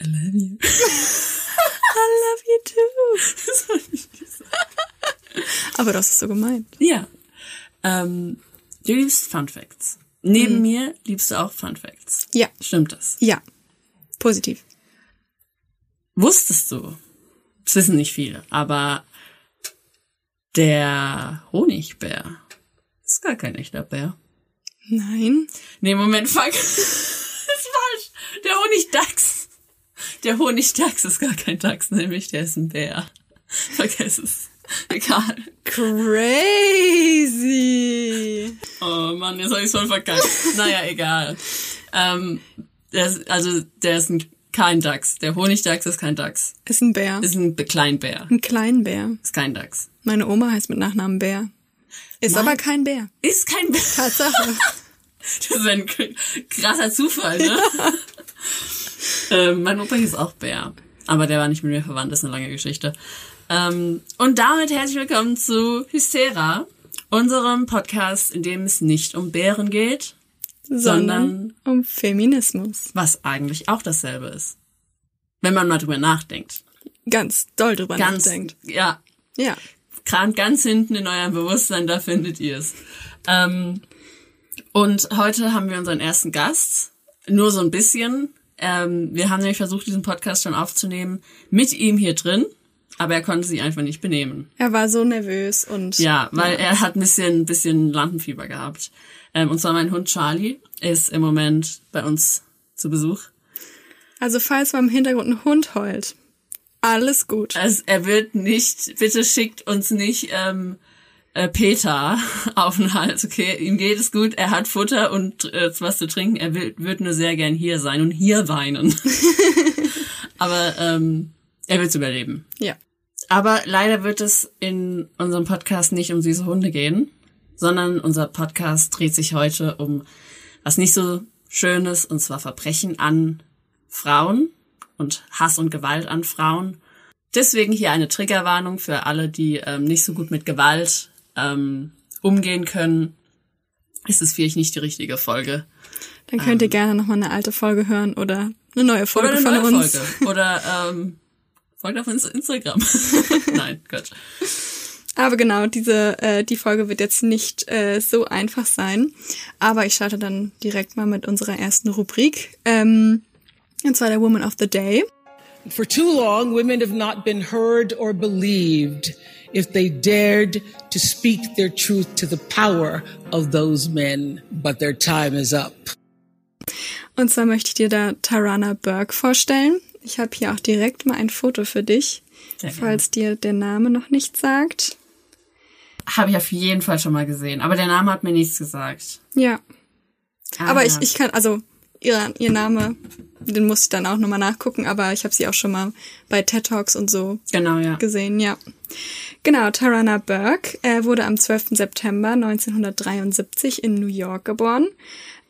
I love you. I love you too. Aber das ist so gemeint. Ja. Ähm, du liebst Fun Facts. Neben mir liebst du auch Fun Facts. Ja, Stimmt das? ja. Positiv. Wusstest du? Das wissen nicht viele, aber der Honigbär ist gar kein echter Bär. Nein. Nee, Moment, fuck. das ist falsch. Der Honigdachs. Der Honigdachs ist gar kein Dachs, nämlich der ist ein Bär. Vergiss es. Egal. Crazy. Oh Mann, jetzt hab ich's voll verkackt. naja, egal. Ähm, ist, also, der ist ein, kein Dachs. Der Honigdachs ist kein Dachs. Ist ein Bär. Ist ein Kleinbär. ein Kleinbär. Ist kein Dachs. Meine Oma heißt mit Nachnamen Bär. Ist Nein. aber kein Bär. Ist kein Bär. Tatsache. Das ist ein krasser Zufall, ne? ähm, mein Opa hieß auch Bär. Aber der war nicht mit mir verwandt, das ist eine lange Geschichte. Ähm, und damit herzlich willkommen zu Hystera, unserem Podcast, in dem es nicht um Bären geht, sondern um Feminismus. was eigentlich auch dasselbe ist. Wenn man mal drüber nachdenkt. Ganz doll drüber Ganz, nachdenkt. ja, Ja. kramt ganz hinten in eurem Bewusstsein, da findet ihr es. Ähm, und heute haben wir unseren ersten Gast, nur so ein bisschen. Ähm, wir haben nämlich versucht, diesen Podcast schon aufzunehmen mit ihm hier drin, aber er konnte sich einfach nicht benehmen. Er war so nervös und Ja, weil er hat ein bisschen, ein bisschen Lampenfieber gehabt. Ähm, und zwar mein Hund Charlie ist im Moment bei uns zu Besuch. also falls mal im Hintergrund ein Hund heult, alles gut. Also er wird nicht, bitte schickt uns nicht ähm, äh, Peter auf den Hals, okay? Ihm geht es gut, er hat Futter und äh, was zu trinken, er will, wird nur sehr gern hier sein und hier weinen. Aber ähm, er wird's überleben. Ja. Aber leider wird es in unserem Podcast nicht um süße Hunde gehen, sondern unser Podcast dreht sich heute um was nicht so Schönes, und zwar Verbrechen an Frauen und Hass und Gewalt an Frauen. Deswegen hier eine Triggerwarnung für alle, die ähm, nicht so gut mit Gewalt ähm, umgehen können. Ist es vielleicht nicht die richtige Folge. Dann könnt ihr gerne nochmal eine alte Folge hören oder eine neue Folge Ähm. Oder eine von neue uns. Folge. Oder ähm, folgt auf Instagram. Nein, Quatsch. Aber genau, diese äh, die Folge wird jetzt nicht äh, so einfach sein. Aber ich starte dann direkt mal mit unserer ersten Rubrik. Ähm, und zwar der Woman of the Day. For too long, women have not been heard or believed if they dared to speak their truth to the power of those men. But their time is up. Und zwar möchte ich dir da Tarana Burke vorstellen. Ich habe hier auch direkt mal ein Foto für dich, falls dir der Name noch nicht sagt. Habe ich auf jeden Fall schon mal gesehen. Aber der Name hat mir nichts gesagt. Ja. Ah, Aber ja. ich, ich kann, also ihr, ihr Name, den muss ich dann auch nochmal nachgucken, aber ich habe sie auch schon mal bei TED Talks und so Genau, ja. gesehen, ja. Genau, Tarana Burke äh, wurde am 12. September 1973 in New York geboren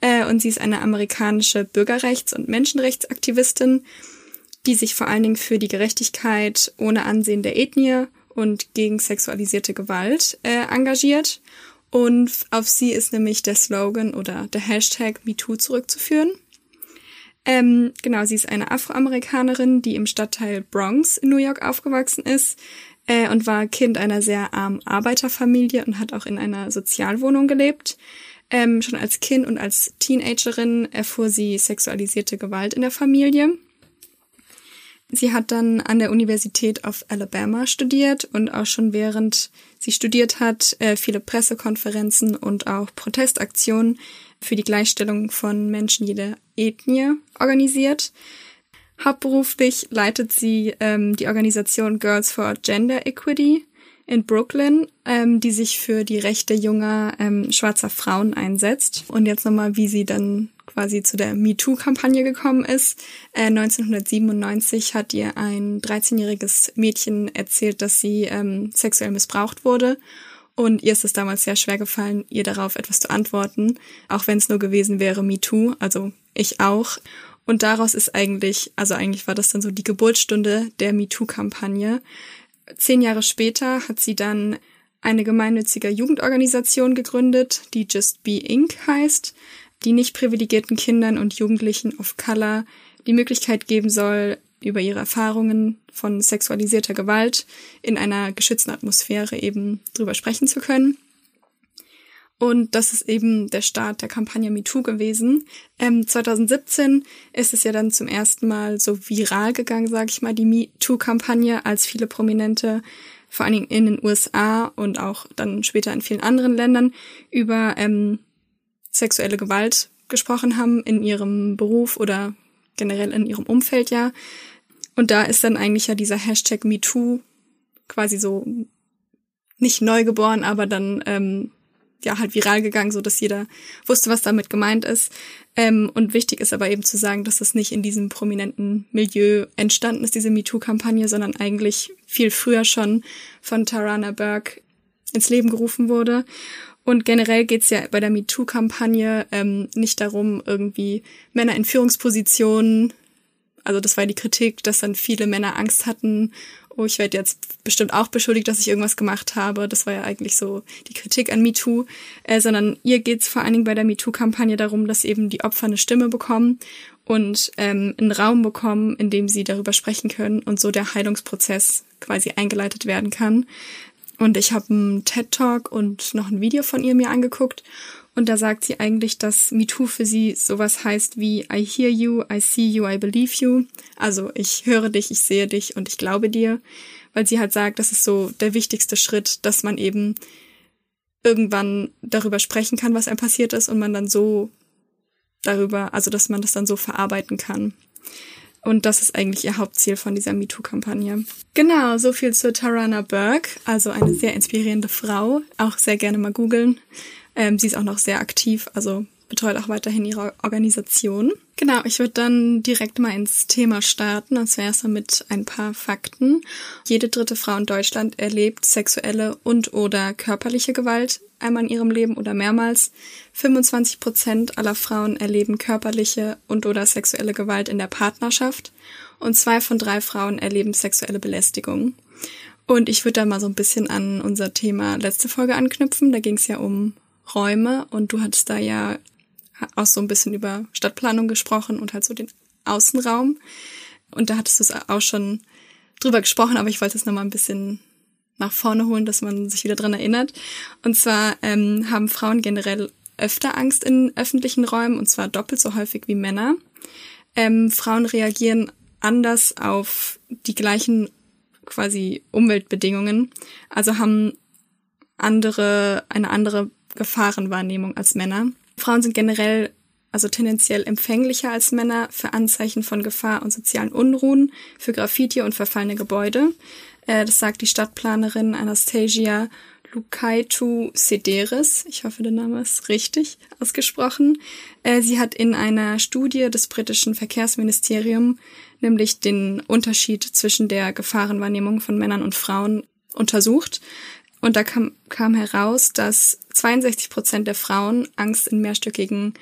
äh, und sie ist eine amerikanische Bürgerrechts- und Menschenrechtsaktivistin, die sich vor allen Dingen für die Gerechtigkeit ohne Ansehen der Ethnie und gegen sexualisierte Gewalt äh, engagiert. Und auf sie ist nämlich der Slogan oder der Hashtag MeToo zurückzuführen. Ähm, genau, sie ist eine Afroamerikanerin, die im Stadtteil Bronx in New York aufgewachsen ist äh, und war Kind einer sehr armen Arbeiterfamilie und hat auch in einer Sozialwohnung gelebt. Ähm, schon als Kind und als Teenagerin erfuhr sie sexualisierte Gewalt in der Familie. Sie hat dann an der Universität of Alabama studiert und auch schon während sie studiert hat, äh, viele Pressekonferenzen und auch Protestaktionen für die Gleichstellung von Menschen jeder Ethnie organisiert. Hauptberuflich leitet sie ähm, die Organisation Girls for Gender Equity in Brooklyn, ähm, die sich für die Rechte junger ähm, schwarzer Frauen einsetzt. Und jetzt nochmal, wie sie dann quasi zu der MeToo-Kampagne gekommen ist. Äh, 1997 hat ihr ein 13-jähriges Mädchen erzählt, dass sie ähm, sexuell missbraucht wurde. Und ihr ist es damals sehr schwer gefallen, ihr darauf etwas zu antworten, auch wenn es nur gewesen wäre MeToo, also ich auch. Und daraus ist eigentlich, also eigentlich war das dann so die Geburtsstunde der MeToo-Kampagne. Zehn Jahre später hat sie dann eine gemeinnützige Jugendorganisation gegründet, die Just Be Inc. heißt, die nicht privilegierten Kindern und Jugendlichen of Color die Möglichkeit geben soll, über ihre Erfahrungen von sexualisierter Gewalt in einer geschützten Atmosphäre eben drüber sprechen zu können. Und das ist eben der Start der Kampagne MeToo gewesen. Ähm, 2017 ist es ja dann zum ersten Mal so viral gegangen, sage ich mal, die MeToo-Kampagne, als viele Prominente, vor allen Dingen in den USA und auch dann später in vielen anderen Ländern, über ähm, sexuelle Gewalt gesprochen haben in ihrem Beruf oder generell in ihrem Umfeld ja. Und da ist dann eigentlich ja dieser Hashtag MeToo quasi so nicht neu geboren, aber dann ähm, ja halt viral gegangen, so dass jeder wusste, was damit gemeint ist. Ähm, und wichtig ist aber eben zu sagen, dass das nicht in diesem prominenten Milieu entstanden ist, diese MeToo-Kampagne, sondern eigentlich viel früher schon von Tarana Burke ins Leben gerufen wurde. Und generell geht's ja bei der MeToo-Kampagne ähm, nicht darum, irgendwie Männer in Führungspositionen, also das war die Kritik, dass dann viele Männer Angst hatten, oh, ich werde jetzt bestimmt auch beschuldigt, dass ich irgendwas gemacht habe. Das war ja eigentlich so die Kritik an MeToo, äh, sondern ihr geht's vor allen Dingen bei der MeToo-Kampagne darum, dass eben die Opfer eine Stimme bekommen und ähm, einen Raum bekommen, in dem sie darüber sprechen können und so der Heilungsprozess quasi eingeleitet werden kann. Und ich habe einen TED Talk und noch ein Video von ihr mir angeguckt. Und da sagt sie eigentlich, dass MeToo für sie sowas heißt wie I hear you, I see you, I believe you. Also ich höre dich, ich sehe dich und ich glaube dir. Weil sie halt sagt, das ist so der wichtigste Schritt, dass man eben irgendwann darüber sprechen kann, was einem passiert ist und man dann so darüber, also dass man das dann so verarbeiten kann. Und das ist eigentlich ihr Hauptziel von dieser MeToo-Kampagne. Genau, so viel zu Tarana Burke, also eine sehr inspirierende Frau. Auch sehr gerne mal googeln. Ähm, sie ist auch noch sehr aktiv, also betreut auch weiterhin ihre Organisation. Genau, ich würde dann direkt mal ins Thema starten, und zwar erst mal mit ein paar Fakten. Jede dritte Frau in Deutschland erlebt sexuelle und oder körperliche Gewalt einmal in ihrem Leben oder mehrmals. 25 Prozent aller Frauen erleben körperliche und oder sexuelle Gewalt in der Partnerschaft und zwei von drei Frauen erleben sexuelle Belästigung. Und ich würde da mal so ein bisschen an unser Thema letzte Folge anknüpfen. Da ging es ja um Räume und du hattest da ja auch so ein bisschen über Stadtplanung gesprochen und halt so den Außenraum. Und da hattest du es auch schon drüber gesprochen, aber ich wollte es nochmal ein bisschen nach vorne holen, dass man sich wieder dran erinnert. Und zwar ähm, haben Frauen generell öfter Angst in öffentlichen Räumen und zwar doppelt so häufig wie Männer. Ähm, Frauen reagieren anders auf die gleichen quasi Umweltbedingungen, also haben andere, eine andere Gefahrenwahrnehmung als Männer. Frauen sind generell also tendenziell empfänglicher als Männer für Anzeichen von Gefahr und sozialen Unruhen, für Graffiti und verfallene Gebäude. Äh, das sagt die Stadtplanerin Anastasia Lukaitu Sederis. Ich hoffe, der Name ist richtig ausgesprochen. Äh, sie hat in einer Studie des britischen Verkehrsministeriums nämlich den Unterschied zwischen der Gefahrenwahrnehmung von Männern und Frauen untersucht. Und da kam, kam heraus, dass 62 Prozent der Frauen Angst in mehrstöckigen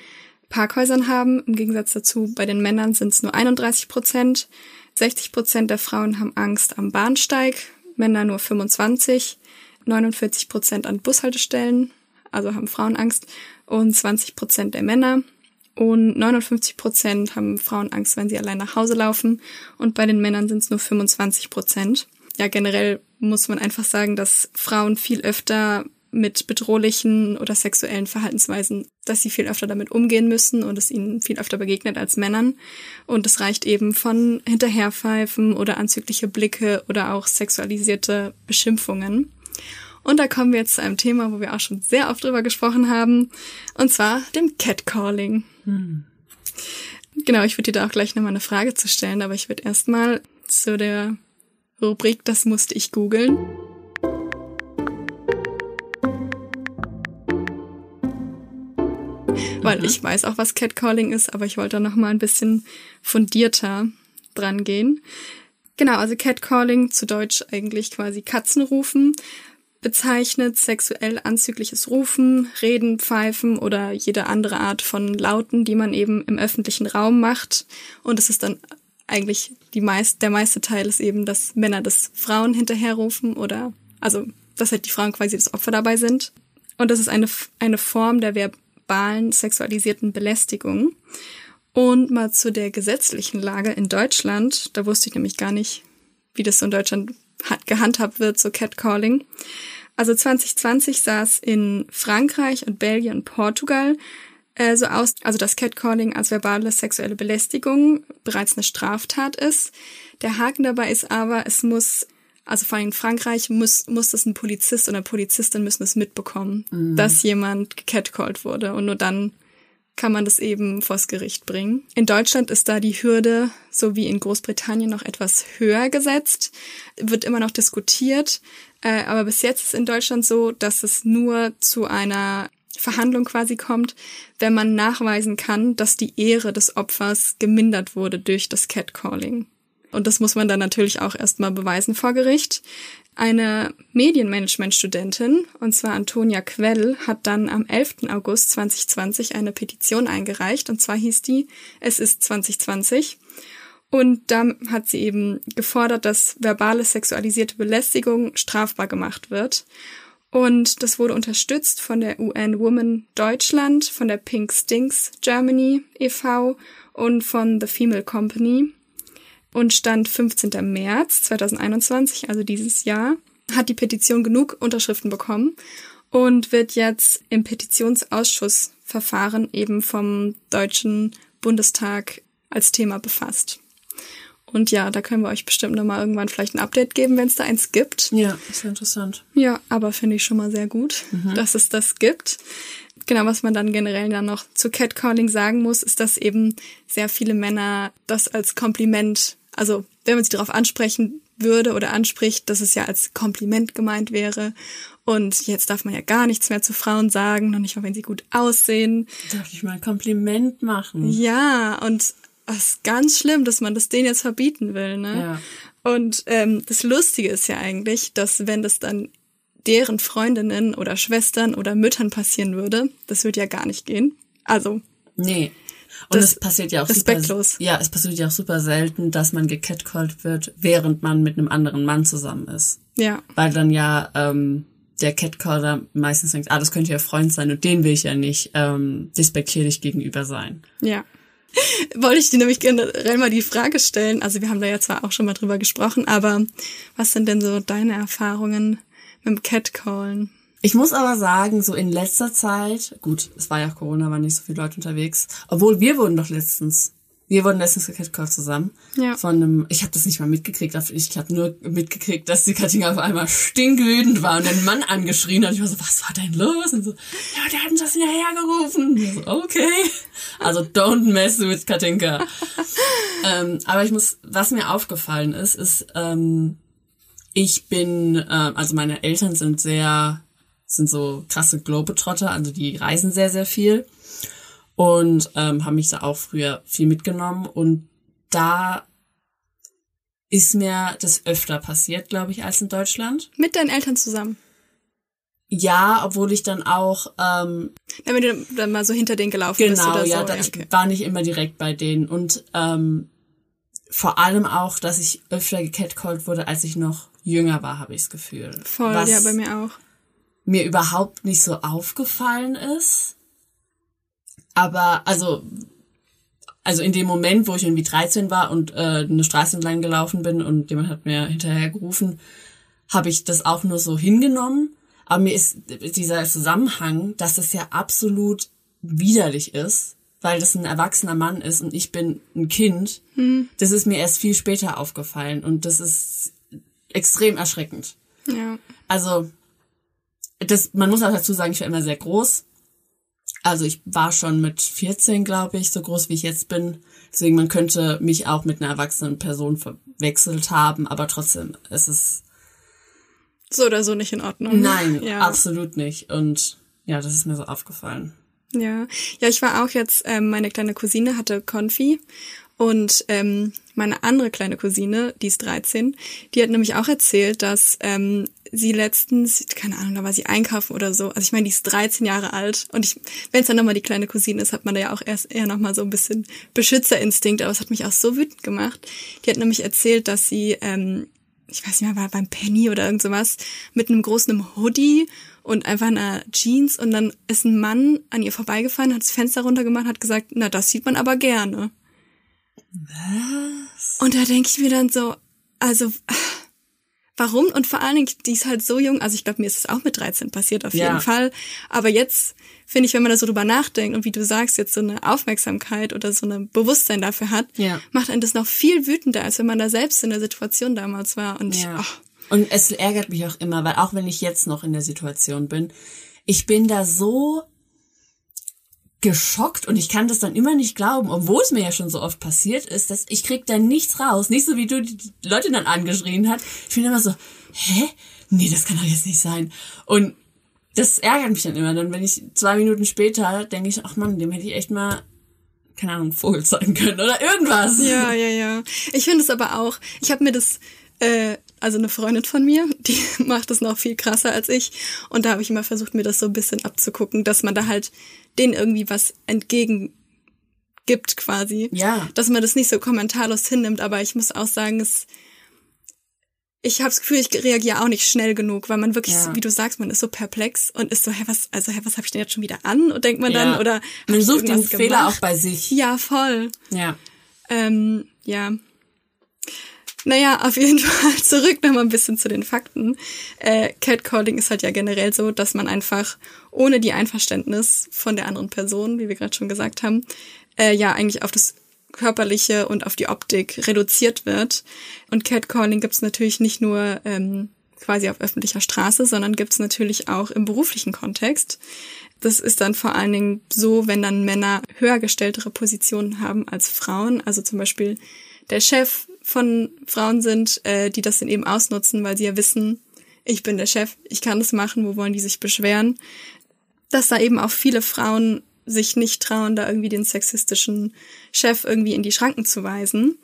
Parkhäusern haben. Im Gegensatz dazu bei den Männern sind es nur 31 Prozent. 60 Prozent der Frauen haben Angst am Bahnsteig, Männer nur 25, 49 Prozent an Bushaltestellen, also haben Frauen Angst, und 20 Prozent der Männer. Und 59 Prozent haben Frauen Angst, wenn sie allein nach Hause laufen. Und bei den Männern sind es nur 25 Prozent. Ja, generell muss man einfach sagen, dass Frauen viel öfter mit bedrohlichen oder sexuellen Verhaltensweisen, dass sie viel öfter damit umgehen müssen und es ihnen viel öfter begegnet als Männern. Und es reicht eben von Hinterherpfeifen oder anzügliche Blicke oder auch sexualisierte Beschimpfungen. Und da kommen wir jetzt zu einem Thema, wo wir auch schon sehr oft drüber gesprochen haben, und zwar dem Catcalling. Hm. Genau, ich würde dir da auch gleich nochmal eine Frage zu stellen, aber ich würde erstmal zu der Rubrik Das musste ich googeln. weil ich weiß auch, was Catcalling ist, aber ich wollte noch mal ein bisschen fundierter dran gehen. Genau, also Catcalling, zu Deutsch eigentlich quasi Katzenrufen, bezeichnet sexuell anzügliches Rufen, Reden, Pfeifen oder jede andere Art von Lauten, die man eben im öffentlichen Raum macht. Und es ist dann eigentlich die meist, der meiste Teil ist eben, dass Männer das Frauen hinterherrufen oder, also, dass halt die Frauen quasi das Opfer dabei sind. Und das ist eine, eine Form der verbalen sexualisierten Belästigung. Und mal zu der gesetzlichen Lage in Deutschland. Da wusste ich nämlich gar nicht, wie das so in Deutschland gehandhabt wird, so Catcalling. Also 2020 sah es in Frankreich und Belgien und Portugal äh, so aus, also dass Catcalling als verbale sexuelle Belästigung bereits eine Straftat ist. Der Haken dabei ist aber, es muss, also vor allem in Frankreich muss, muss das ein Polizist oder Polizistin müssen es mitbekommen, mhm. dass jemand gecatcalled wurde und nur dann kann man das eben vors Gericht bringen. In Deutschland ist da die Hürde, so wie in Großbritannien, noch etwas höher gesetzt, wird immer noch diskutiert. Äh, aber bis jetzt ist in Deutschland so, dass es nur zu einer Verhandlung quasi kommt, wenn man nachweisen kann, dass die Ehre des Opfers gemindert wurde durch das Catcalling. Und das muss man dann natürlich auch erstmal beweisen vor Gericht. Eine Medienmanagement-Studentin, und zwar Antonia Quell, hat dann am 11. August 2020 eine Petition eingereicht, und zwar hieß die Es ist 2020. Und da hat sie eben gefordert, dass verbale sexualisierte Belästigung strafbar gemacht wird. Und das wurde unterstützt von der UN Women Deutschland, von der Pink Stinks Germany e.V. und von The Female Company und stand 15. März 2021, also dieses Jahr, hat die Petition genug Unterschriften bekommen und wird jetzt im Petitionsausschussverfahren eben vom Deutschen Bundestag als Thema befasst. Und ja, da können wir euch bestimmt nochmal irgendwann vielleicht ein Update geben, wenn es da eins gibt. Ja, ist interessant. Ja, aber finde ich schon mal sehr gut, mhm. dass es das gibt. Genau, was man dann generell dann noch zu Catcalling sagen muss, ist, dass eben sehr viele Männer das als Kompliment also wenn man sie darauf ansprechen würde oder anspricht, dass es ja als Kompliment gemeint wäre. Und jetzt darf man ja gar nichts mehr zu Frauen sagen, noch nicht mal, wenn sie gut aussehen. Darf ich mal ein Kompliment machen? Ja, und es ist ganz schlimm, dass man das denen jetzt verbieten will, ne? Ja. Und ähm, das Lustige ist ja eigentlich, dass wenn das dann deren Freundinnen oder Schwestern oder Müttern passieren würde, das würde ja gar nicht gehen. Also. Nee. Und es passiert ja auch respektlos. super, ja, es passiert ja auch super selten, dass man gecatcalled wird, während man mit einem anderen Mann zusammen ist. Ja. Weil dann ja ähm, der Catcaller meistens denkt, ah, das könnte ja Freund sein und den will ich ja nicht ähm, despektierlich gegenüber sein. Ja. Wollte ich dir nämlich generell mal die Frage stellen. Also wir haben da ja zwar auch schon mal drüber gesprochen, aber was sind denn so deine Erfahrungen mit dem Catcallen? Ich muss aber sagen, so in letzter Zeit, gut, es war ja Corona, waren nicht so viele Leute unterwegs, obwohl wir wurden doch letztens, wir wurden letztens gecatcalled zusammen. Ja. Von einem, ich habe das nicht mal mitgekriegt, ich habe nur mitgekriegt, dass die Katinka auf einmal stinkwütend war und den Mann angeschrien hat. Ich war so, was war denn los? Und so, ja, die hatten das hinterhergerufen. Ich so, okay. Also don't mess with Katinka. ähm, aber ich muss, was mir aufgefallen ist, ist, ähm, ich bin, äh, also meine Eltern sind sehr sind so krasse Globetrotter, also die reisen sehr, sehr viel und ähm, haben mich da auch früher viel mitgenommen und da ist mir das öfter passiert, glaube ich, als in Deutschland. Mit deinen Eltern zusammen? Ja, obwohl ich dann auch ähm, wenn du dann mal so hinter denen gelaufen genau, bist ja, so. Da, ich okay. war nicht immer direkt bei denen und ähm, vor allem auch, dass ich öfter gecatcalled wurde, als ich noch jünger war, habe ich das Gefühl. Voll, Was, ja, bei mir auch mir überhaupt nicht so aufgefallen ist. Aber also also in dem Moment, wo ich irgendwie 13 war und äh, eine Straße entlang gelaufen bin und jemand hat mir hinterher gerufen, habe ich das auch nur so hingenommen. Aber mir ist dieser Zusammenhang, dass es ja absolut widerlich ist, weil das ein erwachsener Mann ist und ich bin ein Kind, hm. das ist mir erst viel später aufgefallen und das ist extrem erschreckend. Ja. Also das, man muss auch dazu sagen, ich war immer sehr groß. Also ich war schon mit 14, glaube ich, so groß wie ich jetzt bin. Deswegen, man könnte mich auch mit einer erwachsenen Person verwechselt haben, aber trotzdem, es ist so oder so nicht in Ordnung. Nein, ja. absolut nicht. Und ja, das ist mir so aufgefallen. Ja, ja, ich war auch jetzt, ähm, meine kleine Cousine hatte Konfi und ähm, meine andere kleine Cousine, die ist 13, die hat nämlich auch erzählt, dass ähm, sie letztens, keine Ahnung, da war sie einkaufen oder so. Also ich meine, die ist 13 Jahre alt und ich, wenn es dann nochmal die kleine Cousine ist, hat man da ja auch erst eher nochmal so ein bisschen Beschützerinstinkt, aber es hat mich auch so wütend gemacht. Die hat nämlich erzählt, dass sie, ähm, ich weiß nicht mehr, war beim Penny oder irgend sowas, mit einem großen Hoodie und einfach einer Jeans und dann ist ein Mann an ihr vorbeigefahren, hat das Fenster runtergemacht, hat gesagt, na, das sieht man aber gerne. Was? Und da denke ich mir dann so, also warum? Und vor allen Dingen, die ist halt so jung, also ich glaube, mir ist es auch mit 13 passiert auf Ja. jeden Fall. Aber jetzt finde ich, wenn man da so drüber nachdenkt und wie du sagst, jetzt so eine Aufmerksamkeit oder so ein Bewusstsein dafür hat, Ja. macht einen das noch viel wütender, als wenn man da selbst in der Situation damals war. Und Ja. ach, Und es ärgert mich auch immer, weil auch wenn ich jetzt noch in der Situation bin, ich bin da so geschockt und ich kann das dann immer nicht glauben, obwohl es mir ja schon so oft passiert ist, dass ich krieg da nichts raus. Nicht so wie du die Leute dann angeschrien hat. Ich bin immer so, hä? Nee, das kann doch jetzt nicht sein. Und das ärgert mich dann immer. Dann, wenn ich zwei Minuten später denke ich, ach man, dem hätte ich echt mal, keine Ahnung, Vogel zeigen können oder irgendwas. Ja, ja, ja. Ich finde es aber auch, ich habe mir das, äh, also eine Freundin von mir, die macht das noch viel krasser als ich. Und da habe ich immer versucht, mir das so ein bisschen abzugucken, dass man da halt denen irgendwie was entgegen gibt quasi. Ja. Dass man das nicht so kommentarlos hinnimmt, aber ich muss auch sagen, es ich habe das Gefühl, ich reagiere auch nicht schnell genug, weil man wirklich, Ja. wie du sagst, man ist so perplex und ist so, hä, was, also, hä, was habe ich denn jetzt schon wieder an? Und denkt man dann, Ja. oder hab Man sucht irgendwas Fehler auch bei sich. Ja, voll. Ja. Ähm, ja. Naja, auf jeden Fall zurück nochmal ein bisschen zu den Fakten. Äh, Catcalling ist halt ja generell so, dass man einfach ohne die Einverständnis von der anderen Person, wie wir gerade schon gesagt haben, äh, ja eigentlich auf das körperliche und auf die Optik reduziert wird. Und Catcalling gibt's natürlich nicht nur ähm, quasi auf öffentlicher Straße, sondern gibt's natürlich auch im beruflichen Kontext. Das ist dann vor allen Dingen so, wenn dann Männer höher gestelltere Positionen haben als Frauen, also zum Beispiel der Chef von Frauen sind, äh, die das dann eben ausnutzen, weil sie ja wissen, ich bin der Chef, ich kann das machen, wo wollen die sich beschweren, dass da eben auch viele Frauen sich nicht trauen, da irgendwie den sexistischen Chef irgendwie in die Schranken zu weisen.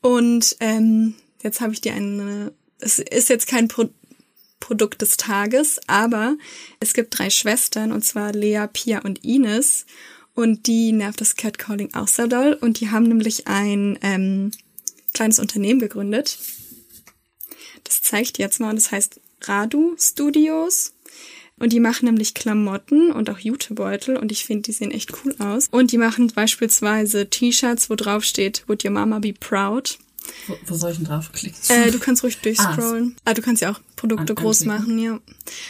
Und ähm, jetzt habe ich dir eine, es ist jetzt kein Pro Produkt des Tages, aber es gibt drei Schwestern, und zwar Lea, Pia und Ines. Und die nervt das Catcalling auch sehr doll. Und die haben nämlich ein ähm, kleines Unternehmen gegründet. Das zeige ich dir jetzt mal. Und das heißt Radu Studios. Und die machen nämlich Klamotten und auch Jutebeutel. Und ich finde, die sehen echt cool aus. Und die machen beispielsweise T-Shirts, wo drauf steht, Would your mama be proud? Wo, wo soll ich denn draufklicken? Äh, du kannst ruhig durchscrollen. Ah, du kannst ja auch Produkte An- groß anklicken? machen, ja.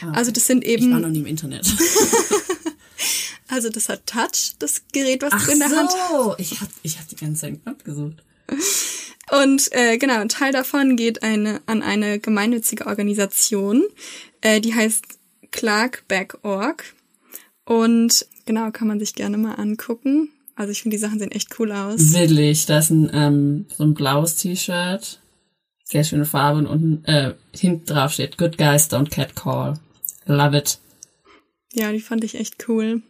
Ah, Also das sind ich war noch eben, nie im Internet. also das hat Touch, das Gerät, was Ach du in der Hand so, ich hab, ich hab die ganze Zeit einen Knopf gesucht. Und äh, genau, ein Teil davon geht eine, an eine gemeinnützige Organisation, äh, die heißt Clarkback.org. Und genau, kann man sich gerne mal angucken. Also ich finde, die Sachen sehen echt cool aus. Willig, da ist ein, ähm, so ein blaues T-Shirt, sehr schöne Farbe und unten, äh, hinten drauf steht Good Guys Don't Catcall. Love it. Ja, die fand ich echt cool.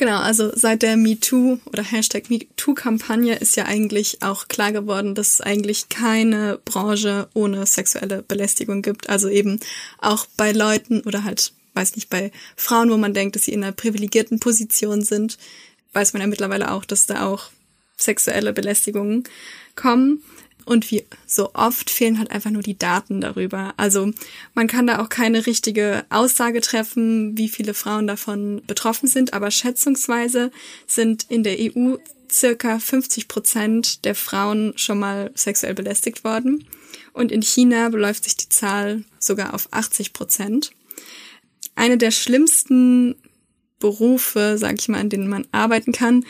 Genau, also seit der MeToo oder Hashtag MeToo-Kampagne ist ja eigentlich auch klar geworden, dass es eigentlich keine Branche ohne sexuelle Belästigung gibt. Also eben auch bei Leuten oder halt, weiß nicht, bei Frauen, wo man denkt, dass sie in einer privilegierten Position sind, weiß man ja mittlerweile auch, dass da auch sexuelle Belästigungen kommen. Und wie so oft fehlen halt einfach nur die Daten darüber. Also man kann da auch keine richtige Aussage treffen, wie viele Frauen davon betroffen sind, aber schätzungsweise sind in der EU circa 50 Prozent der Frauen schon mal sexuell belästigt worden. Und in China beläuft sich die Zahl sogar auf 80 Prozent. Eine der schlimmsten Berufe, sag ich mal, an denen man arbeiten kann,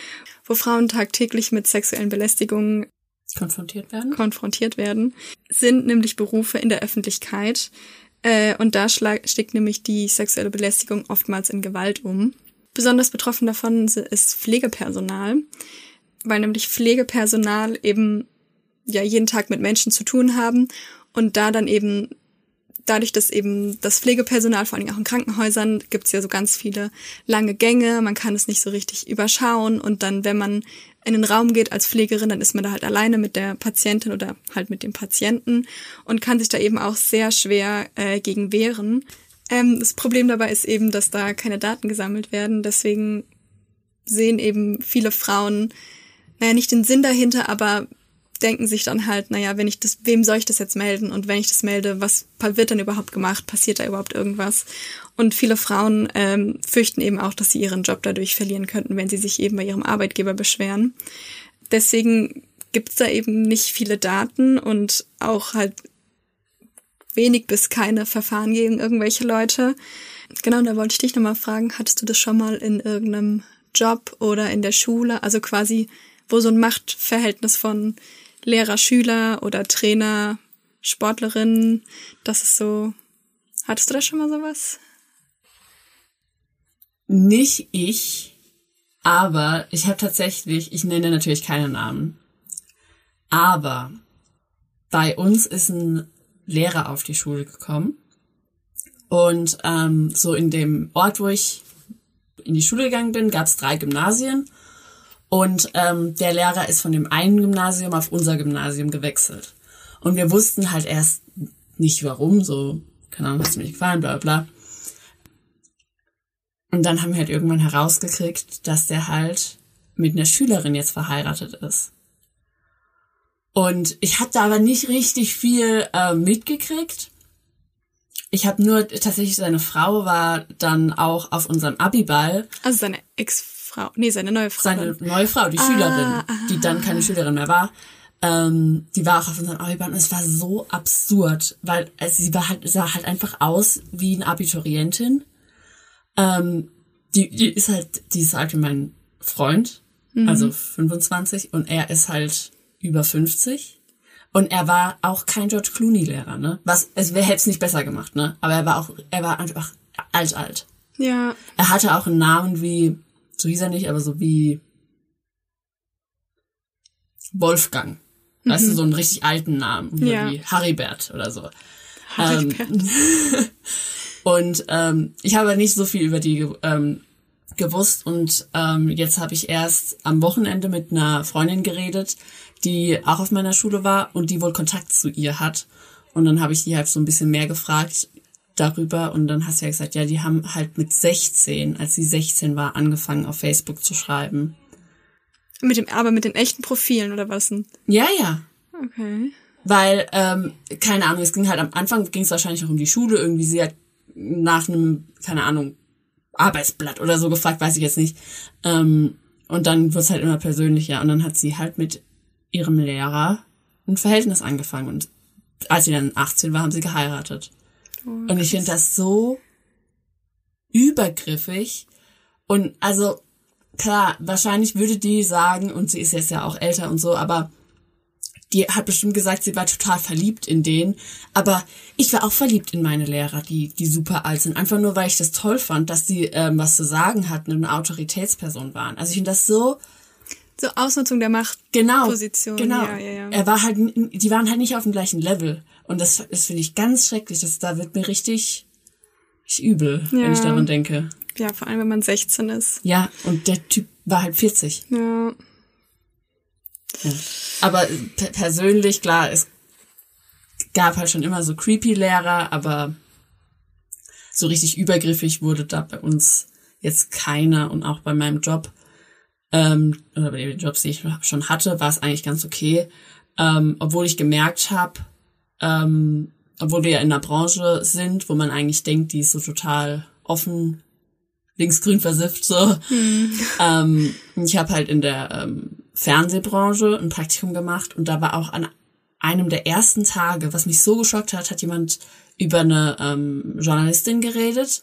wo Frauen tagtäglich mit sexuellen Belästigungen Konfrontiert werden? konfrontiert werden, sind nämlich Berufe in der Öffentlichkeit. Äh, und da schlag, schlägt nämlich die sexuelle Belästigung oftmals in Gewalt um. Besonders betroffen davon ist Pflegepersonal, weil nämlich Pflegepersonal eben ja jeden Tag mit Menschen zu tun haben und da dann eben dadurch, dass eben das Pflegepersonal, vor allem auch in Krankenhäusern, gibt's ja so ganz viele lange Gänge, man kann es nicht so richtig überschauen. Und dann, wenn man in den Raum geht als Pflegerin, dann ist man da halt alleine mit der Patientin oder halt mit dem Patienten und kann sich da eben auch sehr schwer äh, gegen wehren. Ähm, das Problem dabei ist eben, dass da keine Daten gesammelt werden, deswegen sehen eben viele Frauen, naja, nicht den Sinn dahinter, aber denken sich dann halt, naja, wenn ich das, wem soll ich das jetzt melden? Und wenn ich das melde, was wird dann überhaupt gemacht? Passiert da überhaupt irgendwas? Und viele Frauen ähm, fürchten eben auch, dass sie ihren Job dadurch verlieren könnten, wenn sie sich eben bei ihrem Arbeitgeber beschweren. Deswegen gibt's da eben nicht viele Daten und auch halt wenig bis keine Verfahren gegen irgendwelche Leute. Genau, da wollte ich dich nochmal fragen, hattest du das schon mal in irgendeinem Job oder in der Schule, also quasi, wo so ein Machtverhältnis von Lehrer, Schüler oder Trainer, Sportlerin, das ist so. Hattest du da schon mal sowas? Nicht ich, aber ich habe tatsächlich, ich nenne natürlich keine Namen, aber bei uns ist ein Lehrer auf die Schule gekommen und ähm, so in dem Ort, wo ich in die Schule gegangen bin, gab es drei Gymnasien und ähm, der Lehrer ist von dem einen Gymnasium auf unser Gymnasium gewechselt. Und wir wussten halt erst nicht warum, so, keine Ahnung, hat's mir nicht gefallen, bla bla. Und dann haben wir halt irgendwann herausgekriegt, dass der halt mit einer Schülerin jetzt verheiratet ist. Und ich habe da aber nicht richtig viel äh, mitgekriegt. Ich habe nur tatsächlich seine Frau war dann auch auf unserem Abiball. Also seine Ex-Frau, nee, seine neue Frau. Seine neue Frau, die ah, Schülerin, die dann keine Schülerin mehr war. Ähm, die war auch auf unserem Abiball und es war so absurd, weil also sie war halt, sah halt einfach aus wie eine Abiturientin. Ähm, die, die ist halt, die ist halt wie mein Freund, mhm. also 25 und er ist halt über 50. Und er war auch kein George Clooney-Lehrer, ne? Was, es hätte es nicht besser gemacht, ne? Aber er war auch, er war einfach alt, alt. Ja. Er hatte auch einen Namen wie, so hieß er nicht, aber so wie Wolfgang. Mhm. Weißt du, so einen richtig alten Namen, ja. wie Haribert oder so. Haribert. Ähm, und ähm, ich habe nicht so viel über die ähm, gewusst und ähm, jetzt habe ich erst am Wochenende mit einer Freundin geredet, die auch auf meiner Schule war und die wohl Kontakt zu ihr hat. Und dann habe ich die halt so ein bisschen mehr gefragt darüber und dann hast du ja gesagt, ja, die haben halt mit 16, als sie 16 war, angefangen auf Facebook zu schreiben. Mit dem, aber mit den echten Profilen oder was denn? Ja, ja. Okay. Weil, ähm, keine Ahnung, es ging halt am Anfang ging es wahrscheinlich auch um die Schule, irgendwie sie hat nach einem, keine Ahnung, Arbeitsblatt oder so gefragt, weiß ich jetzt nicht. Ähm, und dann wird es halt immer persönlicher und dann hat sie halt mit ihrem Lehrer ein Verhältnis angefangen und als sie dann 18 war, haben sie geheiratet. Oh, und ich finde das so übergriffig und also klar, wahrscheinlich würde die sagen, und sie ist jetzt ja auch älter und so, aber die hat bestimmt gesagt, sie war total verliebt in den. Aber ich war auch verliebt in meine Lehrer, die, die super alt sind. Einfach nur, weil ich das toll fand, dass die ähm, was zu sagen hatten und eine Autoritätsperson waren. Also ich finde das so so Ausnutzung der Machtposition. Genau, genau. Ja, ja, ja. Er war halt, die waren halt nicht auf dem gleichen Level. Und das, das finde ich ganz schrecklich. Das, da wird mir richtig, übel, ja. wenn ich daran denke. Ja, vor allem, wenn man 16 ist. Ja, und der Typ war halt 40. Ja. ja. Aber persönlich, klar, es gab halt schon immer so creepy Lehrer, aber so richtig übergriffig wurde da bei uns jetzt keiner und auch bei meinem Job ähm, oder bei den Jobs, die ich schon hatte, war es eigentlich ganz okay. Ähm, obwohl ich gemerkt habe, ähm, obwohl wir ja in einer Branche sind, wo man eigentlich denkt, die ist so total offen, linksgrün versifft so. Mhm. Ähm, ich habe halt in der ähm, Fernsehbranche ein Praktikum gemacht und da war auch an einem der ersten Tage, was mich so geschockt hat, hat jemand über eine ähm, Journalistin geredet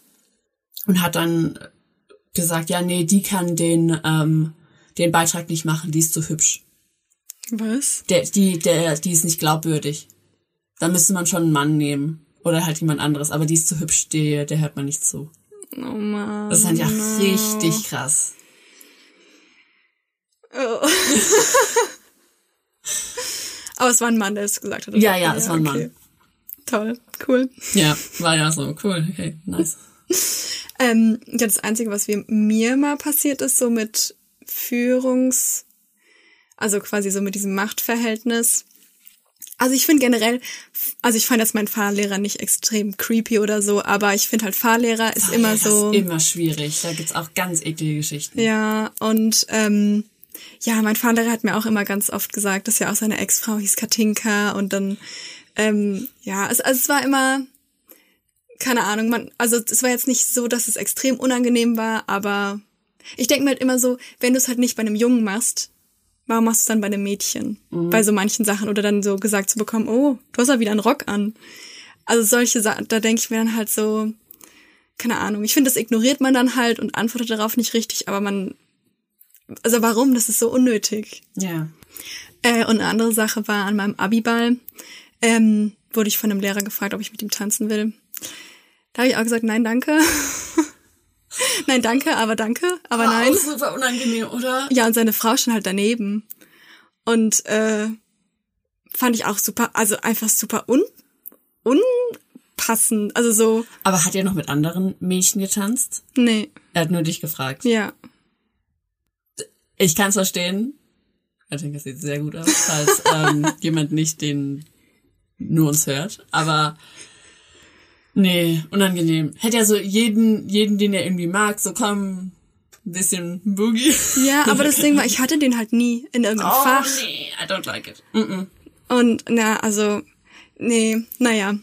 und hat dann gesagt, ja, nee, die kann den, ähm, den Beitrag nicht machen, die ist zu hübsch. Was? Der, die, der, die ist nicht glaubwürdig. Da müsste man schon einen Mann nehmen. Oder halt jemand anderes. Aber die ist zu hübsch, der, der hört man nicht zu. Oh man. Das ist halt ja no. richtig krass. Oh. Aber es war ein Mann, der es gesagt hat. Ja, ja, es war ein Mann. Toll, cool. Ja, war ja so. Cool, okay, nice. Ähm, ja, das Einzige, was wir, mir mal passiert ist, so mit Führungs, also quasi so mit diesem Machtverhältnis. Also ich finde generell, also ich fand jetzt mein Fahrlehrer nicht extrem creepy oder so, aber ich finde halt Fahrlehrer ist immer das so. ist immer schwierig. Da gibt's auch ganz eklige Geschichten. Ja, und ähm, ja, mein Fahrlehrer hat mir auch immer ganz oft gesagt, dass ja auch seine Ex-Frau hieß Katinka und dann, ähm, ja, es, also es war immer, keine Ahnung, man, also es war jetzt nicht so, dass es extrem unangenehm war, aber ich denke mir halt immer so, wenn du es halt nicht bei einem Jungen machst, warum machst du es dann bei einem Mädchen? Bei so manchen Sachen oder dann so gesagt zu bekommen, oh, du hast ja wieder einen Rock an. Also solche Sachen, da denke ich mir dann halt so, keine Ahnung, ich finde, das ignoriert man dann halt und antwortet darauf nicht richtig, aber man, also warum? Das ist so unnötig. Ja. Äh, und eine andere Sache war an meinem Abiball, ähm, wurde ich von einem Lehrer gefragt, ob ich mit ihm tanzen will. Da habe ich auch gesagt, nein, danke. nein, danke, aber danke, aber nein. Auch super unangenehm, oder? Ja, und seine Frau stand halt daneben. Und äh, fand ich auch super, also einfach super un, unpassend. Also so, Aber hat er noch mit anderen Mädchen getanzt? nee, Er hat nur dich gefragt. ja. Ich kann es verstehen. Ich denke, das sieht sehr gut aus, falls ähm, jemand nicht den nur uns hört. Aber nee, unangenehm. Hätte er so jeden, jeden, den er irgendwie mag, so komm, ein bisschen Boogie. Ja, aber das Ding war, ich hatte den halt nie in irgendeinem Oh Fach. nee, I don't like it. Mm -mm. Und na, also, nee, naja.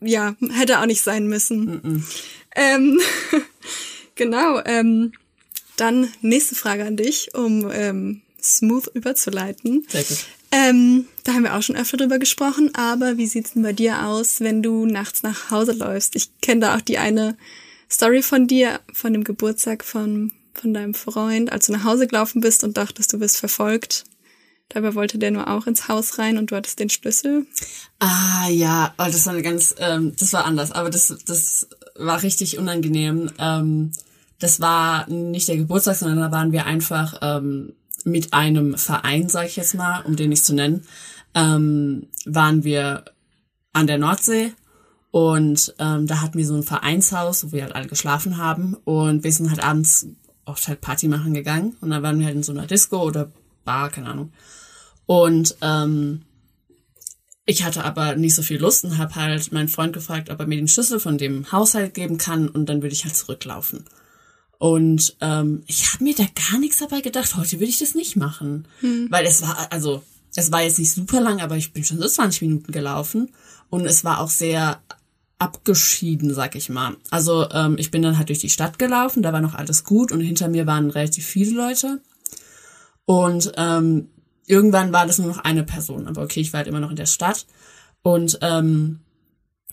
Ja, hätte auch nicht sein müssen. Ähm, genau, ähm, dann nächste Frage an dich, um ähm, smooth überzuleiten. Sehr gut. Ähm, da haben wir auch schon öfter drüber gesprochen, aber wie sieht's denn bei dir aus, wenn du nachts nach Hause läufst? Ich kenne da auch die eine Story von dir, von dem Geburtstag von, von deinem Freund, als du nach Hause gelaufen bist und dachtest, du wirst verfolgt. Dabei wollte der nur auch ins Haus rein und du hattest den Schlüssel. Ah ja, oh, das war eine ganz, ähm, das war anders, aber das, das war richtig unangenehm. Ähm, das war nicht der Geburtstag, sondern da waren wir einfach ähm, mit einem Verein, sag ich jetzt mal, um den nicht zu nennen, ähm, waren wir an der Nordsee und ähm, da hatten wir so ein Vereinshaus, wo wir halt alle geschlafen haben und wir sind halt abends oft halt Party machen gegangen und dann waren wir halt in so einer Disco oder Bar, keine Ahnung. Und ähm, ich hatte aber nicht so viel Lust und habe halt meinen Freund gefragt, ob er mir den Schlüssel von dem Haushalt geben kann und dann würde ich halt zurücklaufen. Und ähm, ich habe mir da gar nichts dabei gedacht. Heute würde ich das nicht machen, weil es war also es war jetzt nicht super lang, aber ich bin schon so 20 Minuten gelaufen und es war auch sehr abgeschieden, sag ich mal. Also ähm, ich bin dann halt durch die Stadt gelaufen, da war noch alles gut und hinter mir waren relativ viele Leute und ähm, irgendwann war das nur noch eine Person, aber okay, ich war halt immer noch in der Stadt und ähm,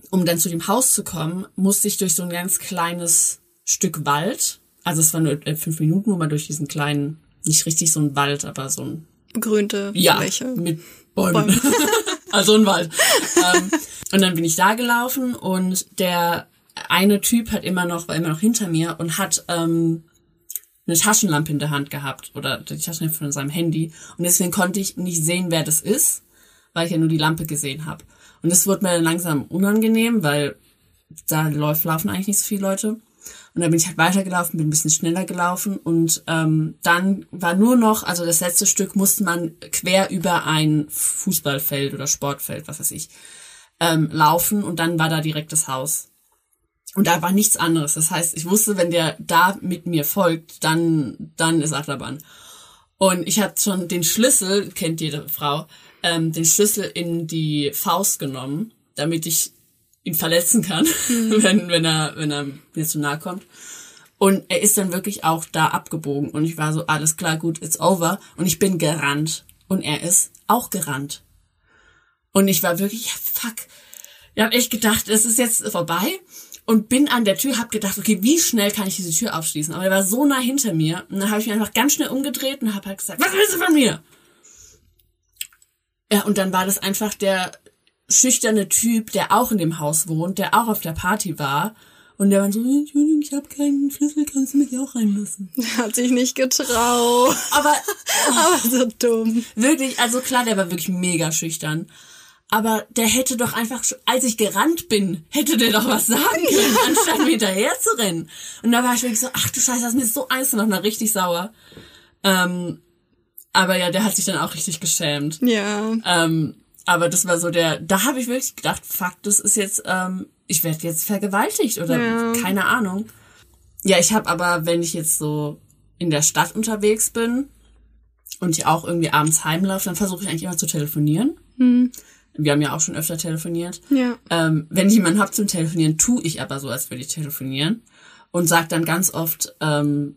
um dann zu dem Haus zu kommen, musste ich durch so ein ganz kleines Stück Wald. Also es waren nur äh, fünf Minuten, wo man durch diesen kleinen, nicht richtig so ein Wald, aber so ein Begrünte ja, Fläche. mit Bäumen. Bäumen. also ein Wald. ähm, und dann bin ich da gelaufen und der eine Typ hat immer noch, war immer noch hinter mir und hat ähm, eine Taschenlampe in der Hand gehabt oder die Taschenlampe von seinem Handy. Und deswegen konnte ich nicht sehen, wer das ist, weil ich ja nur die Lampe gesehen habe. Und es wurde mir langsam unangenehm, weil da läuft, laufen eigentlich nicht so viele Leute. Und dann bin ich halt weitergelaufen, bin ein bisschen schneller gelaufen und ähm, dann war nur noch, also das letzte Stück musste man quer über ein Fußballfeld oder Sportfeld, was weiß ich, ähm, laufen und dann war da direkt das Haus. Und da war nichts anderes. Das heißt, ich wusste, wenn der da mit mir folgt, dann, dann ist Achterbahn. Und ich hatte schon den Schlüssel, kennt jede Frau, ähm, den Schlüssel in die Faust genommen, damit ich ihn verletzen kann, wenn, wenn er, wenn er mir zu nahe kommt. Und er ist dann wirklich auch da abgebogen. Und ich war so, alles klar, gut, it's over. Und ich bin gerannt. Und er ist auch gerannt. Und ich war wirklich, ja, fuck. Ich habe echt gedacht, es ist jetzt vorbei. Und bin an der Tür, hab gedacht, okay, wie schnell kann ich diese Tür aufschließen? Aber er war so nah hinter mir. Und dann habe ich mich einfach ganz schnell umgedreht und habe halt gesagt, was willst du von mir? Ja, und dann war das einfach der schüchterne Typ, der auch in dem Haus wohnt, der auch auf der Party war. Und der war so, Entschuldigung, ich habe keinen Schlüssel, kannst du mich auch reinlassen? Hat sich nicht getraut. Aber Aber so dumm. wirklich, also klar, der war wirklich mega schüchtern. aber der hätte doch einfach, als ich gerannt bin, hätte der doch was sagen können, anstatt mir hinterher zu rennen. Und da war ich wirklich so, ach du Scheiße, das ist mir so eins noch mal richtig sauer. Ähm, aber ja, der hat sich dann auch richtig geschämt. Ja. Ähm, aber das war so der, da habe ich wirklich gedacht, fuck, das ist jetzt, ähm, ich werde jetzt vergewaltigt oder Ja. keine Ahnung. Ja, ich habe aber, wenn ich jetzt so in der Stadt unterwegs bin und ich auch irgendwie abends heimlaufe, dann versuche ich eigentlich immer zu telefonieren. Wir haben ja auch schon öfter telefoniert. Ja. Ähm, wenn ich jemanden hab zum Telefonieren, tu ich aber so, als würde ich telefonieren. Und sag dann ganz oft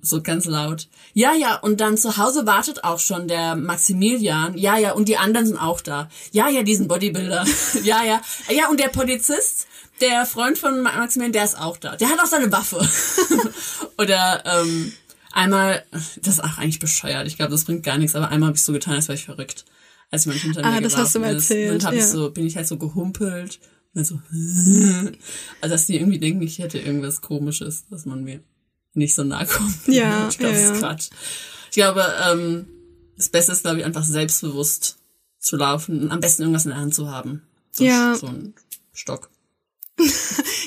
so ganz laut, ja, ja, und dann zu Hause wartet auch schon der Maximilian. Ja, ja, und die anderen sind auch da. Ja, ja, diesen Bodybuilder. ja, ja. Ja, und der Polizist, der Freund von Ma- Maximilian, der ist auch da. Der hat auch seine Waffe. Oder ähm, einmal, das ist auch eigentlich bescheuert. Ich glaube, das bringt gar nichts, aber einmal habe ich so getan, als wäre ich verrückt. Als jemand hinter Ah, mir das hast du ist. erzählt, Und hab ja. ich so, bin ich halt so gehumpelt. Und dann so, also dass die irgendwie denken, ich hätte irgendwas komisches, dass man mir nicht so nahe kommt. Ja, ich glaube, ja, das ist Quatsch. Ich glaube, ähm, das Beste ist, glaube ich, einfach selbstbewusst zu laufen und am besten irgendwas in der Hand zu haben. So, Ja. so ein Stock.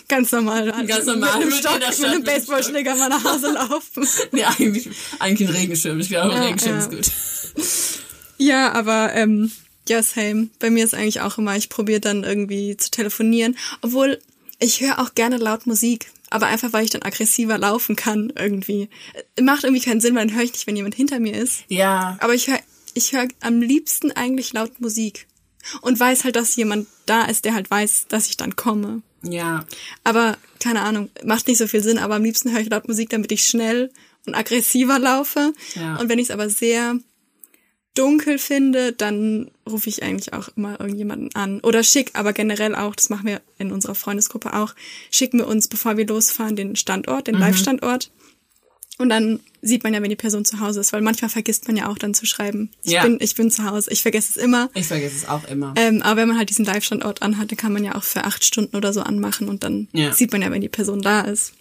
Ganz normal. Ganz normal, Mit einem Stock, mit einem mit einem Baseballschläger mal nach Hause laufen. Nee, eigentlich, eigentlich ein Regenschirm. Ich glaube, ein Ja, Regenschirm ja. ist gut. Ja, aber ähm, ja, same. Bei mir ist eigentlich auch immer, ich probiere dann irgendwie zu telefonieren. Obwohl, ich höre auch gerne laut Musik. Aber einfach, weil ich dann aggressiver laufen kann irgendwie. Äh, Macht irgendwie keinen Sinn, weil dann höre ich nicht, wenn jemand hinter mir ist. Ja, Aber ich höre ich hör am liebsten eigentlich laut Musik. Und weiß halt, dass jemand da ist, der halt weiß, dass ich dann komme. ja. Aber keine Ahnung, macht nicht so viel Sinn, aber am liebsten höre ich laut Musik, damit ich schnell und aggressiver laufe. Ja. Und wenn ich es aber sehr dunkel finde, dann rufe ich eigentlich auch immer irgendjemanden an. Oder schick, aber generell auch, das machen wir in unserer Freundesgruppe auch, schicken wir uns, bevor wir losfahren, den Standort, den Live-Standort. Und dann sieht man ja, wenn die Person zu Hause ist, weil manchmal vergisst man ja auch dann zu schreiben. Ich Ja. bin, ich bin zu Hause. Ich vergesse es immer. Ich vergesse es auch immer. Ähm, aber wenn man halt diesen Live-Standort anhat, dann kann man ja auch für acht Stunden oder so anmachen und dann Ja. sieht man ja, wenn die Person da ist.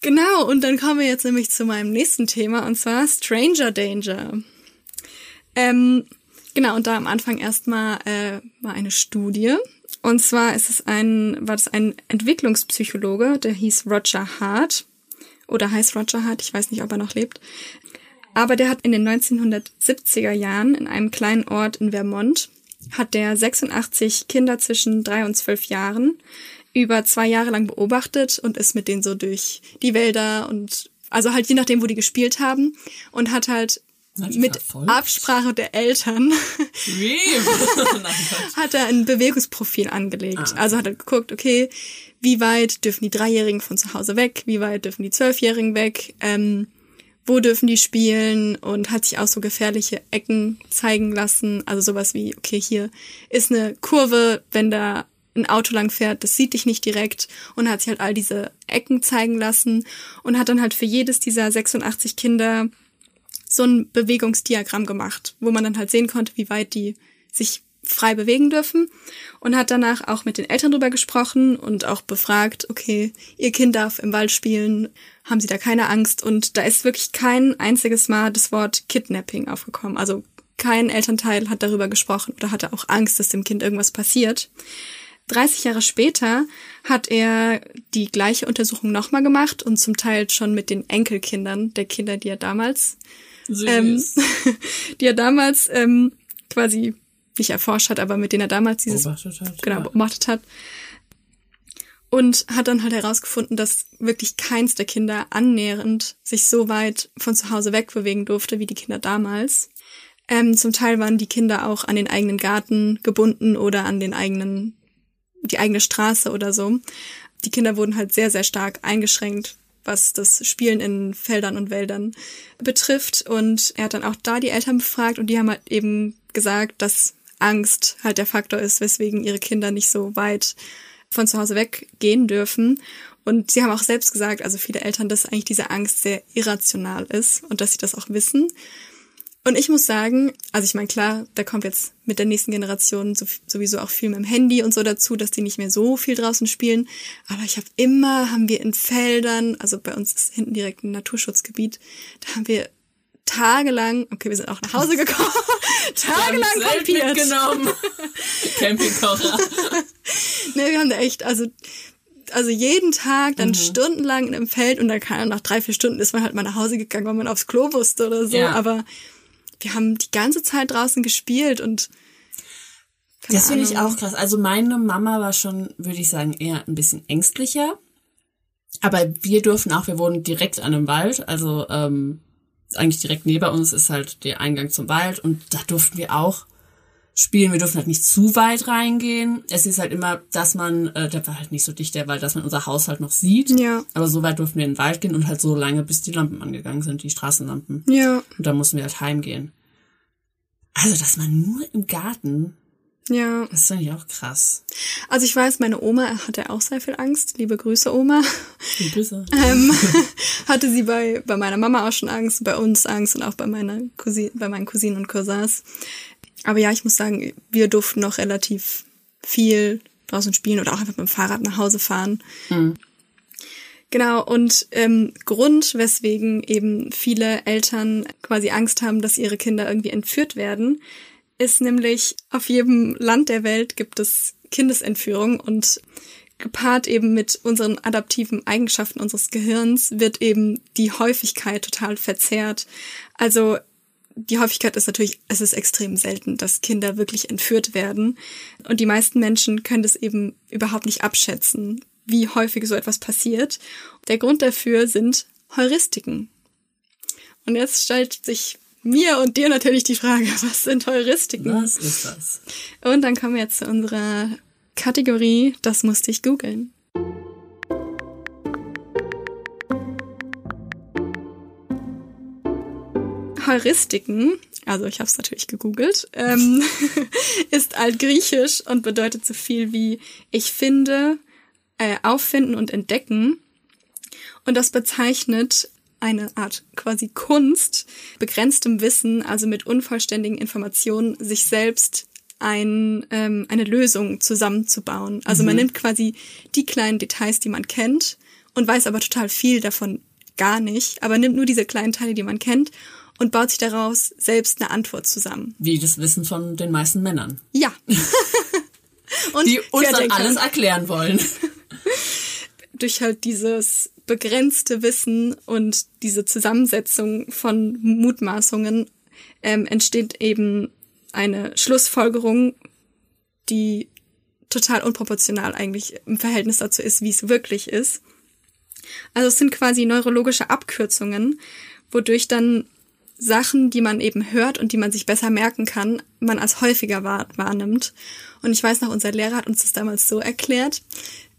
Genau, und dann kommen wir jetzt nämlich zu meinem nächsten Thema und zwar Stranger Danger. Ähm, genau, und da am Anfang erstmal äh, war eine Studie. Und zwar ist es ein, war das ein Entwicklungspsychologe, der hieß Roger Hart. Oder heißt Roger Hart, ich weiß nicht, ob er noch lebt. Aber der hat in den 1970er Jahren in einem kleinen Ort in Vermont, hat der 86 Kinder zwischen drei und zwölf Jahren über zwei Jahre lang beobachtet und ist mit denen so durch die Wälder und also halt je nachdem, wo die gespielt haben und hat halt mit verfolgt? Absprache der Eltern. Hat er ein Bewegungsprofil angelegt. Also hat er geguckt, okay, wie weit dürfen die Dreijährigen von zu Hause weg, wie weit dürfen die Zwölfjährigen weg, ähm, wo dürfen die spielen? Und hat sich auch so gefährliche Ecken zeigen lassen. Also sowas wie, okay, hier ist eine Kurve, wenn da ein Auto lang fährt, das sieht dich nicht direkt. Und hat sich halt all diese Ecken zeigen lassen und hat dann halt für jedes dieser 86 Kinder so ein Bewegungsdiagramm gemacht, wo man dann halt sehen konnte, wie weit die sich frei bewegen dürfen und hat danach auch mit den Eltern drüber gesprochen und auch befragt, okay, ihr Kind darf im Wald spielen, haben sie da keine Angst und da ist wirklich kein einziges Mal das Wort Kidnapping aufgekommen. Also kein Elternteil hat darüber gesprochen oder hatte auch Angst, dass dem Kind irgendwas passiert. 30 Jahre später hat er die gleiche Untersuchung nochmal gemacht und zum Teil schon mit den Enkelkindern der Kinder, die er damals. Ähm, die er damals ähm, quasi nicht erforscht hat, aber mit denen er damals dieses Beobachtet hat, genau ja. beobachtet hat. Und hat dann halt herausgefunden, dass wirklich keins der Kinder annähernd sich so weit von zu Hause wegbewegen durfte wie die Kinder damals. Ähm, zum Teil waren die Kinder auch an den eigenen Garten gebunden oder an den eigenen, die eigene Straße oder so. Die Kinder wurden halt sehr, sehr stark eingeschränkt, was das Spielen in Feldern und Wäldern betrifft. Und er hat dann auch da die Eltern befragt und die haben halt eben gesagt, dass Angst halt der Faktor ist, weswegen ihre Kinder nicht so weit von zu Hause weggehen dürfen. Und sie haben auch selbst gesagt, also viele Eltern, dass eigentlich diese Angst sehr irrational ist und dass sie das auch wissen. Und ich muss sagen, also ich meine, klar, da kommt jetzt mit der nächsten Generation so- sowieso auch viel mit dem Handy und so dazu, dass die nicht mehr so viel draußen spielen. Aber ich habe immer, haben wir in Feldern, also bei uns ist hinten direkt ein Naturschutzgebiet, da haben wir tagelang, okay, wir sind auch nach Hause gekommen, tagelang Zelt campiert. mitgenommen. Campingkocher. Nee, wir haben da echt, also, also jeden Tag dann stundenlang in einem Feld und dann kann nach drei, vier Stunden ist man halt mal nach Hause gegangen, weil man aufs Klo musste oder so. Ja. Aber wir haben die ganze Zeit draußen gespielt und Das finde ich auch krass. Also meine Mama war schon, würde ich sagen, eher ein bisschen ängstlicher. Aber wir durften auch, wir wohnen direkt an einem Wald, also ähm, eigentlich direkt neben uns ist halt der Eingang zum Wald und da durften wir auch spielen. Wir durften halt nicht zu weit reingehen. Es ist halt immer, dass man, äh, der war halt nicht so dicht der Wald, dass man unser Haus halt noch sieht. Ja. Aber so weit durften wir in den Wald gehen und halt so lange, bis die Lampen angegangen sind, die Straßenlampen. Ja, Und dann mussten wir halt heimgehen. Also, dass man nur im Garten, ja. das finde ich auch krass. Also ich weiß, meine Oma hatte auch sehr viel Angst. Liebe Grüße, Oma. Die Grüße. ähm, hatte sie bei, bei meiner Mama auch schon Angst, bei uns Angst und auch bei meiner Cousin, bei meinen Cousinen und Cousins. Aber ja, ich muss sagen, wir durften noch relativ viel draußen spielen oder auch einfach mit dem Fahrrad nach Hause fahren. Genau, und ähm, Grund, weswegen eben viele Eltern quasi Angst haben, dass ihre Kinder irgendwie entführt werden, ist nämlich, auf jedem Land der Welt gibt es Kindesentführung und gepaart eben mit unseren adaptiven Eigenschaften unseres Gehirns wird eben die Häufigkeit total verzerrt. Also die Häufigkeit ist natürlich, es ist extrem selten, dass Kinder wirklich entführt werden. Und die meisten Menschen können das eben überhaupt nicht abschätzen, wie häufig so etwas passiert. Der Grund dafür sind Heuristiken. Und jetzt stellt sich mir und dir natürlich die Frage, was sind Heuristiken? Was ist das? Und dann kommen wir jetzt zu unserer Kategorie, das musste ich googeln. Heuristiken, also ich habe es natürlich gegoogelt, ähm, ist altgriechisch und bedeutet so viel wie ich finde, äh, auffinden und entdecken. Und das bezeichnet eine Art quasi Kunst, begrenztem Wissen, also mit unvollständigen Informationen, sich selbst ein, ähm, eine Lösung zusammenzubauen. Also man nimmt quasi die kleinen Details, die man kennt und weiß aber total viel davon gar nicht, aber nimmt nur diese kleinen Teile, die man kennt und baut sich daraus selbst eine Antwort zusammen. Wie das Wissen von den meisten Männern. Ja. und Die uns dann alles erklären wollen. durch halt dieses begrenzte Wissen und diese Zusammensetzung von Mutmaßungen ähm, entsteht eben eine Schlussfolgerung, die total unproportional eigentlich im Verhältnis dazu ist, wie es wirklich ist. Also es sind quasi neurologische Abkürzungen, wodurch dann Sachen, die man eben hört und die man sich besser merken kann, man als häufiger wahr wahrnimmt. Und ich weiß noch, unser Lehrer hat uns das damals so erklärt.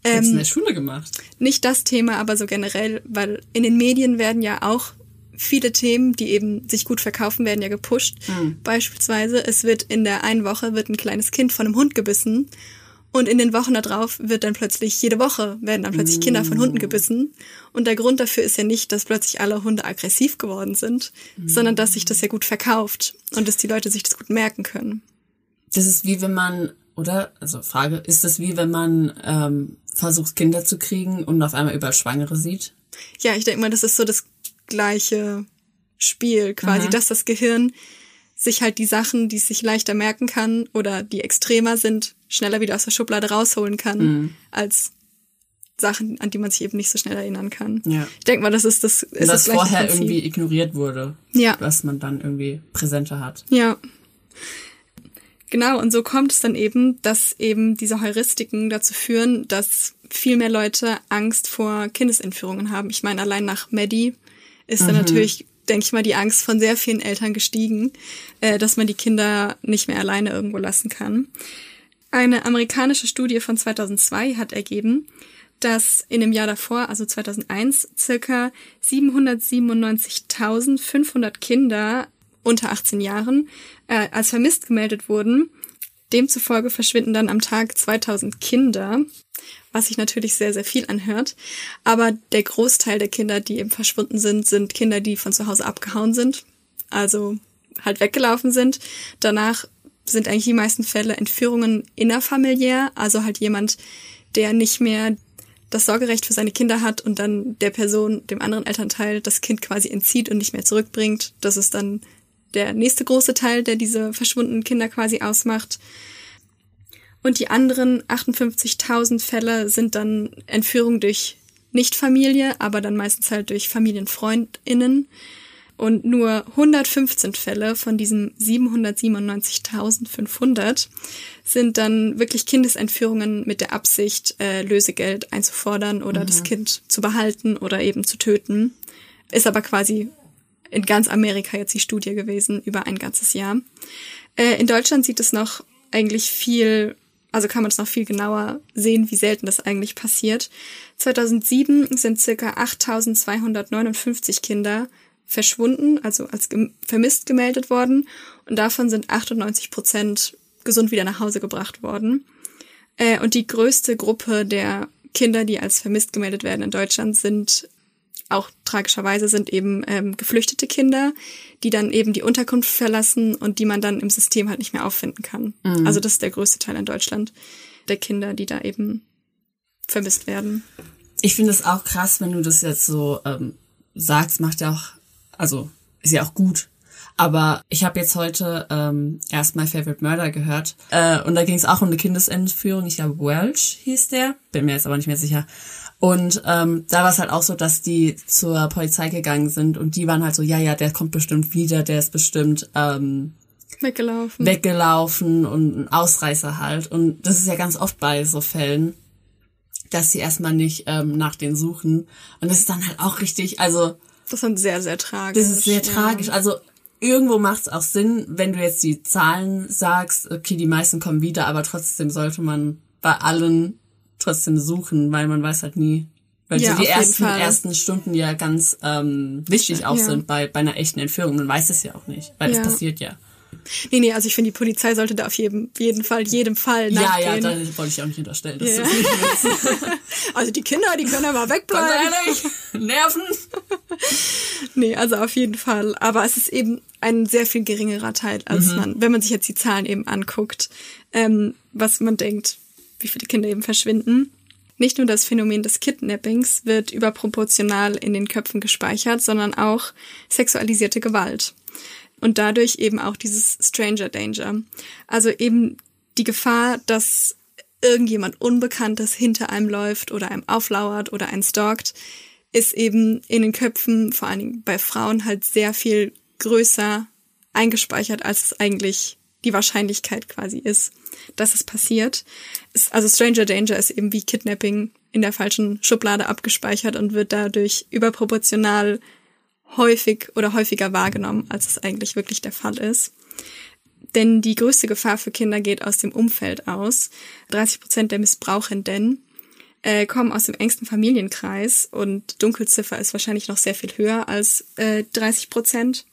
Ich hab's in Ähm, der Schule gemacht. nicht das Thema, aber so generell, weil in den Medien werden ja auch viele Themen, die eben sich gut verkaufen, werden ja gepusht. Beispielsweise, es wird in der einen Woche wird ein kleines Kind von einem Hund gebissen und in den Wochen darauf wird dann plötzlich, jede Woche werden dann plötzlich Kinder von Hunden gebissen. Und der Grund dafür ist ja nicht, dass plötzlich alle Hunde aggressiv geworden sind, sondern dass sich das ja gut verkauft und dass die Leute sich das gut merken können. Das ist wie wenn man, oder? Also Frage, ist das wie wenn man ähm, versucht, Kinder zu kriegen und auf einmal überall Schwangere sieht? Ja, ich denke mal, das ist so das gleiche Spiel quasi, dass das Gehirn sich halt die Sachen, die es sich leichter merken kann oder die extremer sind, schneller wieder aus der Schublade rausholen kann, als Sachen, an die man sich eben nicht so schnell erinnern kann. Ja. Ich denke mal, das ist das, ist das das vorher Prinzip. irgendwie ignoriert wurde. Ja. Was man dann irgendwie präsenter hat. Ja. Genau, und so kommt es dann eben, dass eben diese Heuristiken dazu führen, dass viel mehr Leute Angst vor Kindesentführungen haben. Ich meine, allein nach Maddie ist dann natürlich, denke ich mal, die Angst von sehr vielen Eltern gestiegen, äh, dass man die Kinder nicht mehr alleine irgendwo lassen kann. Eine amerikanische Studie von 2002 hat ergeben, dass in dem Jahr davor, also 2001, circa 797.500 Kinder unter 18 Jahren äh, als vermisst gemeldet wurden. Demzufolge verschwinden dann am Tag 2000 Kinder, was sich natürlich sehr, sehr viel anhört. Aber der Großteil der Kinder, die eben verschwunden sind, sind Kinder, die von zu Hause abgehauen sind, also halt weggelaufen sind. Danach sind eigentlich die meisten Fälle Entführungen innerfamiliär, also halt jemand, der nicht mehr das Sorgerecht für seine Kinder hat und dann der Person, dem anderen Elternteil, das Kind quasi entzieht und nicht mehr zurückbringt. Das ist dann der nächste große Teil, der diese verschwundenen Kinder quasi ausmacht. Und die anderen 58.000 Fälle sind dann Entführung durch Nicht-Familie, aber dann meistens halt durch FamilienfreundInnen. Und nur 115 Fälle von diesen 797.500 sind dann wirklich Kindesentführungen mit der Absicht, äh, Lösegeld einzufordern oder mhm. das Kind zu behalten oder eben zu töten. Ist aber quasi in ganz Amerika jetzt die Studie gewesen über ein ganzes Jahr. Äh, in Deutschland sieht es noch eigentlich viel, also kann man es noch viel genauer sehen, wie selten das eigentlich passiert. 2007 sind circa 8.259 Kinder verschwunden, also als gem vermisst gemeldet worden. Und davon sind 98 Prozent gesund wieder nach Hause gebracht worden. Äh, und die größte Gruppe der Kinder, die als vermisst gemeldet werden in Deutschland, sind auch tragischerweise sind eben ähm, geflüchtete Kinder, die dann eben die Unterkunft verlassen und die man dann im System halt nicht mehr auffinden kann. Mhm. Also das ist der größte Teil in Deutschland der Kinder, die da eben vermisst werden. Ich finde es auch krass, wenn du das jetzt so ähm, sagst, macht ja auch also ist ja auch gut. Aber ich habe jetzt heute ähm, erst My Favorite Murder gehört. Äh, und da ging es auch um eine Kindesentführung. Ich glaube, Welch hieß der. Bin mir jetzt aber nicht mehr sicher. Und ähm, da war es halt auch so, dass die zur Polizei gegangen sind und die waren halt so, ja, ja, der kommt bestimmt wieder, der ist bestimmt ähm, weggelaufen. weggelaufen und ein Ausreißer halt. Und das ist ja ganz oft bei so Fällen, dass sie erstmal nicht ähm, nach denen suchen. Und das ist dann halt auch richtig, also das ist sehr, sehr tragisch. Das ist sehr ja. tragisch. Also irgendwo macht es auch Sinn, wenn du jetzt die Zahlen sagst, okay, die meisten kommen wieder, aber trotzdem sollte man bei allen trotzdem suchen, weil man weiß halt nie. Weil ja, so die ersten, ersten Stunden ja ganz ähm, wichtig auch ja. sind bei, bei einer echten Entführung. Man weiß es ja auch nicht, weil ja. das passiert ja. Nee, nee, also ich finde, die Polizei sollte da auf jeden, jeden Fall, jedem Fall nachgehen. Ja, ja, da wollte ich auch nicht unterstellen, dass ja. das nicht willst. Also die Kinder, die können aber wegbleiben. Ganz ehrlich, Nerven. nee, also auf jeden Fall. Aber es ist eben ein sehr viel geringerer Teil, als mhm. man, wenn man sich jetzt die Zahlen eben anguckt, ähm, was man denkt, wie viele Kinder eben verschwinden. Nicht nur das Phänomen des Kidnappings wird überproportional in den Köpfen gespeichert, sondern auch sexualisierte Gewalt und dadurch eben auch dieses Stranger Danger. Also eben die Gefahr, dass irgendjemand Unbekanntes hinter einem läuft oder einem auflauert oder einen stalkt, ist eben in den Köpfen, vor allen Dingen bei Frauen, halt sehr viel größer eingespeichert, als es eigentlich die Wahrscheinlichkeit quasi ist, dass es passiert. Also Stranger Danger ist eben wie Kidnapping in der falschen Schublade abgespeichert und wird dadurch überproportional häufig oder häufiger wahrgenommen, als es eigentlich wirklich der Fall ist. Denn die größte Gefahr für Kinder geht aus dem Umfeld aus. 30 Prozent der Missbrauchenden äh, kommen aus dem engsten Familienkreis und Dunkelziffer ist wahrscheinlich noch sehr viel höher als äh, 30 Prozent.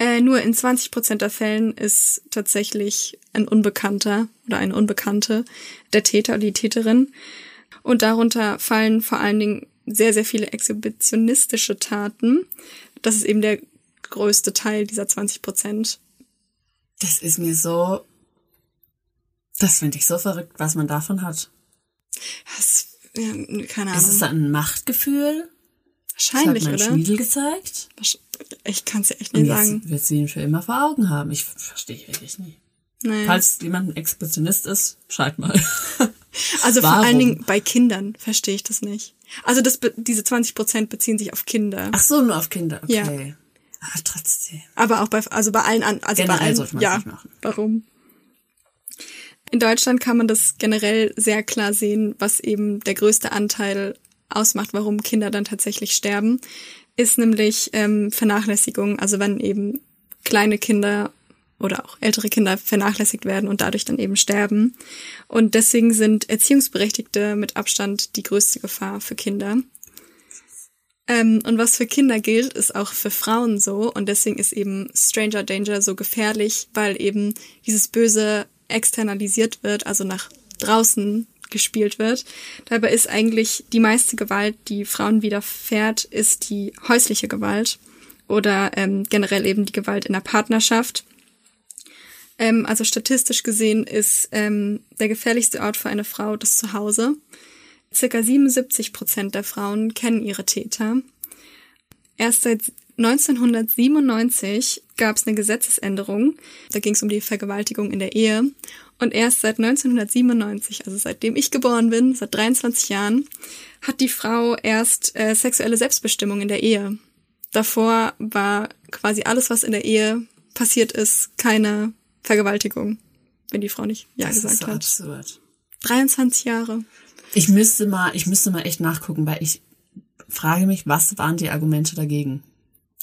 Äh, nur in 20 Prozent der Fällen ist tatsächlich ein Unbekannter oder eine Unbekannte der Täter oder die Täterin. Und darunter fallen vor allen Dingen sehr, sehr viele exhibitionistische Taten. Das ist eben der größte Teil dieser 20 Prozent. Das ist mir so, das finde ich so verrückt, was man davon hat. Das, ja, keine Ahnung. Ist es ein Machtgefühl? Wahrscheinlich, das hat mein oder? Schmiedel gezeigt. Ich kann es ja echt nicht Und sagen. wird sie ihn für immer vor Augen haben. Ich verstehe wirklich nicht. Naja. Falls jemand ein Expressionist ist, schreibt mal. Also vor allen Dingen bei Kindern verstehe ich das nicht. Also das, diese 20 Prozent beziehen sich auf Kinder. Ach so, nur auf Kinder, okay. Ja. Aber trotzdem. Aber auch bei, also bei allen also generell bei allen, sollte man ja, nicht machen. warum? In Deutschland kann man das generell sehr klar sehen, was eben der größte Anteil ausmacht, warum Kinder dann tatsächlich sterben, ist nämlich ähm, Vernachlässigung. Also wenn eben kleine Kinder oder auch ältere Kinder vernachlässigt werden und dadurch dann eben sterben. Und deswegen sind Erziehungsberechtigte mit Abstand die größte Gefahr für Kinder. Ähm, und was für Kinder gilt, ist auch für Frauen so. Und deswegen ist eben Stranger Danger so gefährlich, weil eben dieses Böse externalisiert wird, also nach draußen gespielt wird. Dabei ist eigentlich die meiste Gewalt, die Frauen widerfährt, ist die häusliche Gewalt oder ähm, generell eben die Gewalt in der Partnerschaft. Ähm, also statistisch gesehen ist ähm, der gefährlichste Ort für eine Frau das Zuhause. Circa 77 Prozent der Frauen kennen ihre Täter. Erst seit 1997 gab es eine Gesetzesänderung. Da ging es um die Vergewaltigung in der Ehe. Und erst seit 1997, also seitdem ich geboren bin, seit 23 Jahren, hat die Frau erst äh, sexuelle Selbstbestimmung in der Ehe. Davor war quasi alles, was in der Ehe passiert ist, keine Vergewaltigung, wenn die Frau nicht Ja das gesagt ist so hat. absurd. 23 Jahre. Ich müsste mal, ich müsste mal echt nachgucken, weil ich frage mich, was waren die Argumente dagegen?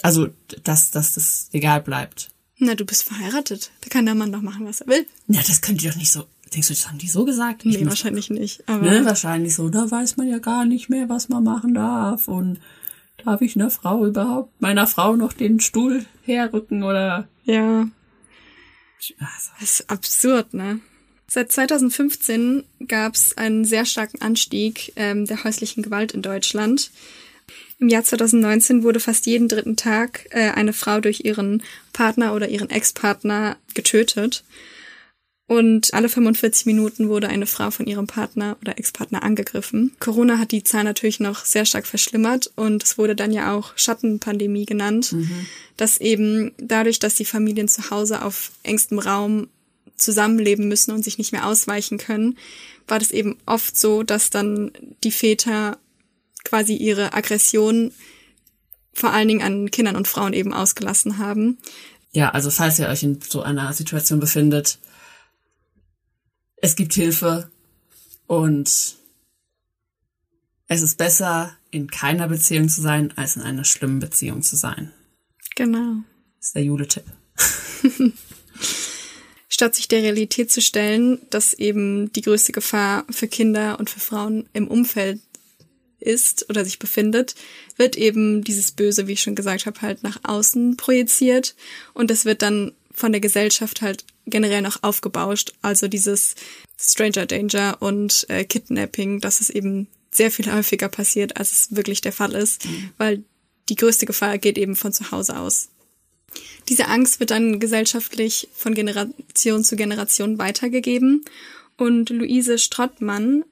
Also, dass, dass das egal bleibt. Na, du bist verheiratet. Da kann der Mann doch machen, was er will. Ja, das könnt ihr doch nicht so. Denkst du, das haben die so gesagt? Ich Nee, muss- wahrscheinlich nicht. Aber Ne, wahrscheinlich so. Da weiß man ja gar nicht mehr, was man machen darf. Und darf ich einer Frau überhaupt, meiner Frau noch den Stuhl herrücken oder? ja, Also, das ist absurd, ne? Seit 2015 gab es einen sehr starken Anstieg ähm, der häuslichen Gewalt in Deutschland. Im Jahr 2019 wurde fast jeden dritten Tag äh, eine Frau durch ihren Partner oder ihren Ex-Partner getötet. Und alle 45 Minuten wurde eine Frau von ihrem Partner oder Ex-Partner angegriffen. Corona hat die Zahl natürlich noch sehr stark verschlimmert und es wurde dann ja auch Schattenpandemie genannt, dass eben dadurch, dass die Familien zu Hause auf engstem Raum zusammenleben müssen und sich nicht mehr ausweichen können, war das eben oft so, dass dann die Väter quasi ihre Aggression vor allen Dingen an Kindern und Frauen eben ausgelassen haben. ja, also falls ihr euch in so einer Situation befindet, es gibt Hilfe und es ist besser, in keiner Beziehung zu sein, als in einer schlimmen Beziehung zu sein. Genau. Das ist der Jule-Tipp. Statt sich der Realität zu stellen, dass eben die größte Gefahr für Kinder und für Frauen im Umfeld ist oder sich befindet, wird eben dieses Böse, wie ich schon gesagt habe, halt nach außen projiziert und das wird dann von der Gesellschaft halt generell noch aufgebauscht. Also dieses Stranger Danger und äh, Kidnapping, dass es eben sehr viel häufiger passiert, als es wirklich der Fall ist, weil die größte Gefahr geht eben von zu Hause aus. Diese Angst wird dann gesellschaftlich von Generation zu Generation weitergegeben. Und Luise Strottmann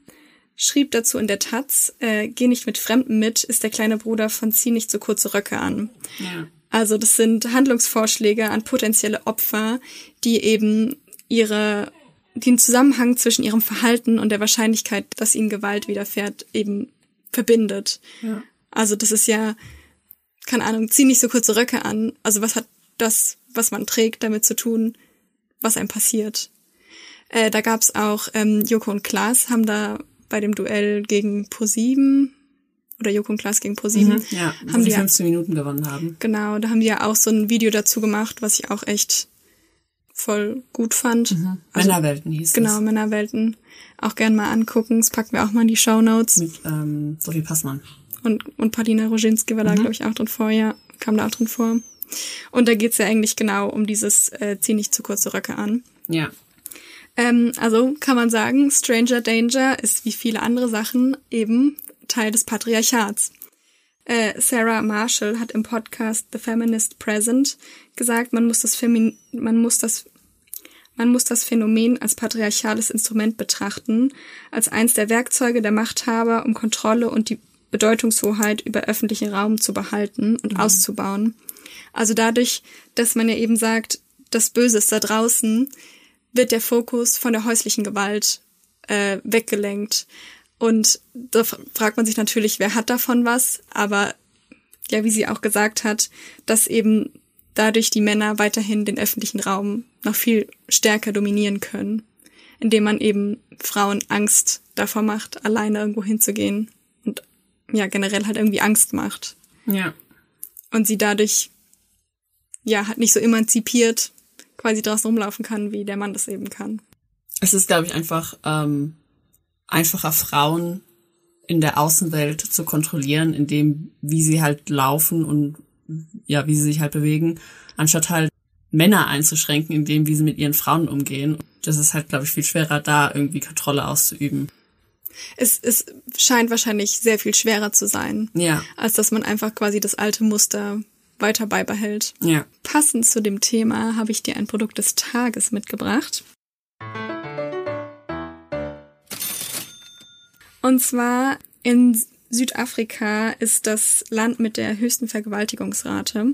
schrieb dazu in der Taz, äh, Geh nicht mit Fremden mit, ist der kleine Bruder von Zieh nicht so kurze Röcke an. Ja. Also das sind Handlungsvorschläge an potenzielle Opfer, die eben ihre den Zusammenhang zwischen ihrem Verhalten und der Wahrscheinlichkeit, dass ihnen Gewalt widerfährt, eben verbindet. Ja. Also das ist ja, keine Ahnung, zieh nicht so kurze Röcke an. Also was hat das, was man trägt, damit zu tun, was einem passiert? Äh, da gab's auch ähm, Joko und Klaas haben da bei dem Duell gegen ProSieben oder Joko und Klaas gegen ProSieben Ja, wo haben die die ja, 15 Minuten gewonnen haben. genau, da haben die ja auch so ein Video dazu gemacht, was ich auch echt voll gut fand. Also, Männerwelten hieß Genau, es. Männerwelten. Auch gern mal angucken. Das packen wir auch mal in die Show Notes. Mit ähm, Sophie Passmann. Und, und Paulina Roginski war da, glaube ich, auch drin vor, ja. Kam da auch drin vor. Und da geht's ja eigentlich genau um dieses äh, Zieh nicht zu kurze Röcke an. Ja. Ähm, also kann man sagen, Stranger Danger ist wie viele andere Sachen eben Teil des Patriarchats. Äh, Sarah Marshall hat im Podcast The Feminist Present gesagt, man muss das Femin man muss das man muss das Phänomen als patriarchales Instrument betrachten, als eins der Werkzeuge der Machthaber, um Kontrolle und die Bedeutungshoheit über öffentlichen Raum zu behalten und auszubauen. Also dadurch, dass man ja eben sagt, das Böse ist da draußen, wird der Fokus von der häuslichen Gewalt äh, weggelenkt. Und da fragt man sich natürlich, wer hat davon was? Aber ja, wie sie auch gesagt hat, dass eben dadurch die Männer weiterhin den öffentlichen Raum noch viel stärker dominieren können, indem man eben Frauen Angst davor macht, alleine irgendwo hinzugehen und ja, generell halt irgendwie Angst macht. Ja. Und sie dadurch ja halt nicht so emanzipiert quasi draußen rumlaufen kann, wie der Mann das eben kann. Es ist, glaube ich, einfach ähm, einfacher, Frauen in der Außenwelt zu kontrollieren, indem wie sie halt laufen und ja, wie sie sich halt bewegen, anstatt halt Männer einzuschränken, indem wie sie mit ihren Frauen umgehen. Das ist halt, glaube ich, viel schwerer, da irgendwie Kontrolle auszuüben. Es, es scheint wahrscheinlich sehr viel schwerer zu sein, Ja, als dass man einfach quasi das alte Muster weiter beibehält. ja. Passend zu dem Thema habe ich dir ein Produkt des Tages mitgebracht. Und zwar in Südafrika ist das Land mit der höchsten Vergewaltigungsrate.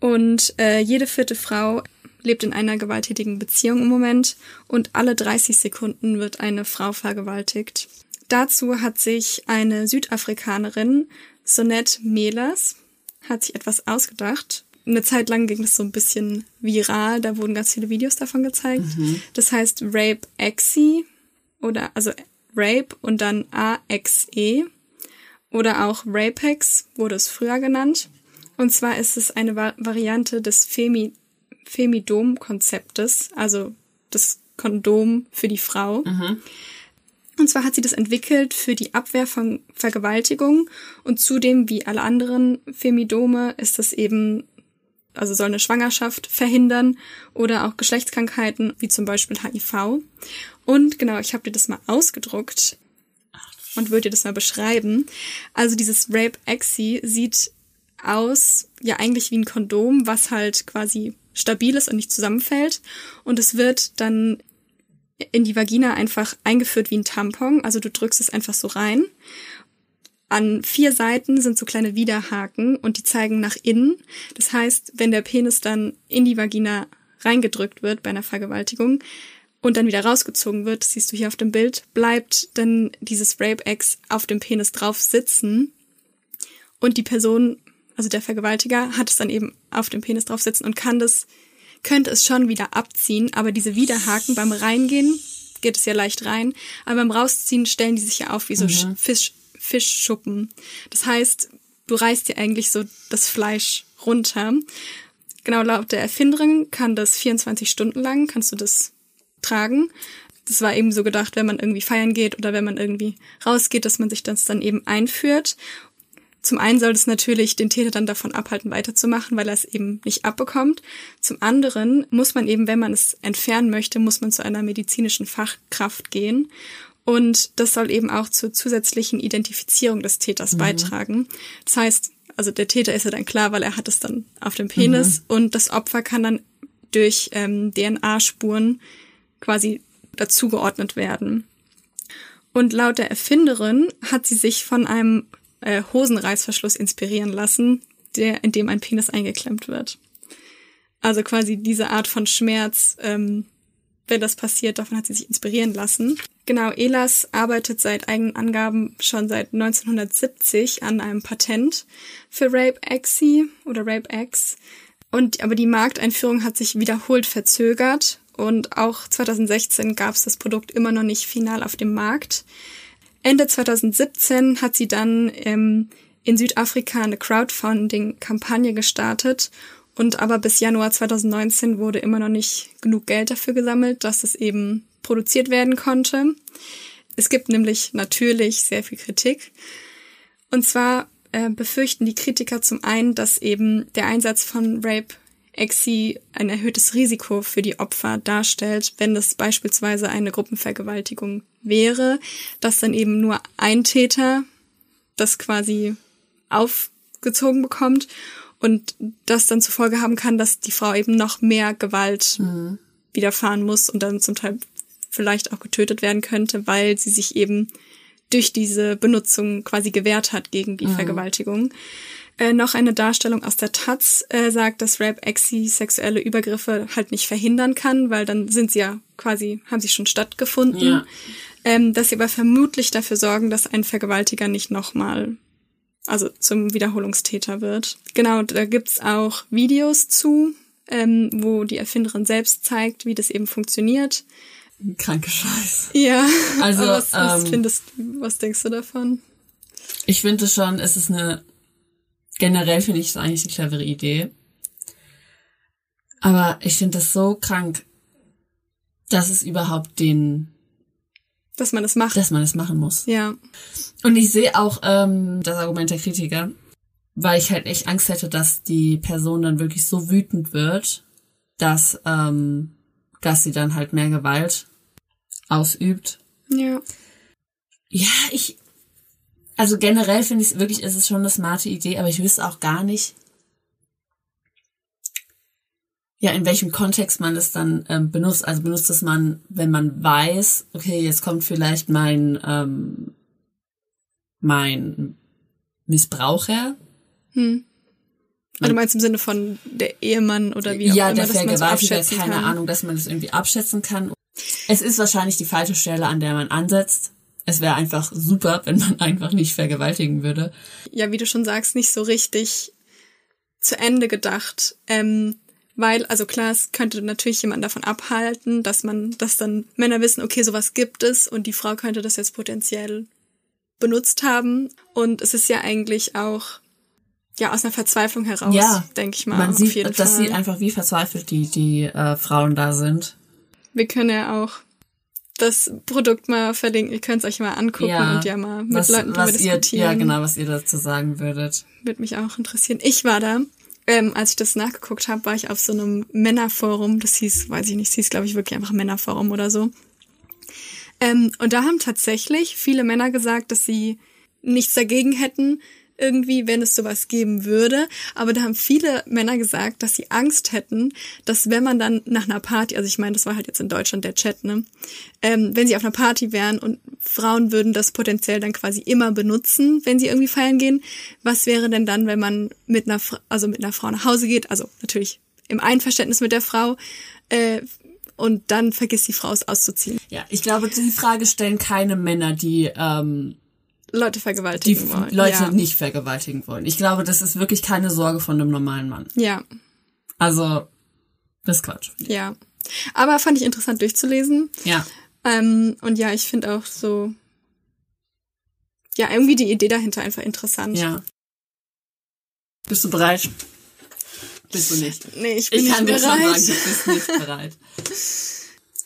Und äh, jede vierte Frau lebt in einer gewalttätigen Beziehung im Moment und alle 30 Sekunden wird eine Frau vergewaltigt. Dazu hat sich eine Südafrikanerin, Sonette Mehlers, hat sich etwas ausgedacht. Eine Zeit lang ging das so ein bisschen viral, da wurden ganz viele Videos davon gezeigt. Das heißt Rape Exi oder also Rape und dann A-X-E oder auch Rapex wurde es früher genannt. Und zwar ist es eine Va Variante des Femi Femidom-Konzeptes, also das Kondom für die Frau. Und zwar hat sie das entwickelt für die Abwehr von Vergewaltigung und zudem, wie alle anderen Femidome, ist das eben, also soll eine Schwangerschaft verhindern oder auch Geschlechtskrankheiten, wie zum Beispiel HIV. Und genau, ich habe dir das mal ausgedruckt und würde dir das mal beschreiben. Also dieses Rape Exi sieht aus, ja eigentlich wie ein Kondom, was halt quasi stabil ist und nicht zusammenfällt. Und es wird dann in die Vagina einfach eingeführt wie ein Tampon. Also du drückst es einfach so rein. An vier Seiten sind so kleine Widerhaken und die zeigen nach innen. Das heißt, wenn der Penis dann in die Vagina reingedrückt wird bei einer Vergewaltigung und dann wieder rausgezogen wird, siehst du hier auf dem Bild, bleibt dann dieses Rape-Ex auf dem Penis drauf sitzen und die Person, also der Vergewaltiger, hat es dann eben auf dem Penis drauf sitzen und kann das, könnte es schon wieder abziehen, aber diese Widerhaken beim Reingehen geht es ja leicht rein, aber beim Rausziehen stellen die sich ja auf wie so Mhm. Fisch, Fischschuppen. Das heißt, du reißt dir eigentlich so das Fleisch runter. Genau, laut der Erfinderin kann das 24 Stunden lang, kannst du das tragen. Das war eben so gedacht, wenn man irgendwie feiern geht oder wenn man irgendwie rausgeht, dass man sich das dann eben einführt. Zum einen soll es natürlich den Täter dann davon abhalten, weiterzumachen, weil er es eben nicht abbekommt. Zum anderen muss man eben, wenn man es entfernen möchte, muss man zu einer medizinischen Fachkraft gehen. Und das soll eben auch zur zusätzlichen Identifizierung des Täters beitragen. Das heißt, also der Täter ist ja dann klar, weil er hat es dann auf dem Penis und das Opfer kann dann durch ähm, DNA-Spuren quasi dazugeordnet werden. Und laut der Erfinderin hat sie sich von einem äh, Hosenreißverschluss inspirieren lassen, der, in dem ein Penis eingeklemmt wird. Also quasi diese Art von Schmerz, ähm, wenn das passiert, davon hat sie sich inspirieren lassen. Genau, Elas arbeitet seit eigenen Angaben schon seit 1970 an einem Patent für Rape Exi oder Rape X. Und aber die Markteinführung hat sich wiederholt verzögert und auch 2016 gab es das Produkt immer noch nicht final auf dem Markt. Ende 2017 hat sie dann ähm, in Südafrika eine Crowdfunding-Kampagne gestartet und aber bis Januar 2019 wurde immer noch nicht genug Geld dafür gesammelt, dass es eben produziert werden konnte. Es gibt nämlich natürlich sehr viel Kritik. Und zwar äh, befürchten die Kritiker zum einen, dass eben der Einsatz von Rape Exi ein erhöhtes Risiko für die Opfer darstellt, wenn es beispielsweise eine Gruppenvergewaltigung wäre, dass dann eben nur ein Täter das quasi aufgezogen bekommt und das dann zur Folge haben kann, dass die Frau eben noch mehr Gewalt widerfahren muss und dann zum Teil vielleicht auch getötet werden könnte, weil sie sich eben durch diese Benutzung quasi gewehrt hat gegen die Vergewaltigung. Äh, noch eine Darstellung aus der Taz äh, sagt, dass Rape Exi sexuelle Übergriffe halt nicht verhindern kann, weil dann sind sie ja quasi, haben sie schon stattgefunden. Ja. Ähm, dass sie aber vermutlich dafür sorgen, dass ein Vergewaltiger nicht nochmal, also zum Wiederholungstäter wird. Genau, da gibt's auch Videos zu, ähm, wo die Erfinderin selbst zeigt, wie das eben funktioniert. Kranke Scheiß. Ja, Also, was, was ähm, findest, was denkst du davon? Ich finde schon, es ist eine, generell finde ich es eigentlich eine clevere Idee. Aber ich finde das so krank, dass es überhaupt den, Dass man das macht. dass man es machen muss. ja, Und ich sehe auch ähm, das Argument der Kritiker, weil ich halt echt Angst hätte, dass die Person dann wirklich so wütend wird, dass, ähm, dass sie dann halt mehr Gewalt ausübt. ja. Ja, ich, also generell finde ich es wirklich, es ist schon eine smarte Idee, aber ich wüsste auch gar nicht, ja, in welchem Kontext man es dann ähm, benutzt. Also benutzt es man, wenn man weiß, okay, jetzt kommt vielleicht mein ähm, mein Missbraucher. Hm. Also du meinst im Sinne von der Ehemann oder wie auch ja, immer, der man Vergewaltiger, keine kann. Ahnung, dass man das irgendwie abschätzen kann. Es ist wahrscheinlich die falsche Stelle, an der man ansetzt. Es wäre einfach super, wenn man einfach nicht vergewaltigen würde. Ja, wie du schon sagst, nicht so richtig zu Ende gedacht. Ähm, weil, also klar, es könnte natürlich jemand davon abhalten, dass man, dass dann Männer wissen, okay, sowas gibt es und die Frau könnte das jetzt potenziell benutzt haben. Und es ist ja eigentlich auch ja aus einer Verzweiflung heraus, Ja, denke ich mal. Man sieht, das Fall. sieht einfach, wie verzweifelt die, die äh, Frauen da sind. Wir können ja auch das Produkt mal verlinken. Ihr könnt es euch mal angucken und ja mal mit was, Leuten was ihr, diskutieren. Ja, genau, was ihr dazu sagen würdet. Würde mich auch interessieren. Ich war da, ähm, als ich das nachgeguckt habe, war ich auf so einem Männerforum. Das hieß, weiß ich nicht, es hieß, glaube ich, wirklich einfach Männerforum oder so. Ähm, und da haben tatsächlich viele Männer gesagt, dass sie nichts dagegen hätten, irgendwie, wenn es sowas geben würde. Aber da haben viele Männer gesagt, dass sie Angst hätten, dass wenn man dann nach einer Party, also ich meine, das war halt jetzt in Deutschland der Chat, ne, ähm, wenn sie auf einer Party wären und Frauen würden das potenziell dann quasi immer benutzen, wenn sie irgendwie feiern gehen, was wäre denn dann, wenn man mit einer, also mit einer Frau nach Hause geht, also natürlich im Einverständnis mit der Frau, äh, und dann vergisst die Frau es auszuziehen. Ja, ich glaube, die Frage stellen keine Männer, die ähm, Leute die vergewaltigen wollen. Leute ja. nicht vergewaltigen wollen. Ich glaube, das ist wirklich keine Sorge von einem normalen Mann. Ja, Also, das ist Quatsch. ja. Aber fand ich interessant durchzulesen. Ja. Ähm, und ja, ich finde auch so, ja, irgendwie die Idee dahinter einfach interessant. Ja. Bist du bereit? Bist du nicht? Nee, ich bin Ich kann nicht dir schon bereit. sagen, du bist nicht bereit.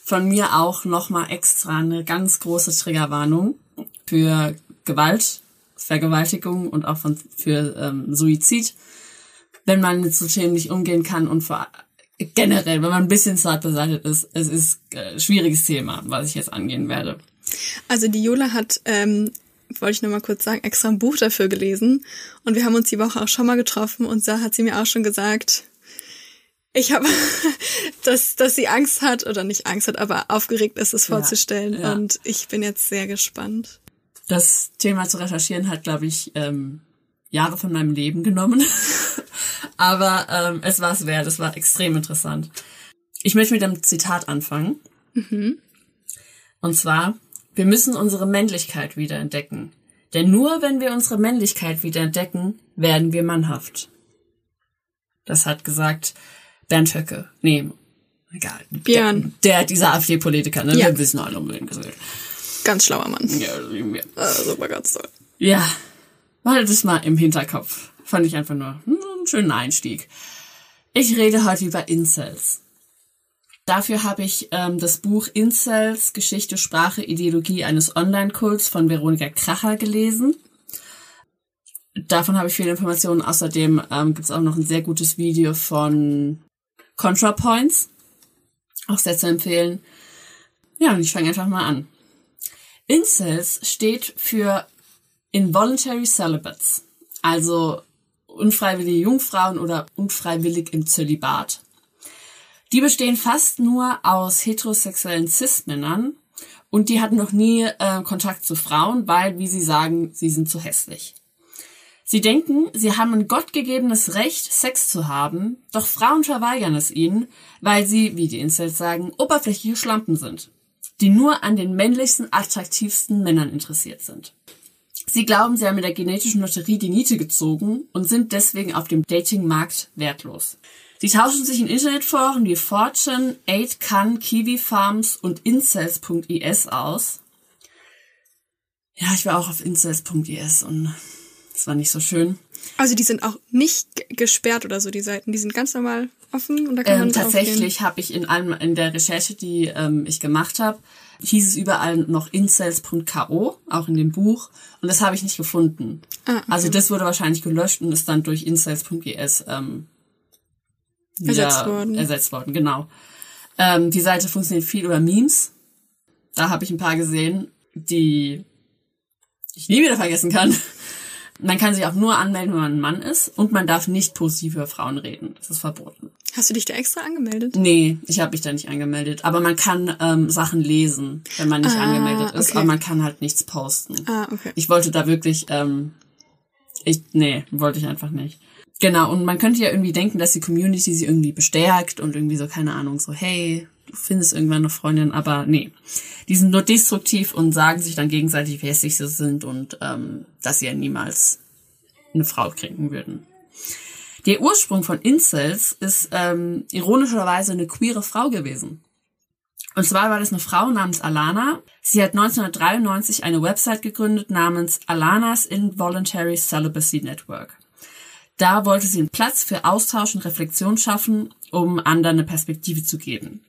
Von mir auch nochmal extra eine ganz große Triggerwarnung für Gewalt, Vergewaltigung und auch von, für ähm, Suizid. Wenn man mit so Themen nicht umgehen kann und vor, generell, wenn man ein bisschen zart beseitigt ist, es ist äh, schwieriges Thema, was ich jetzt angehen werde. Also die Jola hat, ähm, wollte ich nur mal kurz sagen, extra ein Buch dafür gelesen. Und wir haben uns die Woche auch schon mal getroffen und da hat sie mir auch schon gesagt, ich habe, dass, dass sie Angst hat oder nicht Angst hat, aber aufgeregt ist, es vorzustellen. ja. Und ich bin jetzt sehr gespannt. Das Thema zu recherchieren hat, glaube ich, ähm, Jahre von meinem Leben genommen. Aber ähm, es war es wert, es war extrem interessant. Ich möchte mit einem Zitat anfangen. Und zwar, wir müssen unsere Männlichkeit wieder entdecken. Denn nur wenn wir unsere Männlichkeit wieder entdecken, werden wir mannhaft. Das hat gesagt Bernd Höcke. Nee, egal. Björn. Der, der dieser AfD-Politiker, ne? Ja. Wir wissen alle, um wen es geht. Ganz schlauer Mann. Ja, ja. Äh, super, ganz toll. Ja, behalte das mal im Hinterkopf. Fand ich einfach nur hm, einen schönen Einstieg. Ich rede heute über Incels. Dafür habe ich ähm, das Buch Incels, Geschichte, Sprache, Ideologie eines Online-Kults von Veronika Kracher gelesen. Davon habe ich viele Informationen. Außerdem ähm, gibt es auch noch ein sehr gutes Video von ContraPoints. Auch sehr zu empfehlen. Ja, und ich fange einfach mal an. Incels steht für Involuntary Celibates, also unfreiwillige Jungfrauen oder unfreiwillig im Zölibat. Die bestehen fast nur aus heterosexuellen Cis-Männern und die hatten noch nie äh, Kontakt zu Frauen, weil, wie sie sagen, sie sind zu hässlich. Sie denken, sie haben ein gottgegebenes Recht, Sex zu haben, doch Frauen verweigern es ihnen, weil sie, wie die Incels sagen, oberflächliche Schlampen sind, die nur an den männlichsten, attraktivsten Männern interessiert sind. Sie glauben, sie haben mit der genetischen Lotterie die Niete gezogen und sind deswegen auf dem Datingmarkt wertlos. Sie tauschen sich in Internetforen wie Fortune, 8can, Kiwi Farms und Incels.is aus. Ja, ich war auch auf Incels.is und es war nicht so schön. Also die sind auch nicht gesperrt oder so, die Seiten. Die sind ganz normal offen da kann man Ähm, draufgehen. tatsächlich habe ich in allem in der Recherche, die ähm, ich gemacht habe, hieß es überall noch incels.ko, auch in dem Buch, und das habe ich nicht gefunden. Ah, okay. Also das wurde wahrscheinlich gelöscht und ist dann durch incels.gs ähm, Ersetzt worden. Ersetzt worden, genau. Ähm, die Seite funktioniert viel über Memes. Da habe ich ein paar gesehen, die ich nie wieder vergessen kann. Man kann sich auch nur anmelden, wenn man ein Mann ist und man darf nicht positiv über Frauen reden. Das ist verboten. Hast du dich da extra angemeldet? Nee, ich habe mich da nicht angemeldet. Aber man kann ähm, Sachen lesen, wenn man nicht Ah, angemeldet ist, okay. aber man kann halt nichts posten. Ah, okay. Ich wollte da wirklich, ähm, ich, nee, wollte ich einfach nicht. Genau, und man könnte ja irgendwie denken, dass die Community sie irgendwie bestärkt und irgendwie so, keine Ahnung, so, hey, findest irgendwann eine Freundin, aber nee. Die sind nur destruktiv und sagen sich dann gegenseitig, wie hässlich sie sind und ähm, dass sie ja niemals eine Frau kriegen würden. Der Ursprung von Incels ist ähm, ironischerweise eine queere Frau gewesen. Und zwar war das eine Frau namens Alana. Sie hat 1993 eine Website gegründet namens Alanas Involuntary Celibacy Network. Da wollte sie einen Platz für Austausch und Reflexion schaffen, um anderen eine Perspektive zu geben.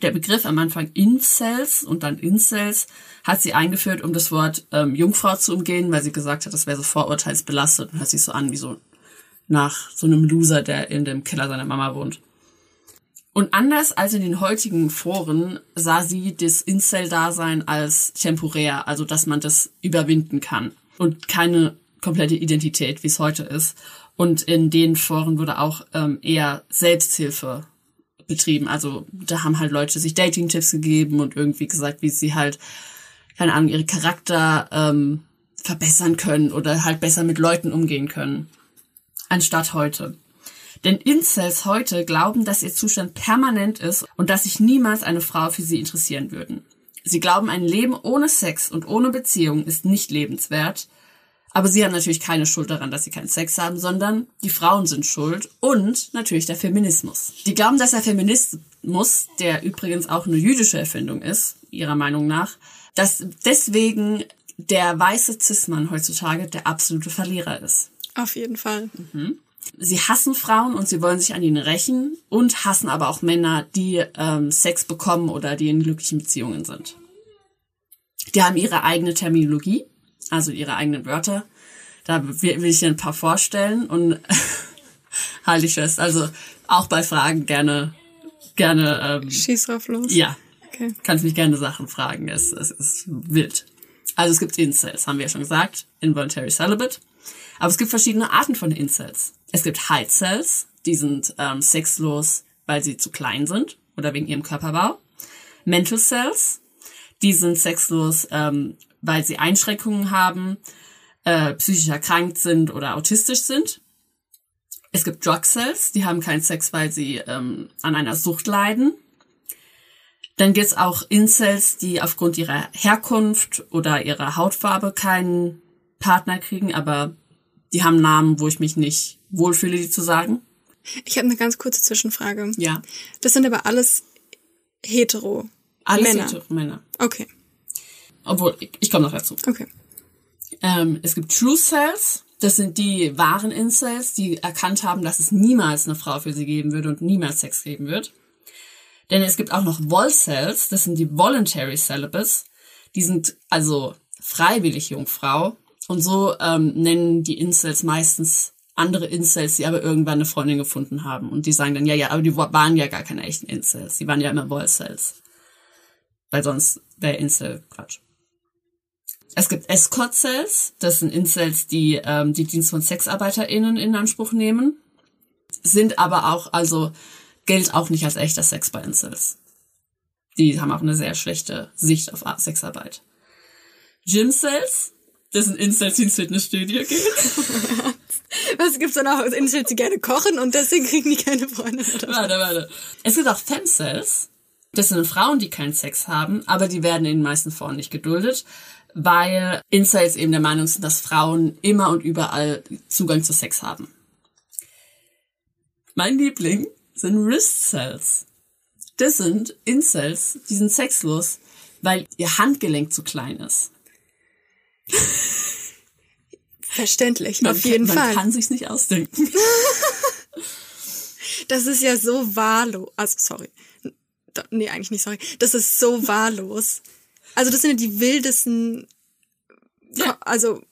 Der Begriff am Anfang Incels und dann Incels hat sie eingeführt, um das Wort ähm, Jungfrau zu umgehen, weil sie gesagt hat, das wäre so vorurteilsbelastet und hört sich so an wie so nach so einem Loser, der in dem Keller seiner Mama wohnt. Und anders als in den heutigen Foren sah sie das Incel-Dasein als temporär, also dass man das überwinden kann und keine komplette Identität, wie es heute ist. Und in den Foren wurde auch ähm, eher Selbsthilfe betrieben. Also da haben halt Leute sich Dating-Tipps gegeben und irgendwie gesagt, wie sie halt, keine Ahnung, ihre Charakter ähm, verbessern können oder halt besser mit Leuten umgehen können, anstatt heute. Denn Incels heute glauben, dass ihr Zustand permanent ist und dass sich niemals eine Frau für sie interessieren würden. Sie glauben, ein Leben ohne Sex und ohne Beziehung ist nicht lebenswert. Aber sie haben natürlich keine Schuld daran, dass sie keinen Sex haben, sondern die Frauen sind schuld und natürlich der Feminismus. Die glauben, dass der Feminismus, der übrigens auch eine jüdische Erfindung ist, ihrer Meinung nach, dass deswegen der weiße Cis-Mann heutzutage der absolute Verlierer ist. Auf jeden Fall. Sie hassen Frauen und sie wollen sich an ihnen rächen und hassen aber auch Männer, die ähm, Sex bekommen oder die in glücklichen Beziehungen sind. Die haben ihre eigene Terminologie, also ihre eigenen Wörter. Da will ich dir ein paar vorstellen und halte ich fest. Also auch bei Fragen gerne, gerne, ähm, Schieß drauf los. ja, Okay. kannst mich gerne Sachen fragen. Es, es ist wild. Also es gibt Incels, haben wir ja schon gesagt, Involuntary Celibate. Aber es gibt verschiedene Arten von Incels. Es gibt High Cells, die sind ähm, sexlos, weil sie zu klein sind oder wegen ihrem Körperbau. Mental Cells, die sind sexlos, ähm, weil sie Einschränkungen haben, äh, psychisch erkrankt sind oder autistisch sind. Es gibt Drug Cells, die haben keinen Sex, weil sie ähm, an einer Sucht leiden. Dann gibt's auch Incels, die aufgrund ihrer Herkunft oder ihrer Hautfarbe keinen Partner kriegen, aber die haben Namen, wo ich mich nicht wohlfühle, die zu sagen. Ich habe eine ganz kurze Zwischenfrage. Ja. Das sind aber alles hetero Alles Männer. hetero Männer. Okay, Obwohl, ich, ich komme noch dazu. okay. Ähm, es gibt True Cells. Das sind die wahren Incels, die erkannt haben, dass es niemals eine Frau für sie geben würde und niemals Sex geben wird. Denn es gibt auch noch Vol-Cells. Das sind die Voluntary Celibates. Die sind also freiwillig Jungfrau. Und so ähm, nennen die Incels meistens andere Incels, die aber irgendwann eine Freundin gefunden haben. Und die sagen dann, ja, ja, aber die waren ja gar keine echten Incels. Die waren ja immer Vol-Cells. Weil sonst wäre Incel Quatsch. Es gibt Escort-Cells, das sind Incels, die ähm, die Dienst von SexarbeiterInnen in Anspruch nehmen, sind aber auch, also gilt auch nicht als echter Sex bei Incels. Die haben auch eine sehr schlechte Sicht auf Ar- Sexarbeit. Gym-Cells, das sind Incels, die ins Fitnessstudio gehen. Was gibt's dann auch Incels, die gerne kochen und deswegen kriegen die keine oder was? warte, warte. Es gibt auch Femcells. Das sind Frauen, die keinen Sex haben, aber die werden in den meisten Foren nicht geduldet, weil Incels eben der Meinung sind, dass Frauen immer und überall Zugang zu Sex haben. Mein Liebling sind Wrist Cells. Das sind Incels, die sind sexlos, weil ihr Handgelenk zu klein ist. Verständlich, Man auf jeden kann, man Fall. kann sich's nicht ausdenken. Das ist ja so wahllos. Also, sorry. Nee, eigentlich nicht, sorry. Das ist so wahllos. Also, das sind ja die wildesten, Ja. Also,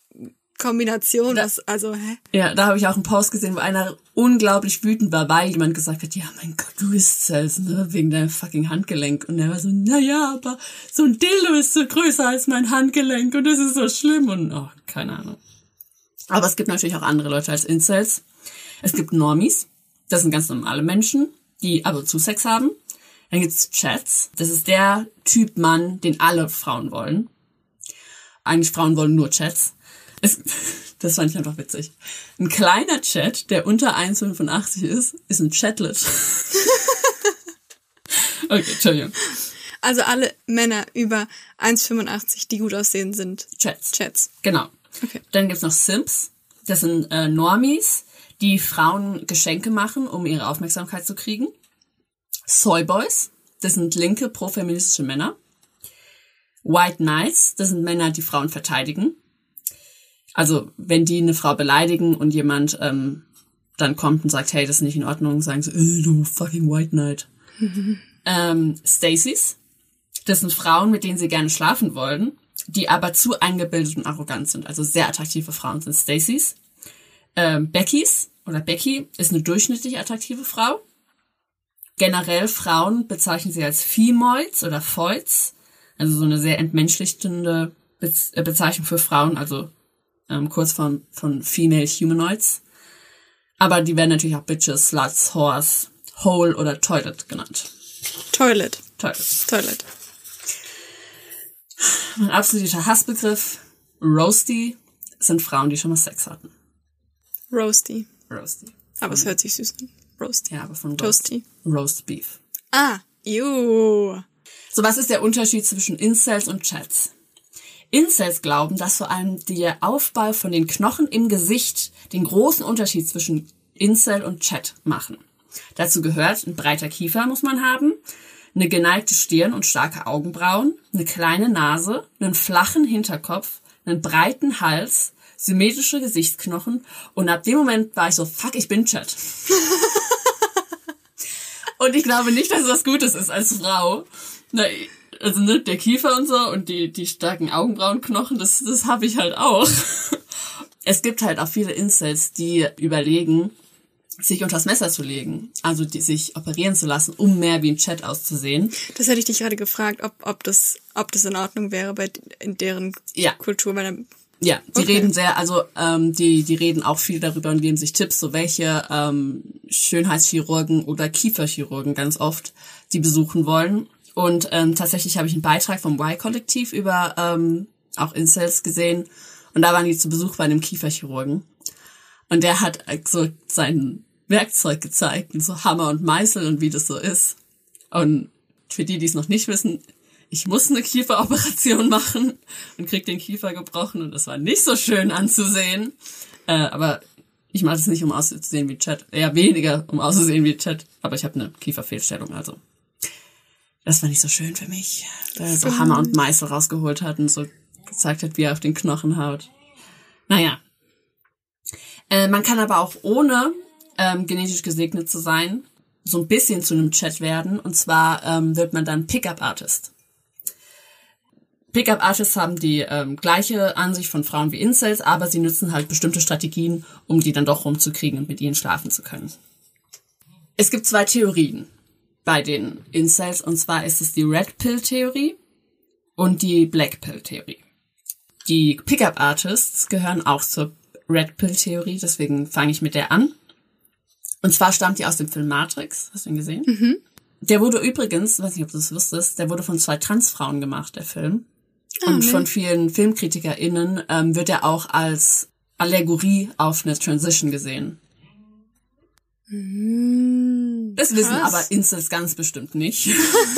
Kombinationen. Was, also, hä? Ja, da habe ich auch einen Post gesehen, wo einer unglaublich wütend war, weil jemand gesagt hat, ja, mein Gott, du bist Cells, ne, wegen deinem fucking Handgelenk. Und er war so, na ja, aber so ein Dildo ist so größer als mein Handgelenk und das ist so schlimm und, oh, keine Ahnung. Aber es gibt natürlich auch andere Leute als Incels. Es gibt Normies. Das sind ganz normale Menschen, die ab und zu Sex haben. Dann gibt's Chats. Das ist der Typ Mann, den alle Frauen wollen. Eigentlich Frauen wollen nur Chats. Es, das fand ich einfach witzig. Ein kleiner Chat, der unter 1,85 ist, ist ein Chatlet. okay, Entschuldigung. Also alle Männer über 1,85, die gut aussehen, sind Chats. Chats. Genau. Okay. Dann gibt's noch Simps. Das sind äh, Normies, die Frauen Geschenke machen, um ihre Aufmerksamkeit zu kriegen. Soyboys. Das sind linke profeministische Männer. White Knights. Das sind Männer, die Frauen verteidigen. Also wenn die eine Frau beleidigen und jemand ähm, dann kommt und sagt, hey, das ist nicht in Ordnung, sagen sie, äh, du fucking White Knight. ähm, Stacys. Das sind Frauen, mit denen sie gerne schlafen wollen, die aber zu eingebildet und arrogant sind. Also sehr attraktive Frauen sind Stacys. Ähm, Beckys oder Becky ist eine durchschnittlich attraktive Frau. Generell Frauen bezeichnen sie als Femoids oder Foids, also so eine sehr entmenschlichtende äh, Bezeichnung für Frauen, also ähm, Kurzform von Female Humanoids. Aber die werden natürlich auch Bitches, Sluts, Whores, Hole oder Toilet genannt. Toilet. Toilet. Toilet. Mein absoluter Hassbegriff, Roasty, sind Frauen, die schon mal Sex hatten. Roasty. Roasty. Aber es hört sich süß an. Roasty. Ja, aber von Roast, Toasty. Roast Beef. Ah, juh. So, was ist der Unterschied zwischen Incels und Chats? Incels glauben, dass vor allem der Aufbau von den Knochen im Gesicht den großen Unterschied zwischen Incel und Chat machen. Dazu gehört ein breiter Kiefer muss man haben, eine geneigte Stirn und starke Augenbrauen, eine kleine Nase, einen flachen Hinterkopf, einen breiten Hals, symmetrische Gesichtsknochen und ab dem Moment war ich so, fuck, ich bin Chat. und ich glaube nicht, dass es was Gutes ist als Frau. Na, also ne, der Kiefer und so und die, die starken Augenbrauenknochen, das, das habe ich halt auch. Es gibt halt auch viele Incels, die überlegen, sich unters Messer zu legen, also die sich operieren zu lassen, um mehr wie ein Chat auszusehen. Das hätte ich dich gerade gefragt, ob, ob, das, ob das in Ordnung wäre bei in deren Ja. Kultur. Weil dann, Ja, die Okay. reden sehr, also ähm, die die reden auch viel darüber und geben sich Tipps, so welche ähm, Schönheitschirurgen oder Kieferchirurgen ganz oft die besuchen wollen. Und ähm, tatsächlich habe ich einen Beitrag vom Y-Kollektiv über ähm, auch Incels gesehen und da waren die zu Besuch bei einem Kieferchirurgen und der hat so sein Werkzeug gezeigt, und so Hammer und Meißel und wie das so ist. Und für die, die es noch nicht wissen, ich muss eine Kieferoperation machen und krieg den Kiefer gebrochen und das war nicht so schön anzusehen. Äh, aber ich mache das nicht, um auszusehen wie Chat. Eher weniger, um auszusehen wie Chat. Aber ich habe eine Kieferfehlstellung, also. Das war nicht so schön für mich. Weil er so Hammer und Meißel rausgeholt hat und so gezeigt hat, wie er auf den Knochen haut. Naja. Äh, man kann aber auch ohne ähm, genetisch gesegnet zu sein, so ein bisschen zu einem Chat werden. Und zwar ähm, wird man dann Pickup-Artist. Pickup-Artists haben die ähm, gleiche Ansicht von Frauen wie Incels, aber sie nutzen halt bestimmte Strategien, um die dann doch rumzukriegen und mit ihnen schlafen zu können. Es gibt zwei Theorien bei den Incels, und zwar ist es die Red Pill-Theorie und die Black Pill-Theorie. Die Pickup-Artists gehören auch zur Red Pill-Theorie, deswegen fange ich mit der an. Und zwar stammt die aus dem Film Matrix. Hast du ihn gesehen? Der wurde übrigens, weiß nicht, ob du das wusstest, der wurde von zwei Transfrauen gemacht, der Film. Und von vielen FilmkritikerInnen ähm, wird er auch als Allegorie auf eine Transition gesehen. Das wissen aber Incels ganz bestimmt nicht.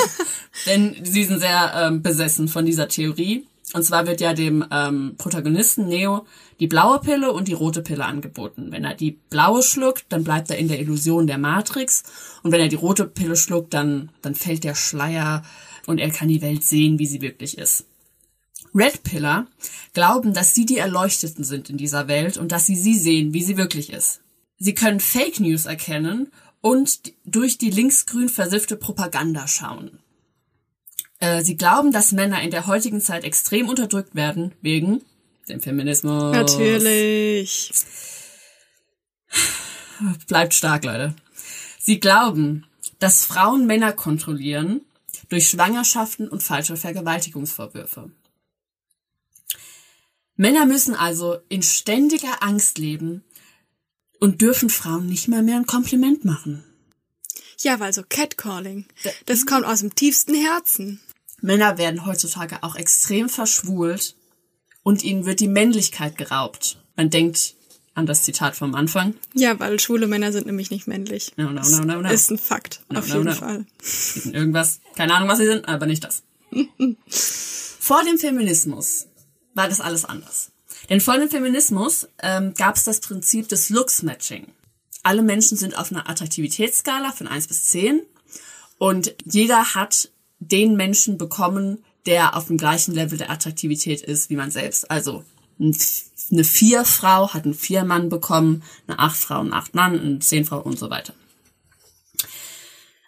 Denn sie sind sehr ähm, besessen von dieser Theorie. Und zwar wird ja dem ähm, Protagonisten Neo die blaue Pille und die rote Pille angeboten. Wenn er die blaue schluckt, dann bleibt er in der Illusion der Matrix. Und wenn er die rote Pille schluckt, dann, dann fällt der Schleier und er kann die Welt sehen, wie sie wirklich ist. Red Pillar glauben, dass sie die Erleuchteten sind in dieser Welt und dass sie sie sehen, wie sie wirklich ist. Sie können Fake News erkennen und durch die linksgrün versiffte Propaganda schauen. Äh, sie glauben, dass Männer in der heutigen Zeit extrem unterdrückt werden wegen dem Feminismus. Natürlich. Bleibt stark, Leute. Sie glauben, dass Frauen Männer kontrollieren durch Schwangerschaften und falsche Vergewaltigungsvorwürfe. Männer müssen also in ständiger Angst leben und dürfen Frauen nicht mal mehr ein Kompliment machen. Ja, weil so Catcalling, das kommt aus dem tiefsten Herzen. Männer werden heutzutage auch extrem verschwult und ihnen wird die Männlichkeit geraubt. Man denkt an das Zitat vom Anfang. Ja, weil schwule Männer sind nämlich nicht männlich. No, no, no, no, no. Ist ein Fakt, No, auf no, jeden no. Fall. Irgendwas, keine Ahnung, was sie sind, aber nicht das. vor dem Feminismus war das alles anders. Denn vor dem Feminismus ähm, gab es das Prinzip des Looks-Matching. Alle Menschen sind auf einer Attraktivitätsskala von 1 bis 10 und jeder hat den Menschen bekommen, der auf dem gleichen Level der Attraktivität ist wie man selbst. Also ein- eine Vier-Frau hat einen Vier-Mann bekommen, eine Acht-Frau einen Acht-Mann, eine Zehn-Frau und so weiter.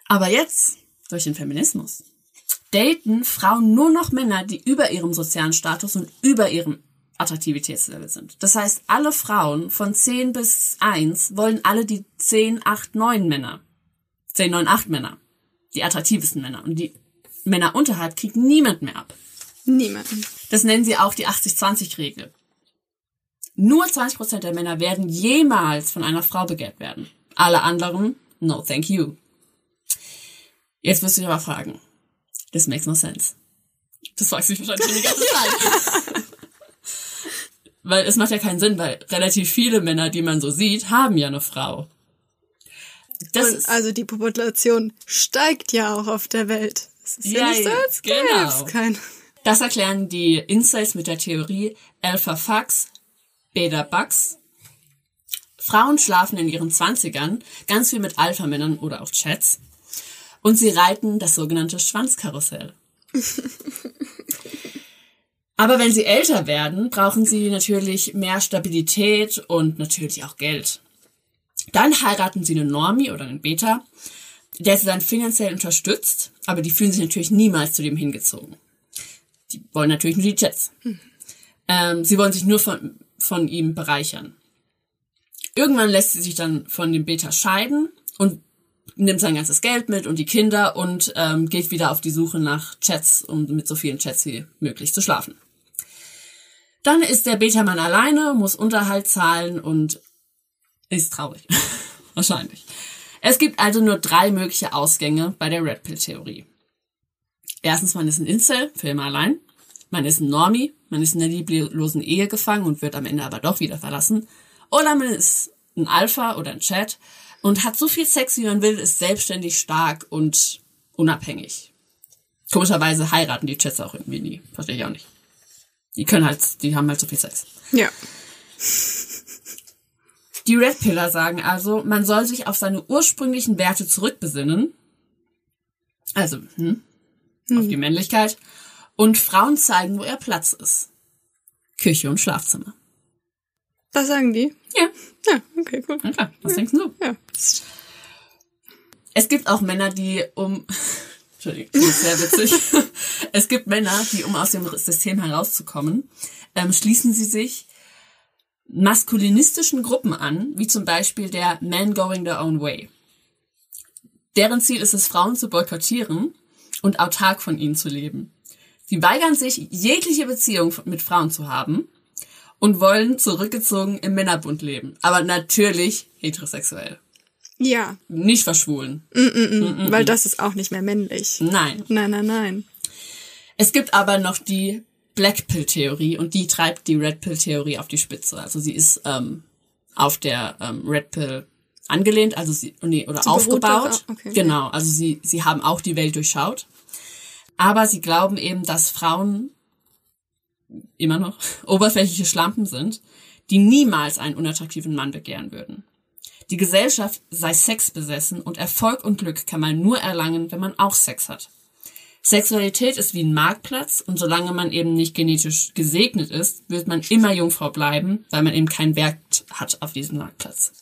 Aber jetzt, durch den Feminismus, daten Frauen nur noch Männer, die über ihrem sozialen Status und über ihrem Attraktivitätslevel sind. Das heißt, alle Frauen von 10 bis 1 wollen alle die 10, 8, 9 Männer. 10, 9, 8 Männer. Die attraktivsten Männer. Und die Männer unterhalb kriegt niemand mehr ab. Niemanden. Das nennen sie auch die 80-20-Regel. Nur 20% der Männer werden jemals von einer Frau begehrt werden. Alle anderen, no thank you. Jetzt wirst du dich aber fragen, this makes no sense. Das fragst du dich wahrscheinlich schon die ganze Zeit. weil es macht ja keinen Sinn, weil relativ viele Männer, die man so sieht, haben ja eine Frau. Das Und ist, also die Population steigt ja auch auf der Welt. Es ist ja, Ja, nicht so, als genau. keine. Das erklären die Incels mit der Theorie Alpha Fax, Beta Bugs. Frauen schlafen in ihren Zwanzigern ganz viel mit Alpha-Männern oder auch Chats. Und sie reiten das sogenannte Schwanzkarussell. Aber wenn sie älter werden, brauchen sie natürlich mehr Stabilität und natürlich auch Geld. Dann heiraten sie einen Normie oder einen Beta, der sie dann finanziell unterstützt, aber die fühlen sich natürlich niemals zu dem hingezogen. Die wollen natürlich nur die Chats. Ähm, sie wollen sich nur von, von ihm bereichern. Irgendwann lässt sie sich dann von dem Beta scheiden und nimmt sein ganzes Geld mit und die Kinder und ähm, geht wieder auf die Suche nach Chats, um mit so vielen Chats wie möglich zu schlafen. Dann ist der Beta-Mann alleine, muss Unterhalt zahlen und ist traurig. Wahrscheinlich. Es gibt also nur drei mögliche Ausgänge bei der Red Pill-Theorie. Erstens, man ist ein Incel, für immer allein. Man ist ein Normie, man ist in einer lieblosen Ehe gefangen und wird am Ende aber doch wieder verlassen. Oder man ist ein Alpha oder ein Chat und hat so viel Sex, wie man will, ist selbstständig stark und unabhängig. Komischerweise heiraten die Chats auch irgendwie nie. Verstehe ich auch nicht. Die können halt, die haben halt so viel Sex. Ja. Die Red Pillar sagen also, man soll sich auf seine ursprünglichen Werte zurückbesinnen. Also, hm, auf die Männlichkeit. Und Frauen zeigen, wo ihr Platz ist. Küche und Schlafzimmer. Das sagen die? Ja, Ja, okay, cool. na klar. Was denkst du? Ja. Es gibt auch Männer, die um, Entschuldigung, das ist sehr witzig. es gibt Männer, die um aus dem System herauszukommen, ähm, schließen sie sich maskulinistischen Gruppen an, wie zum Beispiel der Men Going Their Own Way. Deren Ziel ist es, Frauen zu boykottieren und autark von ihnen zu leben. Sie weigern sich, jegliche Beziehung mit Frauen zu haben und wollen zurückgezogen im Männerbund leben. Aber natürlich heterosexuell. Ja, Nicht verschwulen. weil das ist auch nicht mehr männlich. Nein. Nein, nein, nein. Es gibt aber noch die Black Pill Theorie und die treibt die Red Pill Theorie auf die Spitze. Also sie ist ähm, auf der ähm, Red Pill angelehnt, also sie nee, oder Sie aufgebaut. darauf- okay. Genau, also sie sie haben auch die Welt durchschaut. Aber sie glauben eben, dass Frauen immer noch oberflächliche Schlampen sind, die niemals einen unattraktiven Mann begehren würden. Die Gesellschaft sei sexbesessen und Erfolg und Glück kann man nur erlangen, wenn man auch Sex hat. Sexualität ist wie ein Marktplatz und solange man eben nicht genetisch gesegnet ist, wird man immer Jungfrau bleiben, weil man eben keinen Wert hat auf diesem Marktplatz.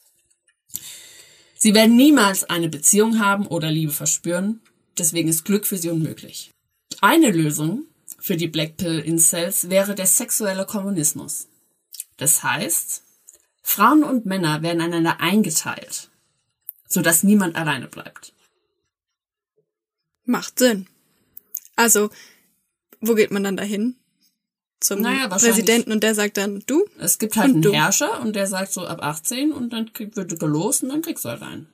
Sie werden niemals eine Beziehung haben oder Liebe verspüren, deswegen ist Glück für sie unmöglich. Eine Lösung für die Black Pill Incels wäre der sexuelle Kommunismus. Das heißt, Frauen und Männer werden einander eingeteilt, sodass niemand alleine bleibt. Macht Sinn. Also, wo geht man dann dahin? zum Naja. Präsidenten und der sagt dann, du? Es gibt halt einen du? Herrscher und der sagt so ab 18 und dann wird gelost und dann kriegst du halt einen.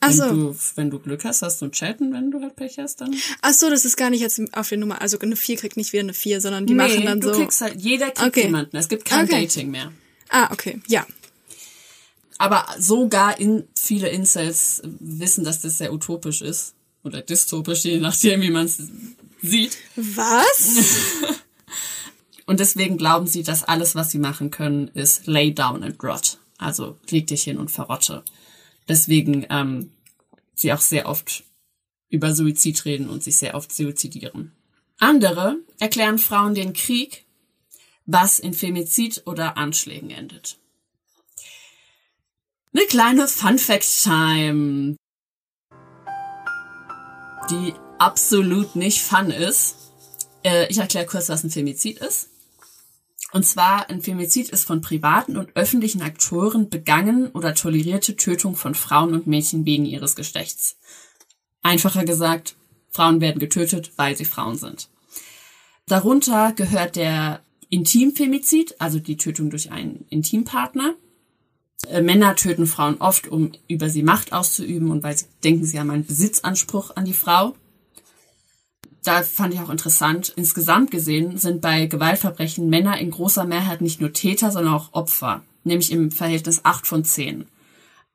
Ach Wenn so. du, wenn du Glück hast, hast du einen Chat und wenn du halt Pech hast, dann. Ach so, das ist gar nicht jetzt auf der Nummer. Also eine 4 kriegt nicht wieder eine 4, sondern die machen dann du so. kriegst halt, jeder kriegt Okay. jemanden. Es gibt kein Okay. Dating mehr. Ah, okay. Ja. Aber sogar in, viele Incels wissen, dass das sehr utopisch ist. Oder dystopisch, je nachdem, wie man es sieht. Was? Und deswegen glauben sie, dass alles, was sie machen können, ist lay down and rot. Also leg dich hin und verrotte. Deswegen ähm, sie auch sehr oft über Suizid reden und sich sehr oft suizidieren. Andere erklären Frauen den Krieg, was in Femizid oder Anschlägen endet. Eine kleine Fun Fact Time, die absolut nicht fun ist. Äh, ich erkläre kurz, was ein Femizid ist. Und zwar, ein Femizid ist von privaten und öffentlichen Aktoren begangen oder tolerierte Tötung von Frauen und Mädchen wegen ihres Geschlechts. Einfacher gesagt, Frauen werden getötet, weil sie Frauen sind. Darunter gehört der Intimfemizid, also die Tötung durch einen Intimpartner. Äh, Männer töten Frauen oft, um über sie Macht auszuüben und weil sie denken, sie haben einen Besitzanspruch an die Frau. Da fand ich auch interessant, insgesamt gesehen sind bei Gewaltverbrechen Männer in großer Mehrheit nicht nur Täter, sondern auch Opfer, nämlich im Verhältnis 8 von 10.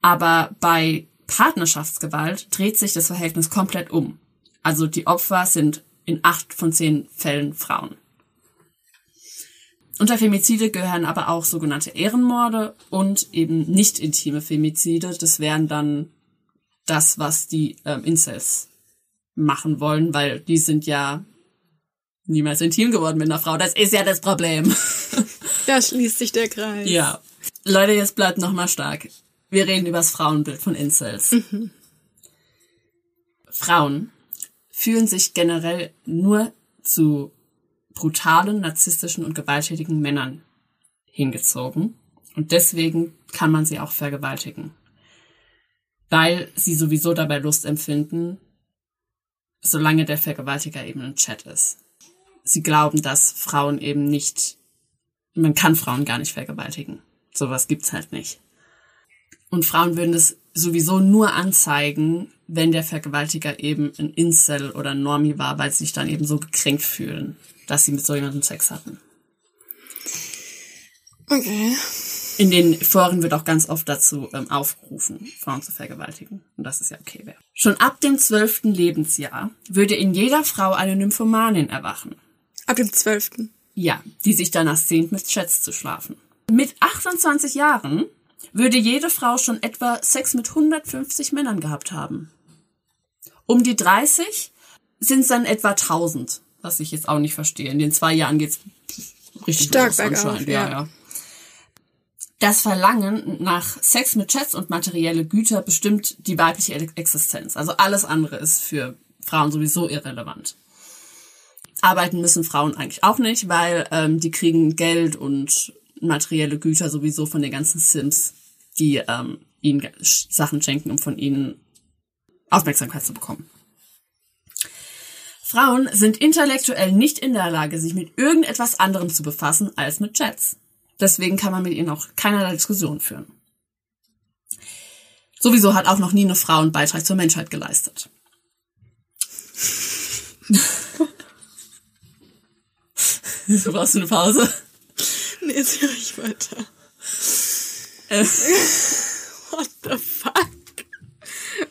Aber bei Partnerschaftsgewalt dreht sich das Verhältnis komplett um. Also die Opfer sind in 8 von 10 Fällen Frauen. Unter Femizide gehören aber auch sogenannte Ehrenmorde und eben nicht intime Femizide. Das wären dann das, was die ähm, Incels machen wollen, weil die sind ja niemals intim geworden mit einer Frau. Das ist ja das Problem. Da schließt sich der Kreis. ja. Leute, jetzt bleibt noch mal stark. Wir reden über das Frauenbild von Incels. Frauen fühlen sich generell nur zu brutalen, narzisstischen und gewalttätigen Männern hingezogen. Und deswegen kann man sie auch vergewaltigen. Weil sie sowieso dabei Lust empfinden, solange der Vergewaltiger eben im Chat ist. Sie glauben, dass Frauen eben nicht, man kann Frauen gar nicht vergewaltigen. Sowas gibt's halt nicht. Und Frauen würden es sowieso nur anzeigen, wenn der Vergewaltiger eben ein Incel oder ein Normie war, weil sie sich dann eben so gekränkt fühlen, dass sie mit so jemandem Sex hatten. Okay. In den Foren wird auch ganz oft dazu ähm, aufgerufen, Frauen zu vergewaltigen. Und das ist ja okay wäre. Schon ab dem zwölften Lebensjahr würde in jeder Frau eine Nymphomanin erwachen. Ab dem 12. Ja, die sich danach sehnt, mit Chats zu schlafen. Mit 28 Jahren würde jede Frau schon etwa Sex mit 150 Männern gehabt haben. Um die 30 sind es dann etwa 1000, was ich jetzt auch nicht verstehe. In den zwei Jahren geht's richtig Stark los bergauf, anscheinend. ja. Ja, ja. Das Verlangen nach Sex mit Chats und materielle Güter bestimmt die weibliche Existenz. Also alles andere ist für Frauen sowieso irrelevant. Arbeiten müssen Frauen eigentlich auch nicht, weil ähm, die kriegen Geld und materielle Güter sowieso von den ganzen Sims, die ähm, ihnen Sachen schenken, um von ihnen Aufmerksamkeit zu bekommen. Frauen sind intellektuell nicht in der Lage, sich mit irgendetwas anderem zu befassen als mit Chats. Deswegen kann man mit ihnen auch keinerlei Diskussion führen. Sowieso hat auch noch nie eine Frau einen Beitrag zur Menschheit geleistet. Du brauchst eine Pause. Nee, jetzt höre ich weiter. Äh. What the fuck?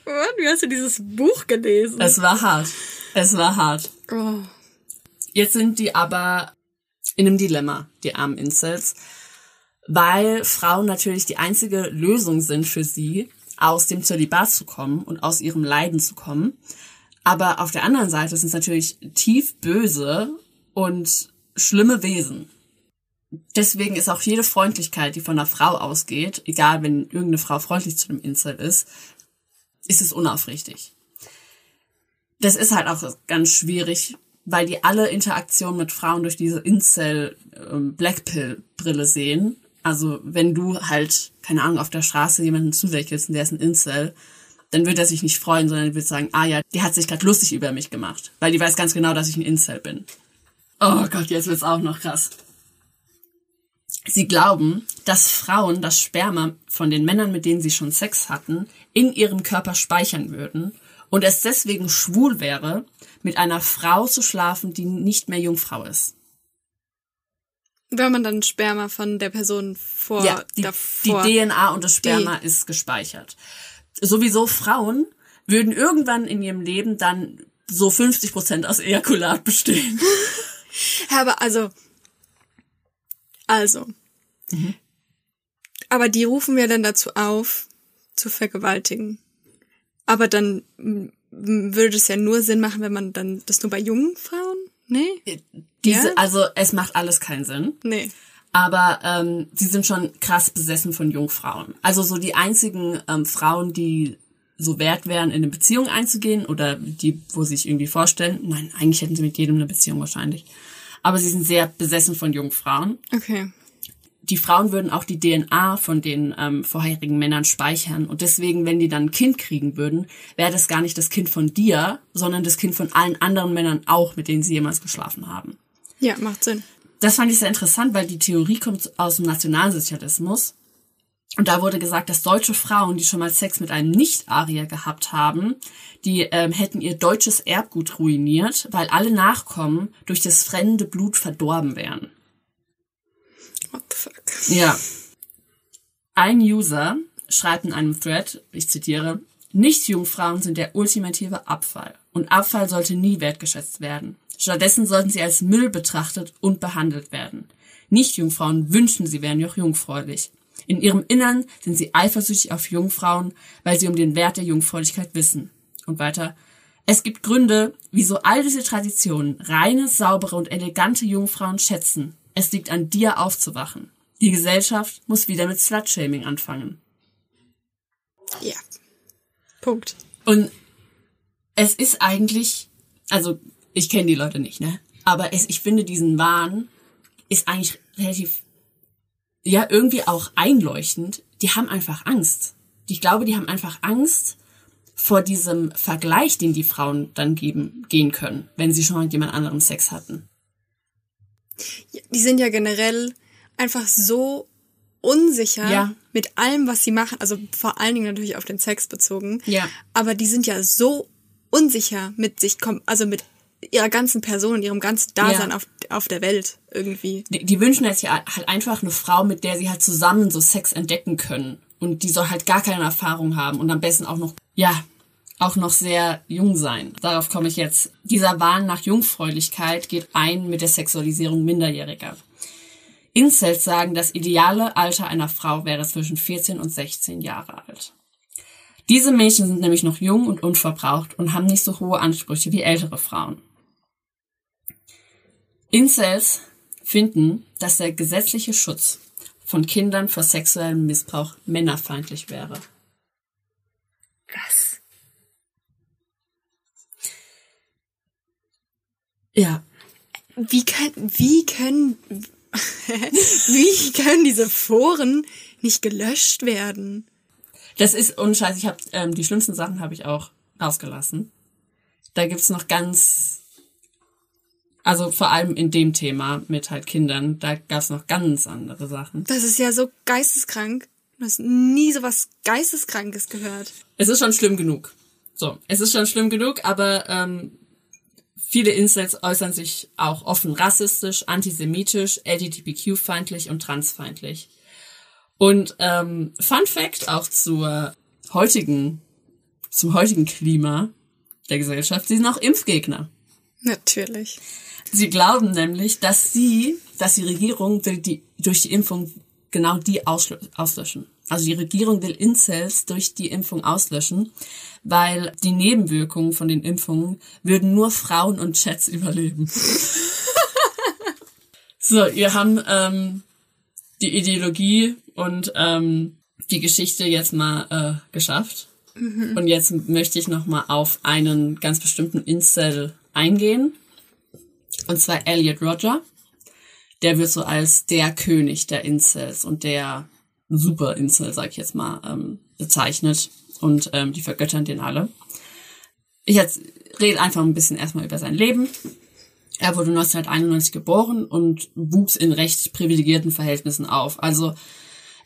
What? Wie hast du dieses Buch gelesen? Es war hart. Es war hart. oh. Jetzt sind die aber in einem Dilemma, die armen Incels, weil Frauen natürlich die einzige Lösung sind für sie, aus dem Zölibat zu kommen und aus ihrem Leiden zu kommen. Aber auf der anderen Seite sind es natürlich tief böse und schlimme Wesen. Deswegen ist auch jede Freundlichkeit, die von einer Frau ausgeht, egal wenn irgendeine Frau freundlich zu einem Incel ist, ist es unaufrichtig. Das ist halt auch ganz schwierig, weil die alle Interaktion mit Frauen durch diese Incel ähm, sehen. Also wenn du halt, keine Ahnung, auf der Straße jemanden zulächelst und der ist ein Incel, dann wird er sich nicht freuen, sondern er wird sagen, ah ja, die hat sich gerade lustig über mich gemacht, weil die weiß ganz genau, dass ich ein Incel bin. Oh Gott, jetzt wird's auch noch krass. Sie glauben, dass Frauen das Sperma von den Männern, mit denen sie schon Sex hatten, in ihrem Körper speichern würden und es deswegen schwul wäre, mit einer Frau zu schlafen, die nicht mehr Jungfrau ist. Wenn man dann Sperma von der Person vor ja, die, davor. die DNA und das Sperma die. ist gespeichert. Sowieso Frauen würden irgendwann in ihrem Leben dann so 50 Prozent aus Ejakulat bestehen. aber also, also. Mhm. Aber die rufen wir dann dazu auf, zu vergewaltigen. Aber dann würde es ja nur Sinn machen, wenn man dann das nur bei jungen Frauen? Nee? Äh, diese, ja? also es macht alles keinen Sinn. Nee. Aber ähm, sie sind schon krass besessen von Jungfrauen. Also so die einzigen ähm, Frauen, die so wert wären, in eine Beziehung einzugehen oder die, wo sie sich irgendwie vorstellen. Nein, eigentlich hätten sie mit jedem eine Beziehung wahrscheinlich. Aber sie sind sehr besessen von Jungfrauen. Okay die Frauen würden auch die DNA von den ähm, vorherigen Männern speichern. Und deswegen, wenn die dann ein Kind kriegen würden, wäre das gar nicht das Kind von dir, sondern das Kind von allen anderen Männern auch, mit denen sie jemals geschlafen haben. Ja, macht Sinn. Das fand ich sehr interessant, weil die Theorie kommt aus dem Nationalsozialismus. Und da wurde gesagt, dass deutsche Frauen, die schon mal Sex mit einem Nicht-Arier gehabt haben, die ähm, hätten ihr deutsches Erbgut ruiniert, weil alle Nachkommen durch das fremde Blut verdorben wären. What the fuck? Ja. Ein User schreibt in einem Thread, ich zitiere, Nicht-Jungfrauen sind der ultimative Abfall und Abfall sollte nie wertgeschätzt werden. Stattdessen sollten sie als Müll betrachtet und behandelt werden. Nicht-Jungfrauen wünschen, sie wären noch jungfräulich. In ihrem Innern sind sie eifersüchtig auf Jungfrauen, weil sie um den Wert der Jungfräulichkeit wissen. Und weiter. Es gibt Gründe, wieso all diese Traditionen reine, saubere und elegante Jungfrauen schätzen es liegt an dir aufzuwachen. Die Gesellschaft muss wieder mit Slutshaming anfangen. Ja. Punkt. Und es ist eigentlich, also ich kenne die Leute nicht, ne? Aber es, ich finde diesen Wahn ist eigentlich relativ, ja, irgendwie auch einleuchtend. Die haben einfach Angst. Ich glaube, die haben einfach Angst vor diesem Vergleich, den die Frauen dann geben, gehen können, wenn sie schon mit jemand anderem Sex hatten die sind ja generell einfach so unsicher ja. mit allem, was sie machen. Also vor allen Dingen natürlich auf den Sex bezogen. Ja. Aber die sind ja so unsicher mit sich, also mit ihrer ganzen Person und ihrem ganzen Dasein ja. auf, auf der Welt irgendwie. Die, die wünschen jetzt ja halt einfach eine Frau, mit der sie halt zusammen so Sex entdecken können. Und die soll halt gar keine Erfahrung haben und am besten auch noch, ja, auch noch sehr jung sein. Darauf komme ich jetzt. Dieser Wahn nach Jungfräulichkeit geht ein mit der Sexualisierung Minderjähriger. Incels sagen, das ideale Alter einer Frau wäre zwischen 14 und 16 Jahre alt. Diese Mädchen sind nämlich noch jung und unverbraucht und haben nicht so hohe Ansprüche wie ältere Frauen. Incels finden, dass der gesetzliche Schutz von Kindern vor sexuellem Missbrauch männerfeindlich wäre. Was? Ja. Wie können, wie können, wie können diese Foren nicht gelöscht werden? Das ist unscheiß. Ich habe ähm, die schlimmsten Sachen habe ich auch ausgelassen. Da gibt's noch ganz, also vor allem in dem Thema mit halt Kindern, da gab's noch ganz andere Sachen. Das ist ja so geisteskrank. Du hast nie so was Geisteskrankes gehört. Es ist schon schlimm genug. So, es ist schon schlimm genug, aber ähm, Viele Incels äußern sich auch offen rassistisch, antisemitisch, LGBTQ-feindlich und transfeindlich. Und ähm, Fun Fact auch zur heutigen, zum heutigen Klima der Gesellschaft, sie sind auch Impfgegner. Natürlich. Sie glauben nämlich, dass sie, dass die Regierung will die, durch die Impfung genau die auslöschen. Also die Regierung will Incels durch die Impfung auslöschen, weil die Nebenwirkungen von den Impfungen würden nur Frauen und Chats überleben. so, ihr haben ähm, die Ideologie und ähm, die Geschichte jetzt mal äh, geschafft. Mhm. Und jetzt möchte ich noch mal auf einen ganz bestimmten Incel eingehen. Und zwar Elliot Roger. Der wird so als der König der Incels und der Super-Incel, sag ich jetzt mal, ähm, bezeichnet und ähm, die vergöttern den alle. Ich jetzt rede einfach ein bisschen erstmal über sein Leben. Er wurde 1991 geboren und wuchs in recht privilegierten Verhältnissen auf. Also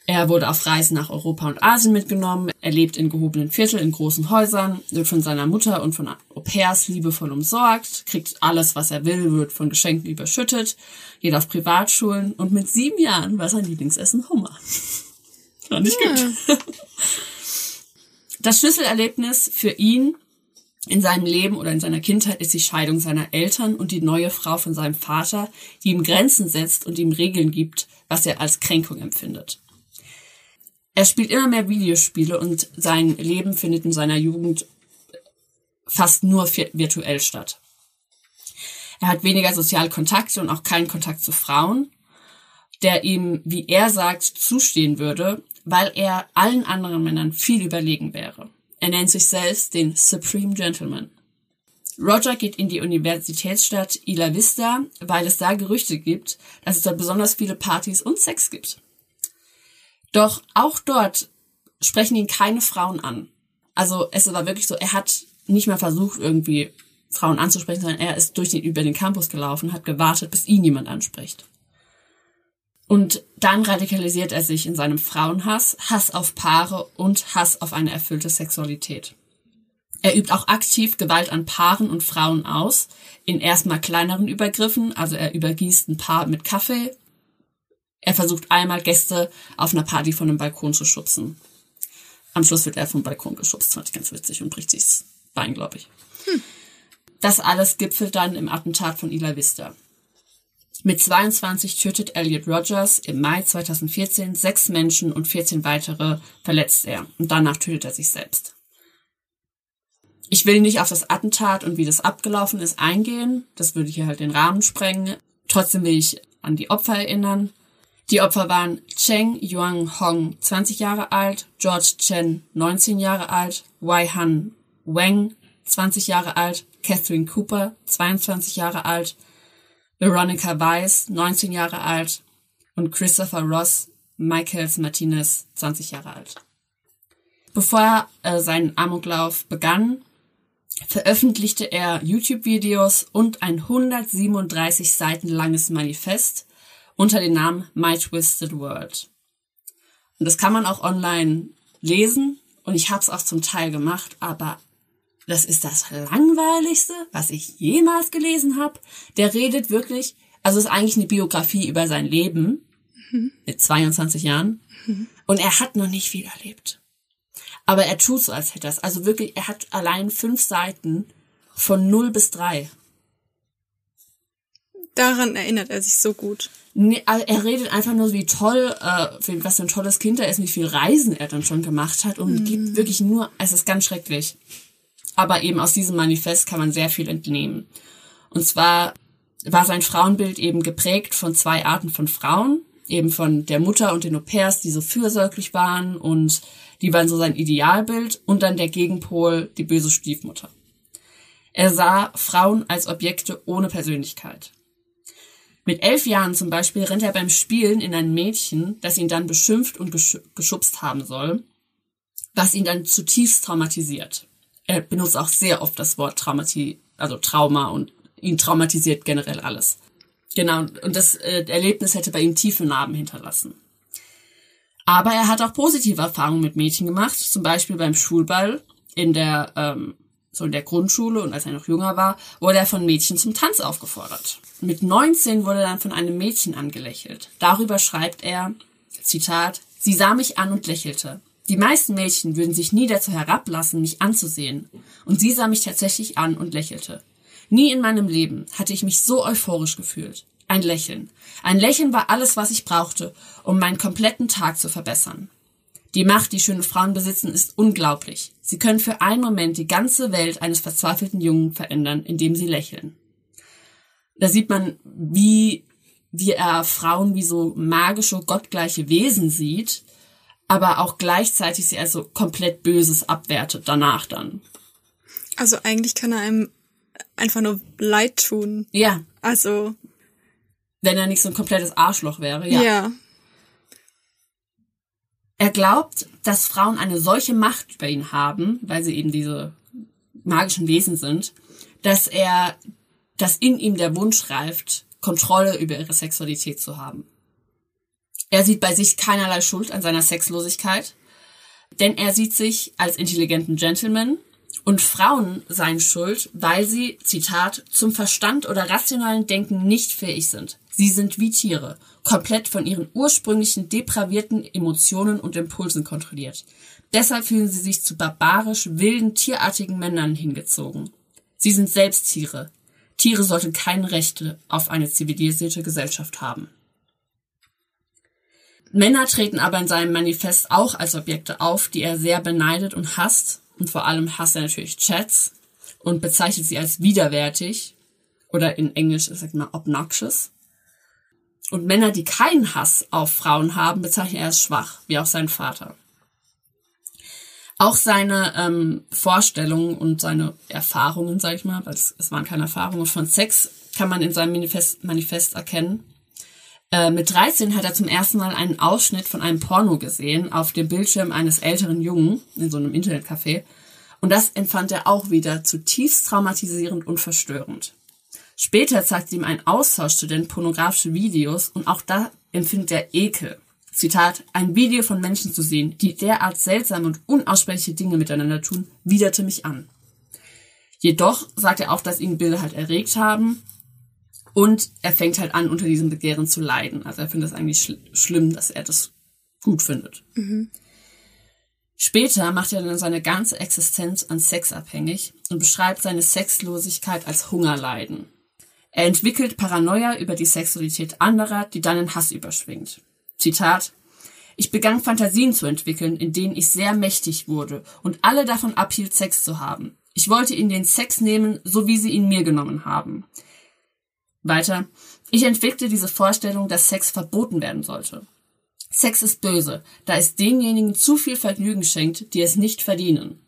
er wurde auf Reisen nach Europa und Asien mitgenommen. Er lebt in gehobenen Vierteln, in großen Häusern, wird von seiner Mutter und von Au-pairs liebevoll umsorgt, kriegt alles, was er will, wird von Geschenken überschüttet, geht auf Privatschulen und mit sieben Jahren war sein Lieblingsessen Hummer. Fand ich gut. Das Schlüsselerlebnis für ihn in seinem Leben oder in seiner Kindheit ist die Scheidung seiner Eltern und die neue Frau von seinem Vater, die ihm Grenzen setzt und ihm Regeln gibt, was er als Kränkung empfindet. Er spielt immer mehr Videospiele und sein Leben findet in seiner Jugend fast nur virtuell statt. Er hat weniger soziale Kontakte und auch keinen Kontakt zu Frauen, der ihm, wie er sagt, zustehen würde, weil er allen anderen Männern viel überlegen wäre. Er nennt sich selbst den Supreme Gentleman. Roger geht in die Universitätsstadt Isla Vista, weil es da Gerüchte gibt, dass es dort besonders viele Partys und Sex gibt. Doch auch dort sprechen ihn keine Frauen an. Also es war wirklich so, er hat nicht mehr versucht, irgendwie Frauen anzusprechen, sondern er ist durch den, über den Campus gelaufen, hat gewartet, bis ihn jemand anspricht. Und dann radikalisiert er sich in seinem Frauenhass, Hass auf Paare und Hass auf eine erfüllte Sexualität. Er übt auch aktiv Gewalt an Paaren und Frauen aus, in erstmal kleineren Übergriffen, also er übergießt ein Paar mit Kaffee. Er versucht einmal Gäste auf einer Party von einem Balkon zu schubsen. Am Schluss wird er vom Balkon geschubst, fand ich ganz witzig und bricht sich das Bein, glaube ich. Hm. Das alles gipfelt dann im Attentat von Ila Vista. Mit 22 tötet Elliot Rogers im Mai 2014 sechs Menschen und 14 weitere verletzt er und danach tötet er sich selbst. Ich will nicht auf das Attentat und wie das abgelaufen ist eingehen, das würde hier halt den Rahmen sprengen. Trotzdem will ich an die Opfer erinnern. Die Opfer waren Cheng Yuang Hong, 20 Jahre alt, George Chen, 19 Jahre alt, Wei Han Wang, 20 Jahre alt, Catherine Cooper, 22 Jahre alt, Veronica Weiss, 19 Jahre alt und Christopher Ross, Michaels Martinez, 20 Jahre alt. Bevor er äh, seinen Amoklauf begann, veröffentlichte er YouTube-Videos und ein 137 Seiten langes Manifest unter dem Namen My Twisted World. Und das kann man auch online lesen und ich habe es auch zum Teil gemacht, aber das ist das langweiligste, was ich jemals gelesen habe. Der redet wirklich, also ist eigentlich eine Biografie über sein Leben mhm. mit 22 Jahren mhm. und er hat noch nicht viel erlebt. Aber er tut so, als hätte er es. Also wirklich, er hat allein fünf Seiten von 0 bis 3. Daran erinnert er sich so gut. Nee, er redet einfach nur, wie toll, äh, was für ein tolles Kind er ist, wie viel Reisen er dann schon gemacht hat und mhm. gibt wirklich nur, es ist ganz schrecklich. Aber eben aus diesem Manifest kann man sehr viel entnehmen. Und zwar war sein Frauenbild eben geprägt von zwei Arten von Frauen, eben von der Mutter und den Au-pairs, die so fürsorglich waren und die waren so sein Idealbild und dann der Gegenpol, die böse Stiefmutter. Er sah Frauen als Objekte ohne Persönlichkeit. Mit elf Jahren zum Beispiel rennt er beim Spielen in ein Mädchen, das ihn dann beschimpft und geschubst haben soll, was ihn dann zutiefst traumatisiert er benutzt auch sehr oft das Wort Traumati, also Trauma und ihn traumatisiert generell alles. Genau, und das äh, Erlebnis hätte bei ihm tiefe Narben hinterlassen. Aber er hat auch positive Erfahrungen mit Mädchen gemacht, zum Beispiel beim Schulball in der, ähm, so in der Grundschule und als er noch jünger war, wurde er von Mädchen zum Tanz aufgefordert. Mit 19 wurde er dann von einem Mädchen angelächelt. Darüber schreibt er, Zitat, sie sah mich an und lächelte. Die meisten Mädchen würden sich nie dazu herablassen, mich anzusehen, und sie sah mich tatsächlich an und lächelte. Nie in meinem Leben hatte ich mich so euphorisch gefühlt. Ein Lächeln. Ein Lächeln war alles, was ich brauchte, um meinen kompletten Tag zu verbessern. Die Macht, die schöne Frauen besitzen, ist unglaublich. Sie können für einen Moment die ganze Welt eines verzweifelten Jungen verändern, indem sie lächeln. Da sieht man, wie, wie er Frauen wie so magische, gottgleiche Wesen sieht, aber auch gleichzeitig sie also komplett Böses abwertet danach dann. Also eigentlich kann er einem einfach nur leid tun. Ja. Also. Wenn er nicht so ein komplettes Arschloch wäre, ja. Ja. Er glaubt, dass Frauen eine solche Macht über ihn haben, weil sie eben diese magischen Wesen sind, dass er dass in ihm der Wunsch reift, Kontrolle über ihre Sexualität zu haben. Er sieht bei sich keinerlei Schuld an seiner Sexlosigkeit, denn er sieht sich als intelligenten Gentleman und Frauen seien schuld, weil sie, Zitat, zum Verstand oder rationalen Denken nicht fähig sind. Sie sind wie Tiere, komplett von ihren ursprünglichen depravierten Emotionen und Impulsen kontrolliert. Deshalb fühlen sie sich zu barbarisch, wilden, tierartigen Männern hingezogen. Sie sind selbst Tiere. Tiere sollten keine Rechte auf eine zivilisierte Gesellschaft haben. Männer treten aber in seinem Manifest auch als Objekte auf, die er sehr beneidet und hasst. Und vor allem hasst er natürlich Chats und bezeichnet sie als widerwärtig oder in Englisch sagt man obnoxious. Und Männer, die keinen Hass auf Frauen haben, bezeichnet er als schwach, wie auch sein Vater. Auch seine ähm, Vorstellungen und seine Erfahrungen, sag ich mal, weil es, es waren keine Erfahrungen von Sex, kann man in seinem Manifest, Manifest erkennen. Äh, mit 13 hat er zum ersten Mal einen Ausschnitt von einem Porno gesehen auf dem Bildschirm eines älteren Jungen in so einem Internetcafé. Und das empfand er auch wieder zutiefst traumatisierend und verstörend. Später zeigte ihm ein Austauschstudent pornografische Videos und auch da empfindet er Ekel. Zitat, ein Video von Menschen zu sehen, die derart seltsame und unaussprechliche Dinge miteinander tun, widerte mich an. Jedoch sagt er auch, dass ihn Bilder halt erregt haben und er fängt halt an, unter diesem Begehren zu leiden. Also er findet es eigentlich schl schlimm, dass er das gut findet. Mhm. Später macht er dann seine ganze Existenz an Sex abhängig und beschreibt seine Sexlosigkeit als Hungerleiden. Er entwickelt Paranoia über die Sexualität anderer, die dann in Hass überschwingt. Zitat Ich begann Fantasien zu entwickeln, in denen ich sehr mächtig wurde und alle davon abhielt, Sex zu haben. Ich wollte ihnen den Sex nehmen, so wie sie ihn mir genommen haben. Weiter. Ich entwickelte diese Vorstellung, dass Sex verboten werden sollte. Sex ist böse, da es denjenigen zu viel Vergnügen schenkt, die es nicht verdienen.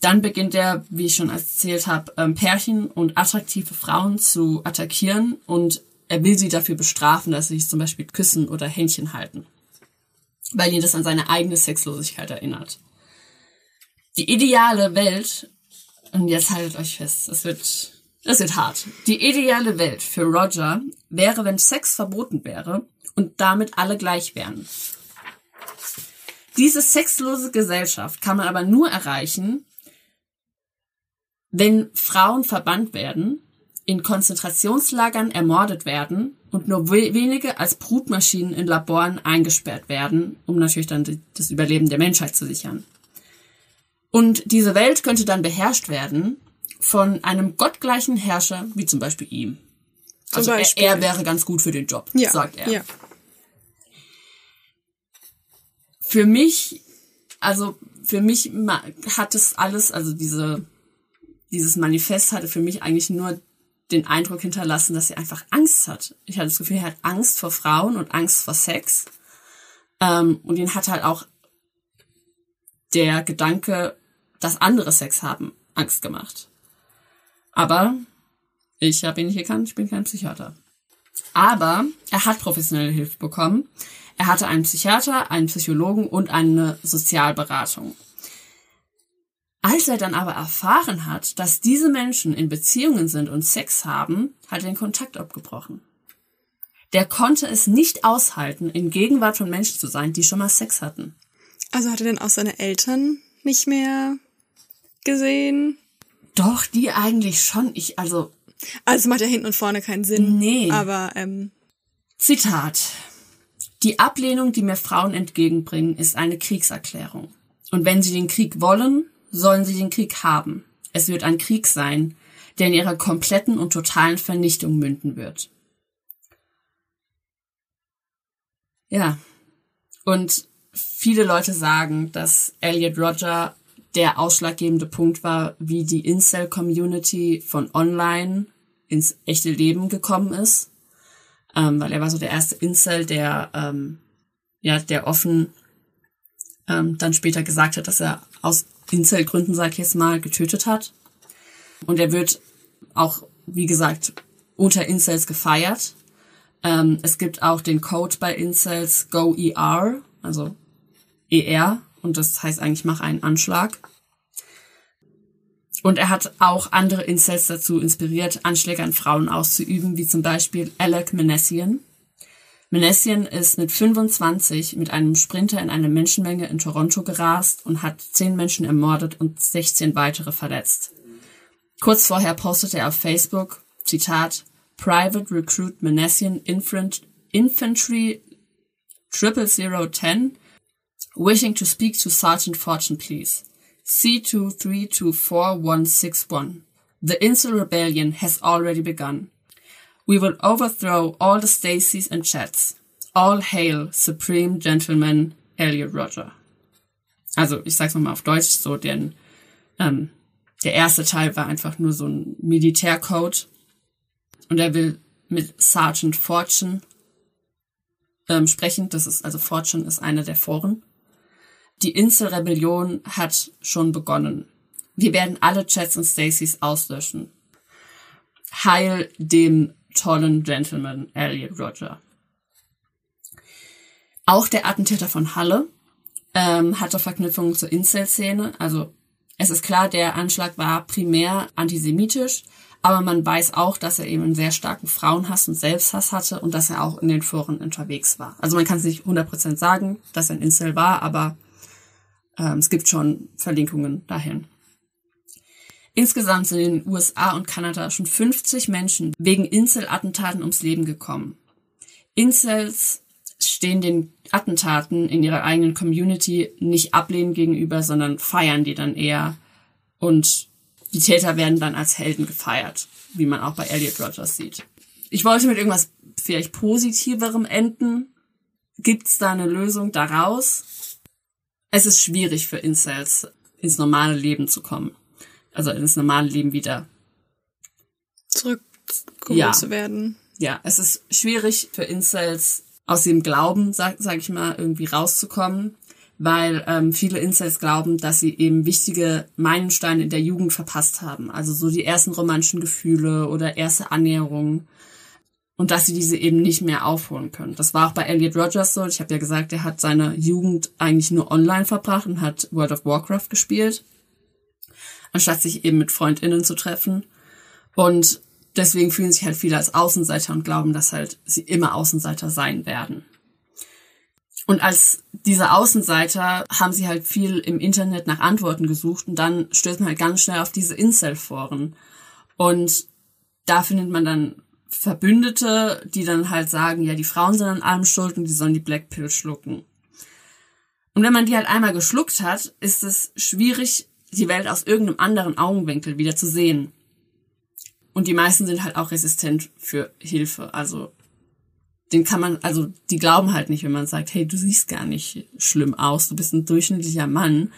Dann beginnt er, wie ich schon erzählt habe, ähm, Pärchen und attraktive Frauen zu attackieren und er will sie dafür bestrafen, dass sie sich zum Beispiel küssen oder Händchen halten, weil ihn das an seine eigene Sexlosigkeit erinnert. Die ideale Welt, und jetzt haltet euch fest, es wird das wird hart. Die ideale Welt für Roger wäre, wenn Sex verboten wäre und damit alle gleich wären. Diese sexlose Gesellschaft kann man aber nur erreichen, wenn Frauen verbannt werden, in Konzentrationslagern ermordet werden und nur wenige als Brutmaschinen in Laboren eingesperrt werden, um natürlich dann das Überleben der Menschheit zu sichern. Und diese Welt könnte dann beherrscht werden von einem gottgleichen Herrscher, wie zum Beispiel ihm. Also er, Beispiel. er wäre ganz gut für den Job, Ja, sagt er. ja. Für mich, also für mich hat es alles, also diese, dieses Manifest hatte für mich eigentlich nur den Eindruck hinterlassen, dass er einfach Angst hat. Ich hatte das Gefühl, er hat Angst vor Frauen und Angst vor Sex. Ähm, und ihn hat halt auch der Gedanke, dass andere Sex haben, Angst gemacht. Aber ich habe ihn nicht gekannt, ich bin kein Psychiater. Aber er hat professionelle Hilfe bekommen. Er hatte einen Psychiater, einen Psychologen und eine Sozialberatung. Als er dann aber erfahren hat, dass diese Menschen in Beziehungen sind und Sex haben, hat er den Kontakt abgebrochen. Der konnte es nicht aushalten, in Gegenwart von Menschen zu sein, die schon mal Sex hatten. Also hat er denn auch seine Eltern nicht mehr gesehen? Doch, die eigentlich schon. Ich, also, Also macht ja hinten und vorne keinen Sinn. Nee. Aber ähm, Zitat. Die Ablehnung, die mir Frauen entgegenbringen, ist eine Kriegserklärung. Und wenn sie den Krieg wollen, sollen sie den Krieg haben. Es wird ein Krieg sein, der in ihrer kompletten und totalen Vernichtung münden wird. Ja. Und viele Leute sagen, dass Elliot Roger der ausschlaggebende Punkt war, wie die Incel-Community von online ins echte Leben gekommen ist. Ähm, weil er war so der erste Incel, der, ähm, ja, der offen ähm, dann später gesagt hat, dass er aus Incel-Gründen, sag ich jetzt mal, getötet hat. Und er wird auch, wie gesagt, unter Incels gefeiert. Ähm, es gibt auch den Code bei Incels Go ER, also ER, und das heißt eigentlich mach einen Anschlag. Und er hat auch andere Incels dazu inspiriert, Anschläge an Frauen auszuüben, wie zum Beispiel Alec Manessian. Manessian ist mit 25 mit einem Sprinter in eine Menschenmenge in Toronto gerast und hat 10 Menschen ermordet und 16 weitere verletzt. Kurz vorher postete er auf Facebook, Zitat, Private Recruit Manessian Infantry Triple Zero Ten, wishing to speak to Sergeant Fortune, please. C23246161. The Incel Rebellion has already begun. We will overthrow all the Stacys and Chats. All hail Supreme Gentleman Elliot Roger. Also, ich sag's nochmal auf Deutsch, so denn ähm, der erste Teil war einfach nur so ein Militärcode. Und er will mit Sergeant Fortune ähm, sprechen. Das ist, also Fortune ist einer der Foren. Die Insel-Rebellion hat schon begonnen. Wir werden alle Chats und Stacys auslöschen. Heil dem tollen Gentleman Elliot Roger. Auch der Attentäter von Halle ähm, hatte Verknüpfungen zur Incel-Szene. Also es ist klar, der Anschlag war primär antisemitisch, aber man weiß auch, dass er eben einen sehr starken Frauenhass und Selbsthass hatte und dass er auch in den Foren unterwegs war. Also man kann es nicht 100% sagen, dass er ein Incel war, aber ähm, es gibt schon Verlinkungen dahin. Insgesamt sind in den USA und Kanada schon 50 Menschen wegen Incel-Attentaten ums Leben gekommen. Incels stehen den Attentaten in ihrer eigenen Community nicht ablehnend gegenüber, sondern feiern die dann eher. Und die Täter werden dann als Helden gefeiert, wie man auch bei Elliot Rogers sieht. Ich wollte mit irgendwas vielleicht positiverem enden. Gibt's da eine Lösung daraus? Es ist schwierig für Incels, ins normale Leben zu kommen. Also ins normale Leben wieder zurückgeholt Ja. zu werden. ja, es ist schwierig für Incels aus dem Glauben, sag, sag ich mal, irgendwie rauszukommen, weil ähm, viele Incels glauben, dass sie eben wichtige Meilensteine in der Jugend verpasst haben. Also so die ersten romantischen Gefühle oder erste Annäherungen. Und dass sie diese eben nicht mehr aufholen können. Das war auch bei Elliot Rogers so. Ich habe ja gesagt, er hat seine Jugend eigentlich nur online verbracht und hat World of Warcraft gespielt, anstatt sich eben mit FreundInnen zu treffen. Und deswegen fühlen sich halt viele als Außenseiter und glauben, dass halt sie immer Außenseiter sein werden. Und als diese Außenseiter haben sie halt viel im Internet nach Antworten gesucht und dann stößt man halt ganz schnell auf diese Incel-Foren. Und da findet man dann Verbündete, die dann halt sagen, ja, die Frauen sind an allem schuld und die sollen die Black Pill schlucken. Und wenn man die halt einmal geschluckt hat, ist es schwierig, die Welt aus irgendeinem anderen Augenwinkel wieder zu sehen. Und die meisten sind halt auch resistent für Hilfe. Also den kann man, also die glauben halt nicht, wenn man sagt, hey, du siehst gar nicht schlimm aus, du bist ein durchschnittlicher Mann.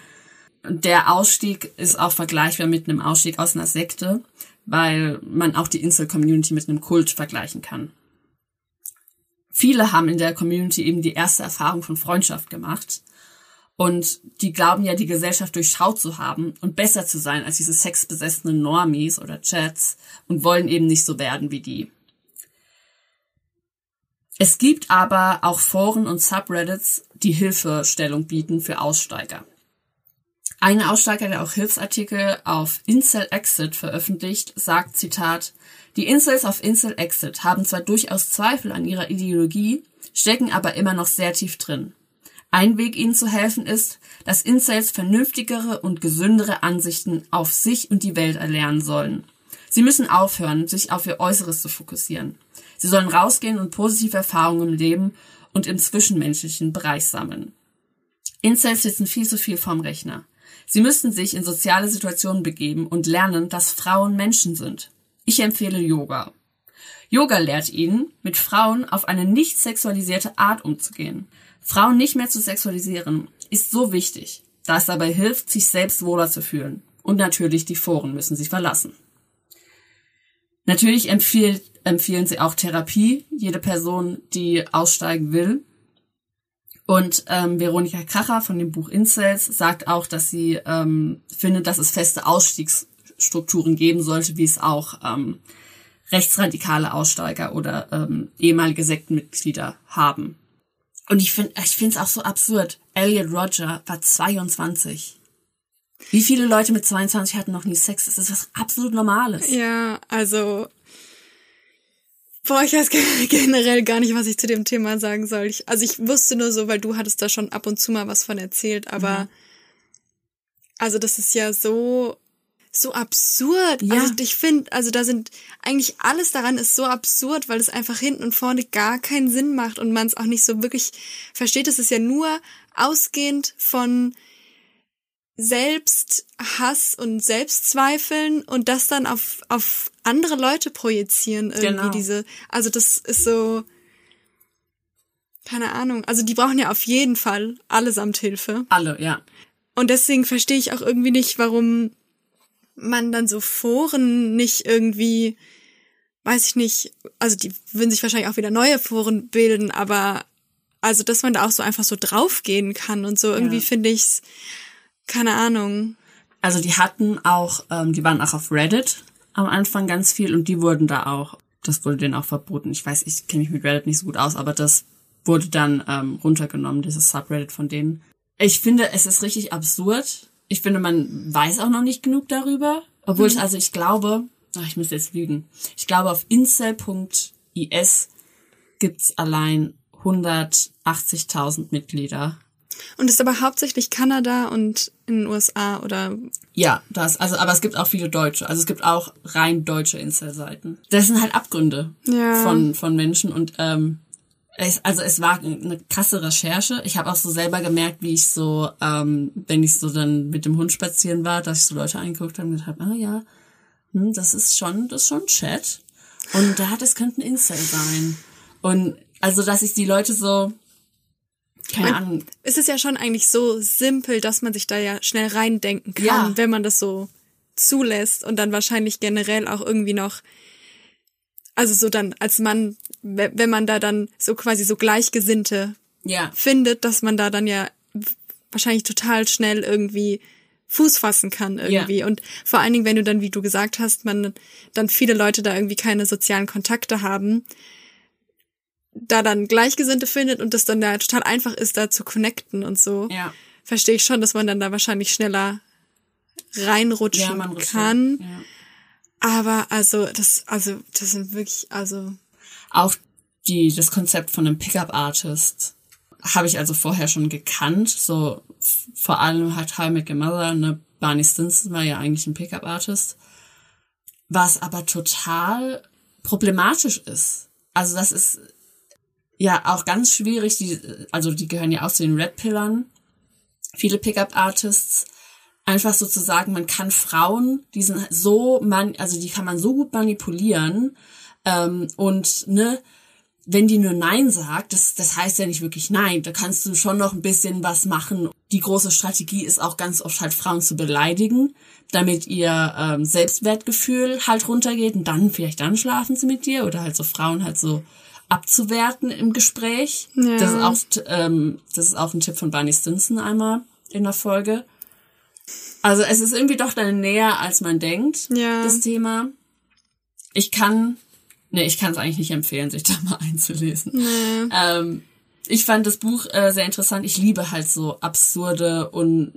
Der Ausstieg ist auch vergleichbar mit einem Ausstieg aus einer Sekte, weil man auch die Insel-Community mit einem Kult vergleichen kann. Viele haben in der Community eben die erste Erfahrung von Freundschaft gemacht. Und die glauben ja, die Gesellschaft durchschaut zu haben und besser zu sein als diese sexbesessenen Normies oder Chats und wollen eben nicht so werden wie die. Es gibt aber auch Foren und Subreddits, die Hilfestellung bieten für Aussteiger. Ein Aussteiger, der auch Hilfsartikel auf Incel Exit veröffentlicht, sagt, Zitat, die Incels auf Incel Exit haben zwar durchaus Zweifel an ihrer Ideologie, stecken aber immer noch sehr tief drin. Ein Weg, ihnen zu helfen, ist, dass Incels vernünftigere und gesündere Ansichten auf sich und die Welt erlernen sollen. Sie müssen aufhören, sich auf ihr Äußeres zu fokussieren. Sie sollen rausgehen und positive Erfahrungen im Leben und im zwischenmenschlichen Bereich sammeln. Incels sitzen viel zu viel vorm Rechner. Sie müssten sich in soziale Situationen begeben und lernen, dass Frauen Menschen sind. Ich empfehle Yoga. Yoga lehrt ihnen, mit Frauen auf eine nicht sexualisierte Art umzugehen. Frauen nicht mehr zu sexualisieren ist so wichtig, da es dabei hilft, sich selbst wohler zu fühlen. Und natürlich die Foren müssen sie verlassen. Natürlich empfiehlt, empfehlen sie auch Therapie, jede Person, die aussteigen will. Und ähm, Veronika Kracher von dem Buch Incels sagt auch, dass sie ähm, findet, dass es feste Ausstiegsstrukturen geben sollte, wie es auch ähm, rechtsradikale Aussteiger oder ähm, ehemalige Sektenmitglieder haben. Und ich finde ich finde es auch so absurd. Elliot Roger war 22. Wie viele Leute mit 22 hatten noch nie Sex? Das ist was absolut Normales. Ja, also. Boah, ich weiß generell gar nicht, was ich zu dem Thema sagen soll. Ich, also ich wusste nur so, weil du hattest da schon ab und zu mal was von erzählt, aber mhm. also das ist ja so so absurd. Ja. Also ich finde, also da sind eigentlich alles daran ist so absurd, weil es einfach hinten und vorne gar keinen Sinn macht und man es auch nicht so wirklich versteht. Es ist ja nur ausgehend von Selbsthass und Selbstzweifeln und das dann auf, auf andere Leute projizieren irgendwie genau. diese, also das ist so, keine Ahnung, also die brauchen ja auf jeden Fall allesamt Hilfe. Alle, ja. Und deswegen verstehe ich auch irgendwie nicht, warum man dann so Foren nicht irgendwie, weiß ich nicht, also die würden sich wahrscheinlich auch wieder neue Foren bilden, aber also, dass man da auch so einfach so draufgehen kann und so, irgendwie ja. finde ich's, keine Ahnung. Also die hatten auch, ähm, die waren auch auf Reddit am Anfang ganz viel und die wurden da auch, das wurde denen auch verboten. Ich weiß, ich kenne mich mit Reddit nicht so gut aus, aber das wurde dann ähm, runtergenommen, dieses Subreddit von denen. Ich finde, es ist richtig absurd. Ich finde, man weiß auch noch nicht genug darüber. Obwohl mhm. ich, also ich glaube, ach, ich muss jetzt lügen. Ich glaube, auf incel.is gibt's allein 180.000 Mitglieder. Und ist aber hauptsächlich Kanada und in den USA oder? Ja, das, also, aber es gibt auch viele Deutsche. Also es gibt auch rein deutsche Incel-Seiten. Das sind halt Abgründe ja. von, von Menschen und, ähm, es, also es war eine krasse Recherche. Ich habe auch so selber gemerkt, wie ich so, ähm, wenn ich so dann mit dem Hund spazieren war, dass ich so Leute angeguckt habe und gedacht habe, ah ja, hm, das ist schon, das ist schon Chat. Und da, das könnte ein Incel sein. Und also, dass ich die Leute so, keine man, Ahnung. Es ist ja schon eigentlich so simpel, dass man sich da ja schnell reindenken kann, ja. wenn man das so zulässt und dann wahrscheinlich generell auch irgendwie noch, also so dann als Mann, wenn man da dann so quasi so Gleichgesinnte ja. findet, dass man da dann ja wahrscheinlich total schnell irgendwie Fuß fassen kann irgendwie. Ja. Und vor allen Dingen, wenn du dann, wie du gesagt hast, man dann viele Leute da irgendwie keine sozialen Kontakte haben, da dann Gleichgesinnte findet und das dann ja total einfach ist, da zu connecten und so, ja. verstehe ich schon, dass man dann da wahrscheinlich schneller reinrutschen ja, kann. Ja. Aber also das, also das sind wirklich, also auch die das Konzept von einem Pickup Artist habe ich also vorher schon gekannt. So vor allem hat How I Met Your Mother, ne, Barney Stinson war ja eigentlich ein Pickup Artist, was aber total problematisch ist. Also das ist ja auch ganz schwierig. Die, also die gehören ja auch zu den Red Pillern. Viele Pickup-Artists. Einfach sozusagen, man kann Frauen, die sind so, man, also die kann man so gut manipulieren. Ähm, und ne, wenn die nur Nein sagt, das, das heißt ja nicht wirklich Nein. Da kannst du schon noch ein bisschen was machen. Die große Strategie ist auch ganz oft halt Frauen zu beleidigen, damit ihr ähm, Selbstwertgefühl halt runtergeht und dann vielleicht dann schlafen sie mit dir oder halt so Frauen halt so abzuwerten im Gespräch. Ja. Das ist auch, ähm, das ist auch ein Tipp von Barney Stinson einmal in der Folge. Also es ist irgendwie doch dann näher, als man denkt, ja. das Thema. Ich kann, nee, ich kann es eigentlich nicht empfehlen, sich da mal einzulesen. Nee. Ähm, ich fand das Buch äh, sehr interessant. Ich liebe halt so absurde und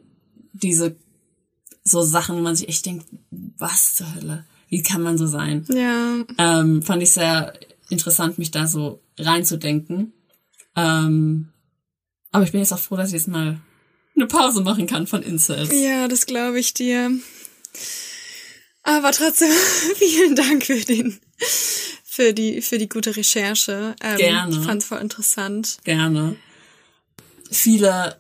diese so Sachen, wo man sich echt denkt, was zur Hölle? Wie kann man so sein? Ja. Ähm, fand ich sehr interessant, mich da so reinzudenken. Ähm, aber ich bin jetzt auch froh, dass ich jetzt mal eine Pause machen kann von Incels. Ja, das glaube ich dir. Aber trotzdem, vielen Dank für den, für die, für die gute Recherche. Ähm, Gerne. Ich fand's voll interessant. Gerne. Viele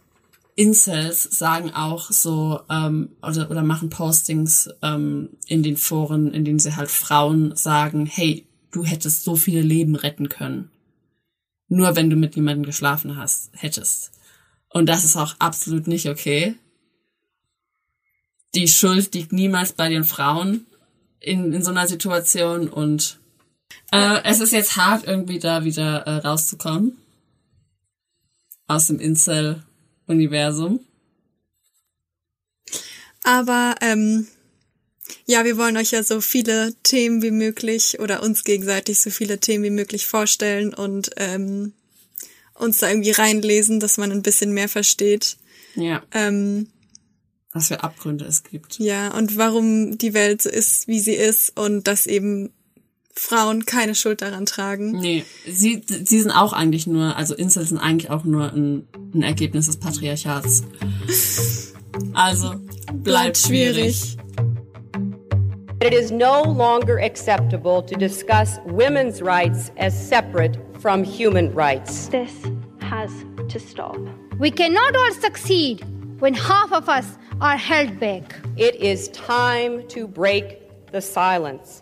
Incels sagen auch so ähm, oder, oder machen Postings ähm, in den Foren, in denen sie halt Frauen sagen, hey, du hättest so viele Leben retten können. Nur wenn du mit jemandem geschlafen hast, hättest. Und das ist auch absolut nicht okay. Die Schuld liegt niemals bei den Frauen in, in so einer Situation und äh, es ist jetzt hart, irgendwie da wieder äh, rauszukommen. Aus dem Incel-Universum. Aber ähm, ja, wir wollen euch ja so viele Themen wie möglich oder uns gegenseitig so viele Themen wie möglich vorstellen und ähm, uns da irgendwie reinlesen, dass man ein bisschen mehr versteht. Ja. Ähm, was für Abgründe es gibt. Ja, und warum die Welt so ist, wie sie ist und dass eben Frauen keine Schuld daran tragen. Nee, sie, sie sind auch eigentlich nur, also Incels sind eigentlich auch nur ein, ein Ergebnis des Patriarchats. Also, bleibt, bleibt schwierig. schwierig. It is no longer acceptable to discuss women's rights as separate from human rights. This has to stop. We cannot all succeed when half of us are held back. It is time to break the silence.